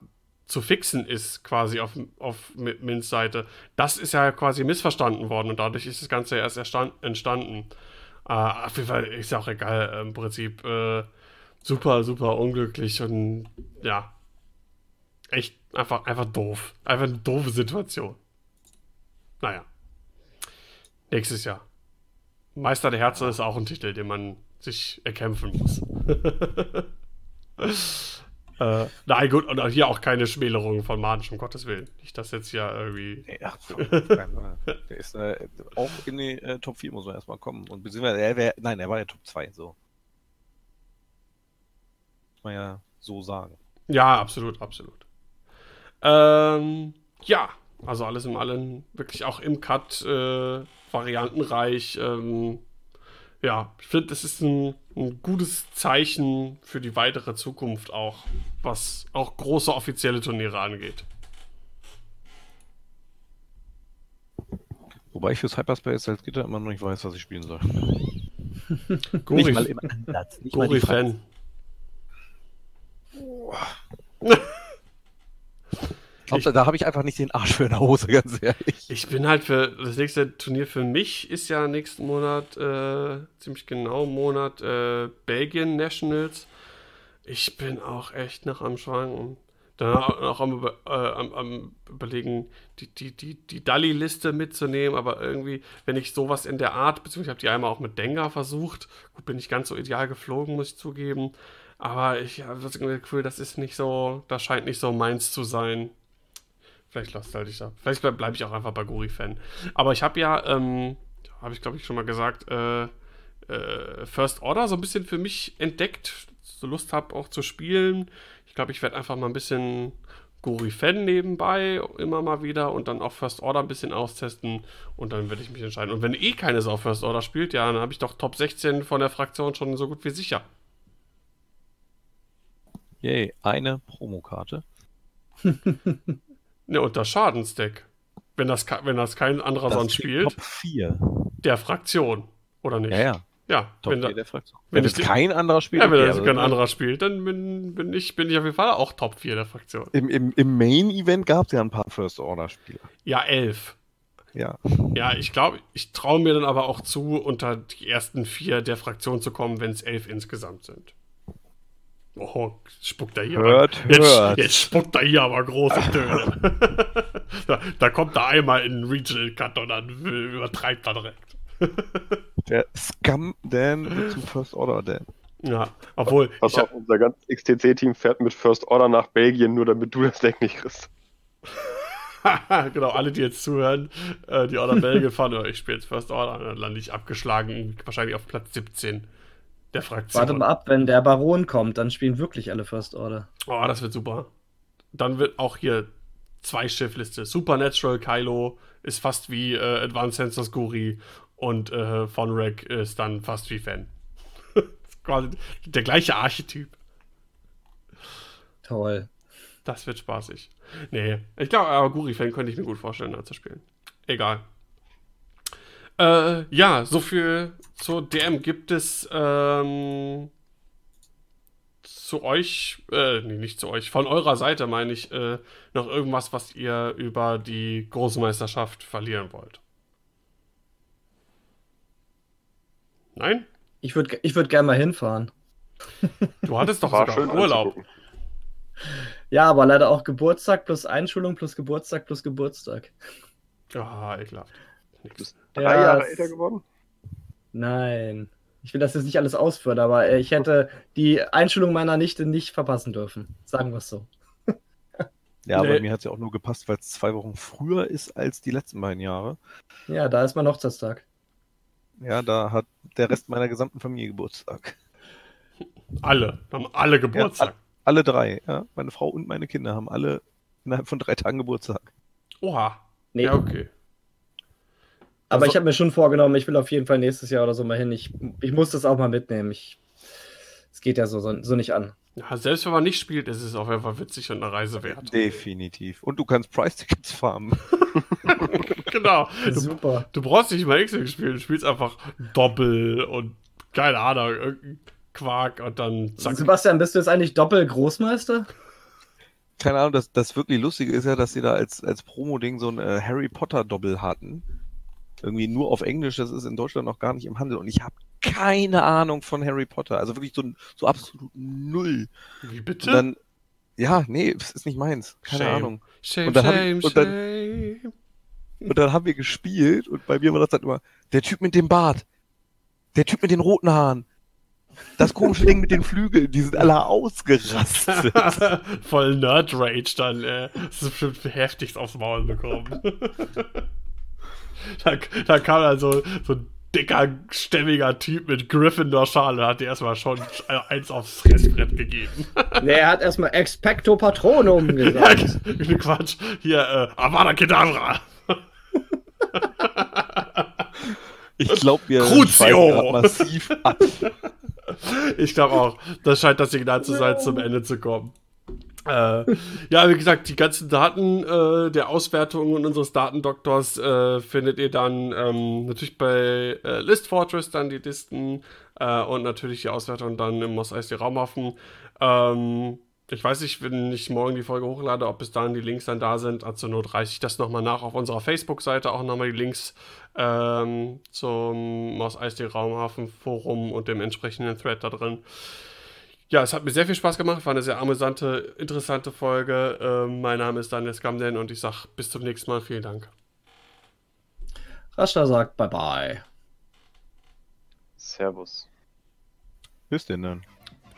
zu fixen ist, quasi auf, auf Mins Seite. Das ist ja quasi missverstanden worden und dadurch ist das Ganze erst entstanden. Äh, auf jeden Fall ist ja auch egal, äh, im Prinzip äh, super, super unglücklich und ja, echt einfach, einfach doof. Einfach eine doofe Situation. Naja. Nächstes Jahr. Meister der Herzen ist auch ein Titel, den man sich erkämpfen muss. <laughs> Äh, nein, gut, und hier auch keine Schmälerung von Manisch, um Gottes Willen. Nicht, dass jetzt hier irgendwie. Ja, der ist äh, auch in die äh, Top 4 muss man erstmal kommen. Und beziehungsweise er wär, nein, er war ja Top 2, so. Muss man ja so sagen. Ja, absolut, absolut. Ähm, ja, also alles im Allen wirklich auch im Cut äh, variantenreich. Ähm, ja, ich finde, das ist ein, ein, gutes Zeichen für die weitere Zukunft auch, was auch große offizielle Turniere angeht. Wobei ich fürs Hyperspace als Gitter immer noch nicht weiß, was ich spielen soll. <laughs> Gori, nicht mal im Ansatz. Gori-Fan. <laughs> Ich da habe ich einfach nicht den Arsch für eine Hose, <laughs> ganz ehrlich. Ich bin halt für das nächste Turnier für mich ist ja nächsten Monat, äh, ziemlich genau Monat, äh, Belgien Nationals. Ich bin auch echt noch am Schwanken. Dann auch am, äh, am, am überlegen, die, die, die, die Dalli-Liste mitzunehmen, aber irgendwie, wenn ich sowas in der Art, beziehungsweise ich habe die einmal auch mit Dengar versucht, gut, bin ich ganz so ideal geflogen, muss ich zugeben, aber ich habe das Gefühl, das ist nicht so, das scheint nicht so meins zu sein. Vielleicht lasst halt ich da. Vielleicht bleibe bleib ich auch einfach bei Gori-Fan. Aber ich habe ja, ähm, habe ich glaube ich schon mal gesagt, äh, äh, First Order so ein bisschen für mich entdeckt. So Lust habe auch zu spielen. Ich glaube, ich werde einfach mal ein bisschen Gori-Fan nebenbei immer mal wieder und dann auch First Order ein bisschen austesten und dann werde ich mich entscheiden. Und wenn eh keines auf First Order spielt, ja, dann habe ich doch Top 16 von der Fraktion schon so gut wie sicher. Yay, eine Promokarte. <laughs> Ne, und das Schadensdeck. Wenn das, wenn das kein anderer das sonst spielt. Top 4. Der Fraktion. Oder nicht? Ja, ja. Ja, Top wenn, da, der Fraktion. wenn, wenn es kein anderer spielt. Ja, wenn okay, das kein anderer spielt, dann bin, bin, ich, bin ich auf jeden Fall auch Top 4 der Fraktion. Im, im, im Main-Event gab es ja ein paar First-Order-Spieler. Ja, elf. Ja. Ja, ich glaube, ich traue mir dann aber auch zu, unter die ersten vier der Fraktion zu kommen, wenn es elf insgesamt sind. Oh, spuckt er hier. Hört, aber, hört. Jetzt, spuckt er hier aber große Töne. <laughs> da, da, kommt er einmal in den Regional Cut und dann übertreibt er direkt. <laughs> Der Scum Dan zu First Order Dan. Ja, obwohl. Pass auf, unser ganzes XTC-Team fährt mit First Order nach Belgien, nur damit du das Deck nicht kriegst. <laughs> genau, alle, die jetzt zuhören, äh, die Order Belgien fahren, oh, ich spiele jetzt First Order, dann lande ich abgeschlagen, wahrscheinlich auf Platz 17 der Fraktion. Warte mal ab, wenn der Baron kommt, dann spielen wirklich alle First Order. Oh, das wird super. Dann wird auch hier zwei Schiffliste. Supernatural Kylo ist fast wie äh, Advanced Sensors Guri und äh, Von Rack ist dann fast wie Fan. <laughs> quasi der gleiche Archetyp. Toll. Das wird spaßig. Nee, ich glaube, aber Guri-Fan könnte ich mir gut vorstellen, da zu spielen. Egal. Äh, ja, so viel zur DM gibt es ähm, zu euch, äh, nee, nicht zu euch, von eurer Seite meine ich, äh, noch irgendwas, was ihr über die Großmeisterschaft verlieren wollt. Nein? Ich würde ich würd gerne mal hinfahren. Du hattest doch War sogar Urlaub. Ja, aber leider auch Geburtstag plus Einschulung plus Geburtstag plus Geburtstag. Ah, ekelhaft. Du bist drei ja, Jahre älter geworden? Nein. Ich will das jetzt nicht alles ausführen, aber ich hätte die Einschulung meiner Nichte nicht verpassen dürfen. Sagen wir es so. <laughs> Ja, aber nee. mir hat es ja auch nur gepasst, weil es zwei Wochen früher ist als die letzten beiden Jahre. Ja, da ist mein Hochzeitstag. Ja, da hat der Rest meiner gesamten Familie Geburtstag. Alle, haben alle Geburtstag. Ja, alle drei, ja. Meine Frau und meine Kinder haben alle innerhalb von drei Tagen Geburtstag. Oha. Nee, Ja, okay. Aber Also- ich habe mir schon vorgenommen, ich will auf jeden Fall nächstes Jahr oder so mal hin. Ich, ich muss das auch mal mitnehmen. Ich, es geht ja so, so, so nicht an. Ja, selbst wenn man nicht spielt, ist es auf jeden Fall witzig und eine Reise wert. Definitiv. Und du kannst Price-Tickets farmen. <laughs> genau. <laughs> Du, Super. du brauchst nicht mal X-Wing spielen, du spielst einfach Doppel und keine Ahnung, irgendein Quark und dann zack. Sebastian, bist du jetzt eigentlich Doppel-Großmeister? Keine Ahnung, das, das wirklich Lustige ist ja, dass sie da als, als Promo-Ding so ein äh, Harry Potter-Doppel hatten. Irgendwie nur auf Englisch, das ist in Deutschland noch gar nicht im Handel. Und ich habe keine Ahnung von Harry Potter. Also wirklich so, so absolut null. Wie bitte? dann, ja, nee, das ist nicht meins. Keine Shame. Ahnung. Shame, Und dann hab ich- shame, und dann- shame. Und dann haben wir gespielt und bei mir war das dann immer, der Typ mit dem Bart, der Typ mit den roten Haaren, das komische Ding mit den Flügeln, die sind alle ausgerastet. <laughs> Voll Nerd-Rage dann, äh. Das ist bestimmt heftigst aufs Maul bekommen. <laughs> da, da kam dann so, so ein dicker, stämmiger Typ mit Gryffindor-Schale und hat dir erstmal schon eins aufs Fressbrett gegeben. nee, er hat erstmal Expecto Patronum <laughs> Ja, gesagt. Quatsch. Hier, äh, Avada Kedavra. Ich glaube, wir Crucio! massiv ab. Ich glaube auch, das scheint das Signal zu sein, zum Ende zu kommen. Äh, ja, wie gesagt, die ganzen Daten äh, der Auswertungen unseres Datendoktors äh, findet ihr dann ähm, natürlich bei äh, List Fortress, dann die Listen äh, und natürlich die Auswertung dann im Moss Eisley Raumhafen. Ähm, ich weiß nicht, wenn ich morgen die Folge hochlade, ob bis dahin die Links dann da sind. Also nur reiche ich das nochmal nach auf unserer Facebook-Seite, auch nochmal die Links ähm, zum Moss Eisley Raumhafen Forum und dem entsprechenden Thread da drin. Ja, es hat mir sehr viel Spaß gemacht, war eine sehr amüsante, interessante Folge. Ähm, mein Name ist Daniel Skamden und ich sage bis zum nächsten Mal. Vielen Dank. Rasta sagt Bye-bye. Servus. Bis denn dann.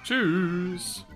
Tschüss.